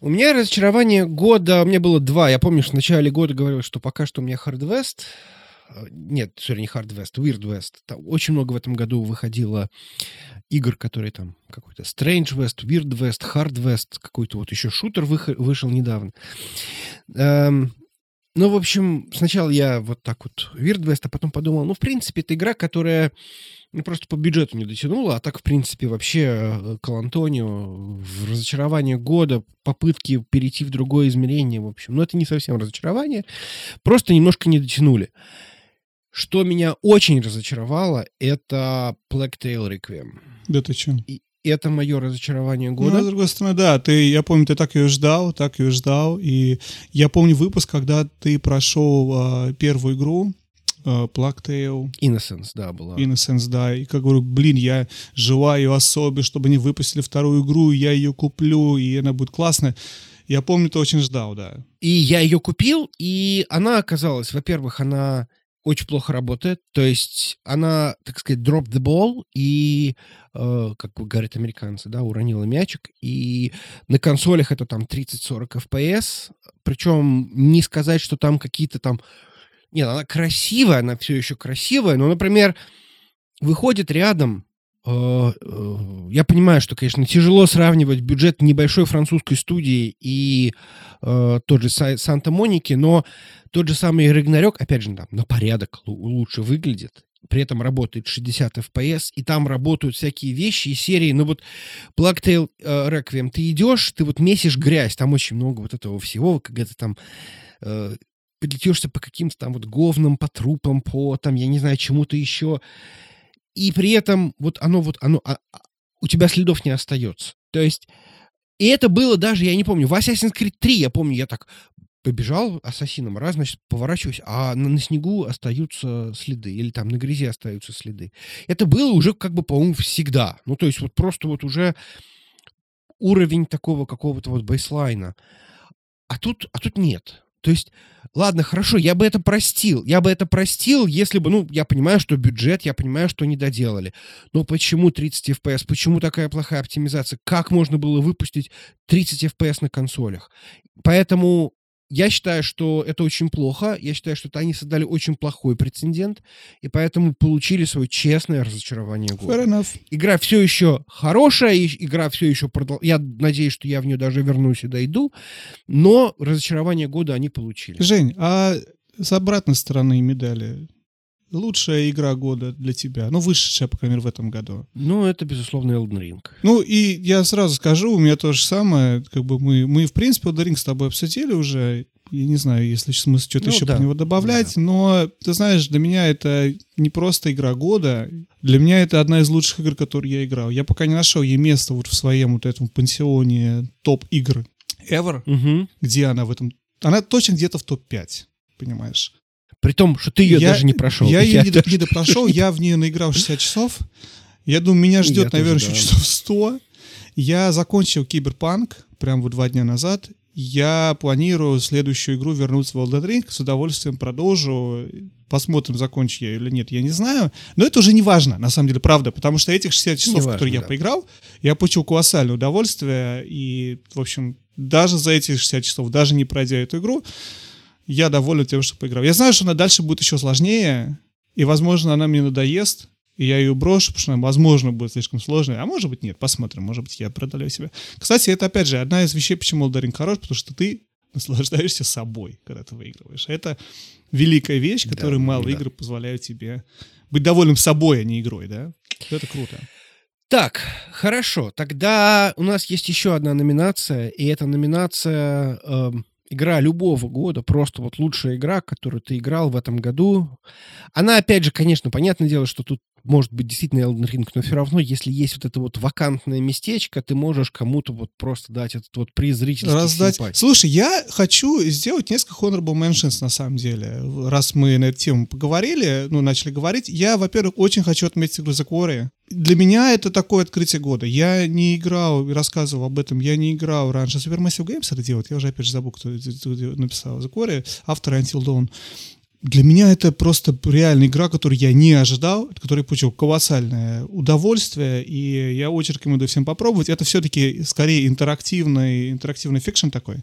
У меня разочарование года, у меня было два. Я помню, что в начале года говорил, что пока что у меня Hard. Э, нет, сори, не Hard West, Weird West. Там очень много в этом году выходило игр, которые там какой-то Strange West, Weird West, Hard West, какой-то вот еще шутер вышел недавно. Эм, ну, в общем, сначала я вот так вот Weird West, а потом подумал, ну, в принципе, это игра, которая ну, просто по бюджету не дотянула, а так, в принципе, вообще э, к в разочарование года, попытки перейти в другое измерение, в общем. Но это не совсем разочарование, просто немножко не дотянули. Что меня очень разочаровало, это Black Tail Requiem. Да ты чё? И, это мое разочарование года. Ну, с другой стороны, да, ты, я помню, ты так ее ждал, так ее ждал, и я помню выпуск, когда ты прошел э, первую игру, Tale. Innocence, да, была. Innocence, да, и как говорю, блин, я желаю особе, чтобы они выпустили вторую игру, я ее куплю, и она будет классная. Я помню, ты очень ждал, да. И я ее купил, и она оказалась, во-первых, она очень плохо работает. То есть она, так сказать, drop the ball и, э, как говорят американцы, да, уронила мячик. И на консолях это там 30-40 FPS. Причем не сказать, что там какие-то там... Нет, она красивая, она все еще красивая, но, например, выходит рядом я понимаю, что, конечно, тяжело сравнивать бюджет небольшой французской студии и э, тот же Санта-Моники, но тот же самый Рагнарёк, опять же, там, на порядок лучше выглядит. При этом работает 60 FPS, и там работают всякие вещи и серии. Ну вот Blacktail э, Requiem, ты идешь, ты вот месишь грязь, там очень много вот этого всего, когда ты там э, подлетешься по каким-то там вот говнам, по трупам, по там, я не знаю, чему-то еще и при этом вот оно вот, оно, а, а, у тебя следов не остается. То есть, и это было даже, я не помню, в Assassin's Creed 3, я помню, я так побежал ассасином, раз, значит, поворачиваюсь, а на, на снегу остаются следы, или там на грязи остаются следы. Это было уже как бы, по-моему, всегда. Ну, то есть вот просто вот уже уровень такого какого-то вот бейслайна. А тут, а тут нет. То есть, ладно, хорошо, я бы это простил. Я бы это простил, если бы, ну, я понимаю, что бюджет, я понимаю, что не доделали. Но почему 30 FPS? Почему такая плохая оптимизация? Как можно было выпустить 30 FPS на консолях? Поэтому я считаю, что это очень плохо. Я считаю, что они создали очень плохой прецедент, и поэтому получили свое честное разочарование года. Fair enough. Игра все еще хорошая, игра все еще продол... Я надеюсь, что я в нее даже вернусь и дойду, но разочарование года они получили. Жень, а с обратной стороны медали, лучшая игра года для тебя? Ну, вышедшая, по крайней мере, в этом году. Ну, это, безусловно, Elden Ring. Ну, и я сразу скажу, у меня то же самое. Как бы мы, мы в принципе, Elden Ring с тобой обсудили уже. Я не знаю, если смысл что-то ну, еще да. по него добавлять, да. но, ты знаешь, для меня это не просто игра года. Для меня это одна из лучших игр, которые я играл. Я пока не нашел ей место вот в своем вот этом пансионе топ-игр ever, угу. где она в этом... Она точно где-то в топ-5, понимаешь? При том, что ты ее я, даже не прошел. Я ее не, даже... не допрошел, я в нее наиграл 60 часов. Я думаю, меня ждет, я наверное, тоже, еще да. часов 100. Я закончил Киберпанк прям вот два дня назад. Я планирую следующую игру вернуться в Elden Ring. С удовольствием продолжу. Посмотрим, закончу я или нет, я не знаю. Но это уже не важно, на самом деле, правда. Потому что этих 60 часов, важно, которые да. я поиграл, я получил колоссальное удовольствие. И, в общем, даже за эти 60 часов, даже не пройдя эту игру, я доволен тем, что поиграл. Я знаю, что она дальше будет еще сложнее, и, возможно, она мне надоест, и я ее брошу, потому что она, возможно, будет слишком сложной, а может быть, нет, посмотрим, может быть, я преодолею себя. Кстати, это, опять же, одна из вещей, почему Elden хорош, потому что ты наслаждаешься собой, когда ты выигрываешь. Это великая вещь, которую да, мало да. игр позволяют тебе быть довольным собой, а не игрой, да? Это круто. Так, хорошо. Тогда у нас есть еще одна номинация, и эта номинация... Э, игра любого года, просто вот лучшая игра, которую ты играл в этом году. Она, опять же, конечно, понятное дело, что тут может быть действительно Elden Ring, но все равно, если есть вот это вот вакантное местечко, ты можешь кому-то вот просто дать этот вот приз зрительской Раздать. Симпатии. Слушай, я хочу сделать несколько honorable mentions на самом деле. Раз мы на эту тему поговорили, ну, начали говорить, я, во-первых, очень хочу отметить игру The Quarry для меня это такое открытие года. Я не играл, рассказывал об этом, я не играл раньше. Supermassive Games это делает, я уже опять же забыл, кто, кто написал The Quarry, автор Until Dawn. Для меня это просто реальная игра, которую я не ожидал, от которой получил колоссальное удовольствие, и я очень рекомендую всем попробовать. Это все-таки скорее интерактивный, интерактивный fiction такой.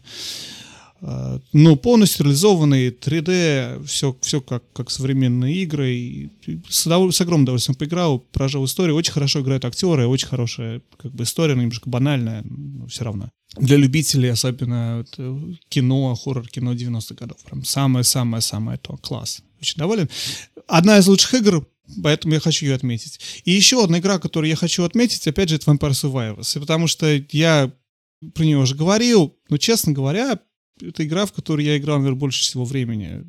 Но полностью реализованный 3D, все, все как, как современные игры. И с, с огромным удовольствием поиграл, прожил историю. Очень хорошо играют актеры, очень хорошая как бы, история, но немножко банальная, но все равно. Для любителей, особенно вот, э, кино, хоррор-кино 90-х годов. Прям самое-самое-самое то. Класс. Очень доволен. Одна из лучших игр, Поэтому я хочу ее отметить. И еще одна игра, которую я хочу отметить, опять же, это Vampire Survivors. Потому что я про нее уже говорил, но, честно говоря, это игра, в которой я играл, наверное, больше всего времени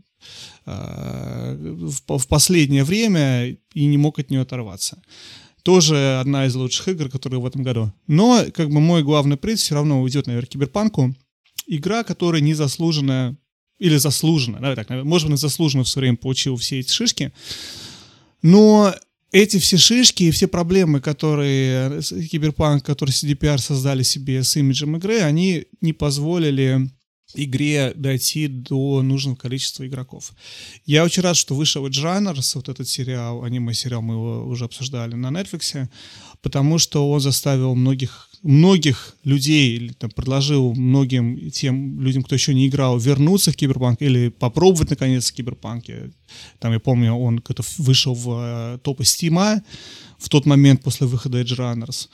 а, в, последнее время и не мог от нее оторваться. Тоже одна из лучших игр, которые в этом году. Но, как бы, мой главный приз все равно уйдет, наверное, киберпанку. Игра, которая незаслуженно, или заслуженно, давай так, может быть, заслуженно свое время получила все эти шишки, но эти все шишки и все проблемы, которые Киберпанк, которые CDPR создали себе с имиджем игры, они не позволили игре дойти до нужного количества игроков. Я очень рад, что вышел Edgerunners, вот этот сериал, аниме-сериал, мы его уже обсуждали на Netflix, потому что он заставил многих, многих людей, или там, предложил многим тем людям, кто еще не играл, вернуться в Киберпанк или попробовать наконец в Киберпанке. Там, я помню, он как-то вышел в э, топы Стима в тот момент после выхода Edge Runners.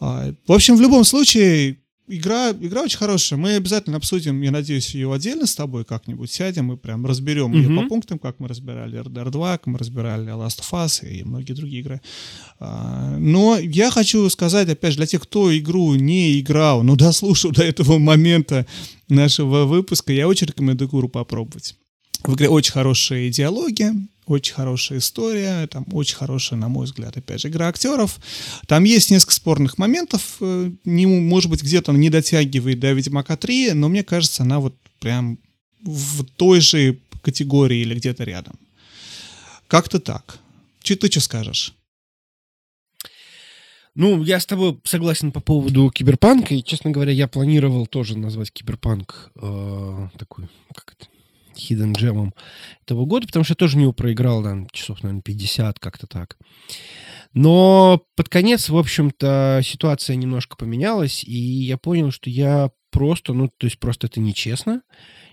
А, в общем, в любом случае, игра, игра очень хорошая. Мы обязательно обсудим, я надеюсь, ее отдельно с тобой как-нибудь сядем и прям разберем mm-hmm. ее по пунктам, как мы разбирали RDR 2, как мы разбирали Last of Us и многие другие игры. А, но я хочу сказать, опять же, для тех, кто игру не играл, но дослушал до этого момента нашего выпуска, я очень рекомендую игру попробовать. В игре очень хорошие диалоги, очень хорошая история, там очень хорошая, на мой взгляд, опять же, игра актеров. Там есть несколько спорных моментов, э, не, может быть, где-то она не дотягивает до Ведьмака 3, но мне кажется, она вот прям в той же категории или где-то рядом. Как-то так. Че ты что скажешь? Ну, я с тобой согласен по поводу киберпанка, и, честно говоря, я планировал тоже назвать киберпанк э, такой, как это, Hidden Gem этого года, потому что я тоже не проиграл, там, часов, наверное, 50, как-то так. Но под конец, в общем-то, ситуация немножко поменялась, и я понял, что я просто, ну, то есть просто это нечестно.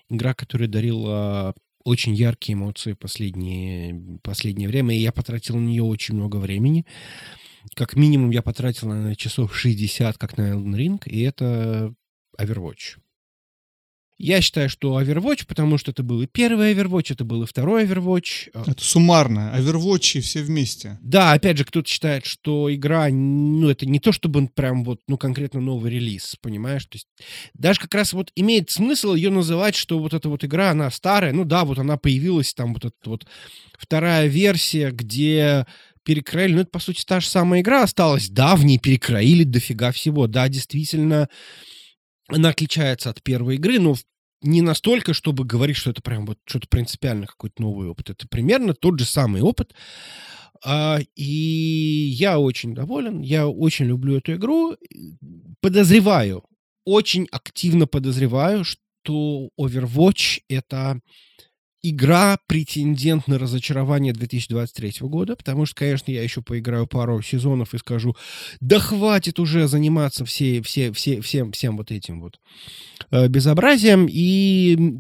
Игра, которая дарила очень яркие эмоции последнее, последнее время, и я потратил на нее очень много времени. Как минимум я потратил, на часов 60, как на Elden Ring, и это Overwatch. Я считаю, что Overwatch, потому что это был и первый Overwatch, это был и второй Overwatch. А это суммарно. Overwatch все вместе. Да, опять же, кто-то считает, что игра, ну, это не то, чтобы он прям вот, ну, конкретно новый релиз, понимаешь? То есть даже как раз вот имеет смысл ее называть, что вот эта вот игра, она старая. Ну да, вот она появилась, там вот эта вот вторая версия, где перекроили. Ну, это, по сути, та же самая игра осталась. Да, в ней перекроили дофига всего. Да, действительно, она отличается от первой игры, но не настолько, чтобы говорить, что это прям вот что-то принципиально какой-то новый опыт. Это примерно тот же самый опыт. А, и я очень доволен, я очень люблю эту игру. Подозреваю, очень активно подозреваю, что Overwatch это игра претендент на разочарование 2023 года, потому что, конечно, я еще поиграю пару сезонов и скажу, да хватит уже заниматься все, все, все, всем, всем вот этим вот э, безобразием, и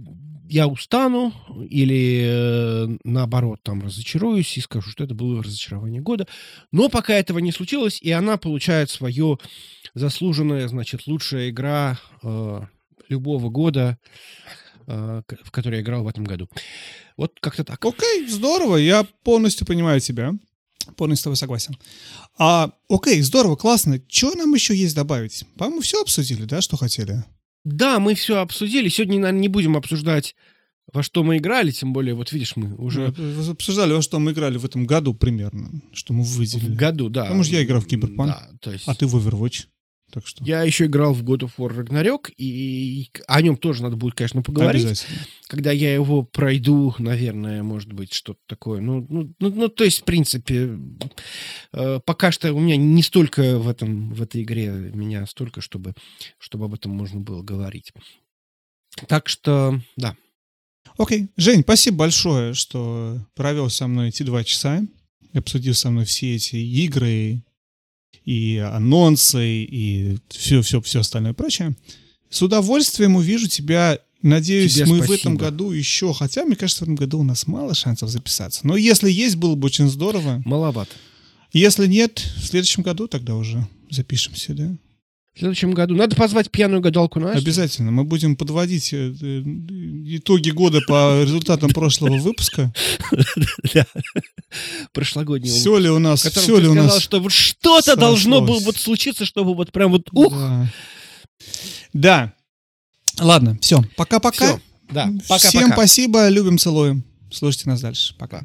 я устану или э, наоборот там разочаруюсь и скажу, что это было разочарование года. Но пока этого не случилось, и она получает свое заслуженное, значит, лучшая игра э, любого года в которой я играл в этом году. Вот как-то так. Окей, здорово, я полностью понимаю тебя. Полностью с тобой согласен. А, окей, здорово, классно. Что нам еще есть добавить? По-моему, все обсудили, да, что хотели? Да, мы все обсудили. Сегодня, наверное, не будем обсуждать, во что мы играли, тем более, вот видишь, мы уже... Мы обсуждали, во что мы играли в этом году примерно, что мы выделили. В году, да. Потому что я играл в Киберпанк, да, то есть... а ты в Overwatch. Так что... Я еще играл в God of War Ragnarok, и о нем тоже надо будет, конечно, поговорить. Когда я его пройду, наверное, может быть, что-то такое. Ну, ну, ну, ну, то есть, в принципе, э, пока что у меня не столько в, этом, в этой игре, меня столько, чтобы, чтобы об этом можно было говорить. Так что, да. Окей. Жень, спасибо большое, что провел со мной эти два часа, обсудил со мной все эти игры, и анонсы, и все-все-все остальное прочее. С удовольствием увижу тебя. Надеюсь, Тебе мы спасибо. в этом году еще, хотя, мне кажется, в этом году у нас мало шансов записаться. Но если есть, было бы очень здорово. Маловато. Если нет, в следующем году тогда уже запишемся, да? В следующем году надо позвать пьяную гадалку Настю. Обязательно. Мы будем подводить э, э, итоги года по результатам прошлого выпуска. Прошлогоднего. Все ли у нас, все ли у нас... что вот что-то должно было вот случиться, чтобы вот прям вот ух. Да. Ладно, все. Пока-пока. Да. Пока-пока. Всем спасибо, любим, целуем. Слушайте нас дальше. Пока.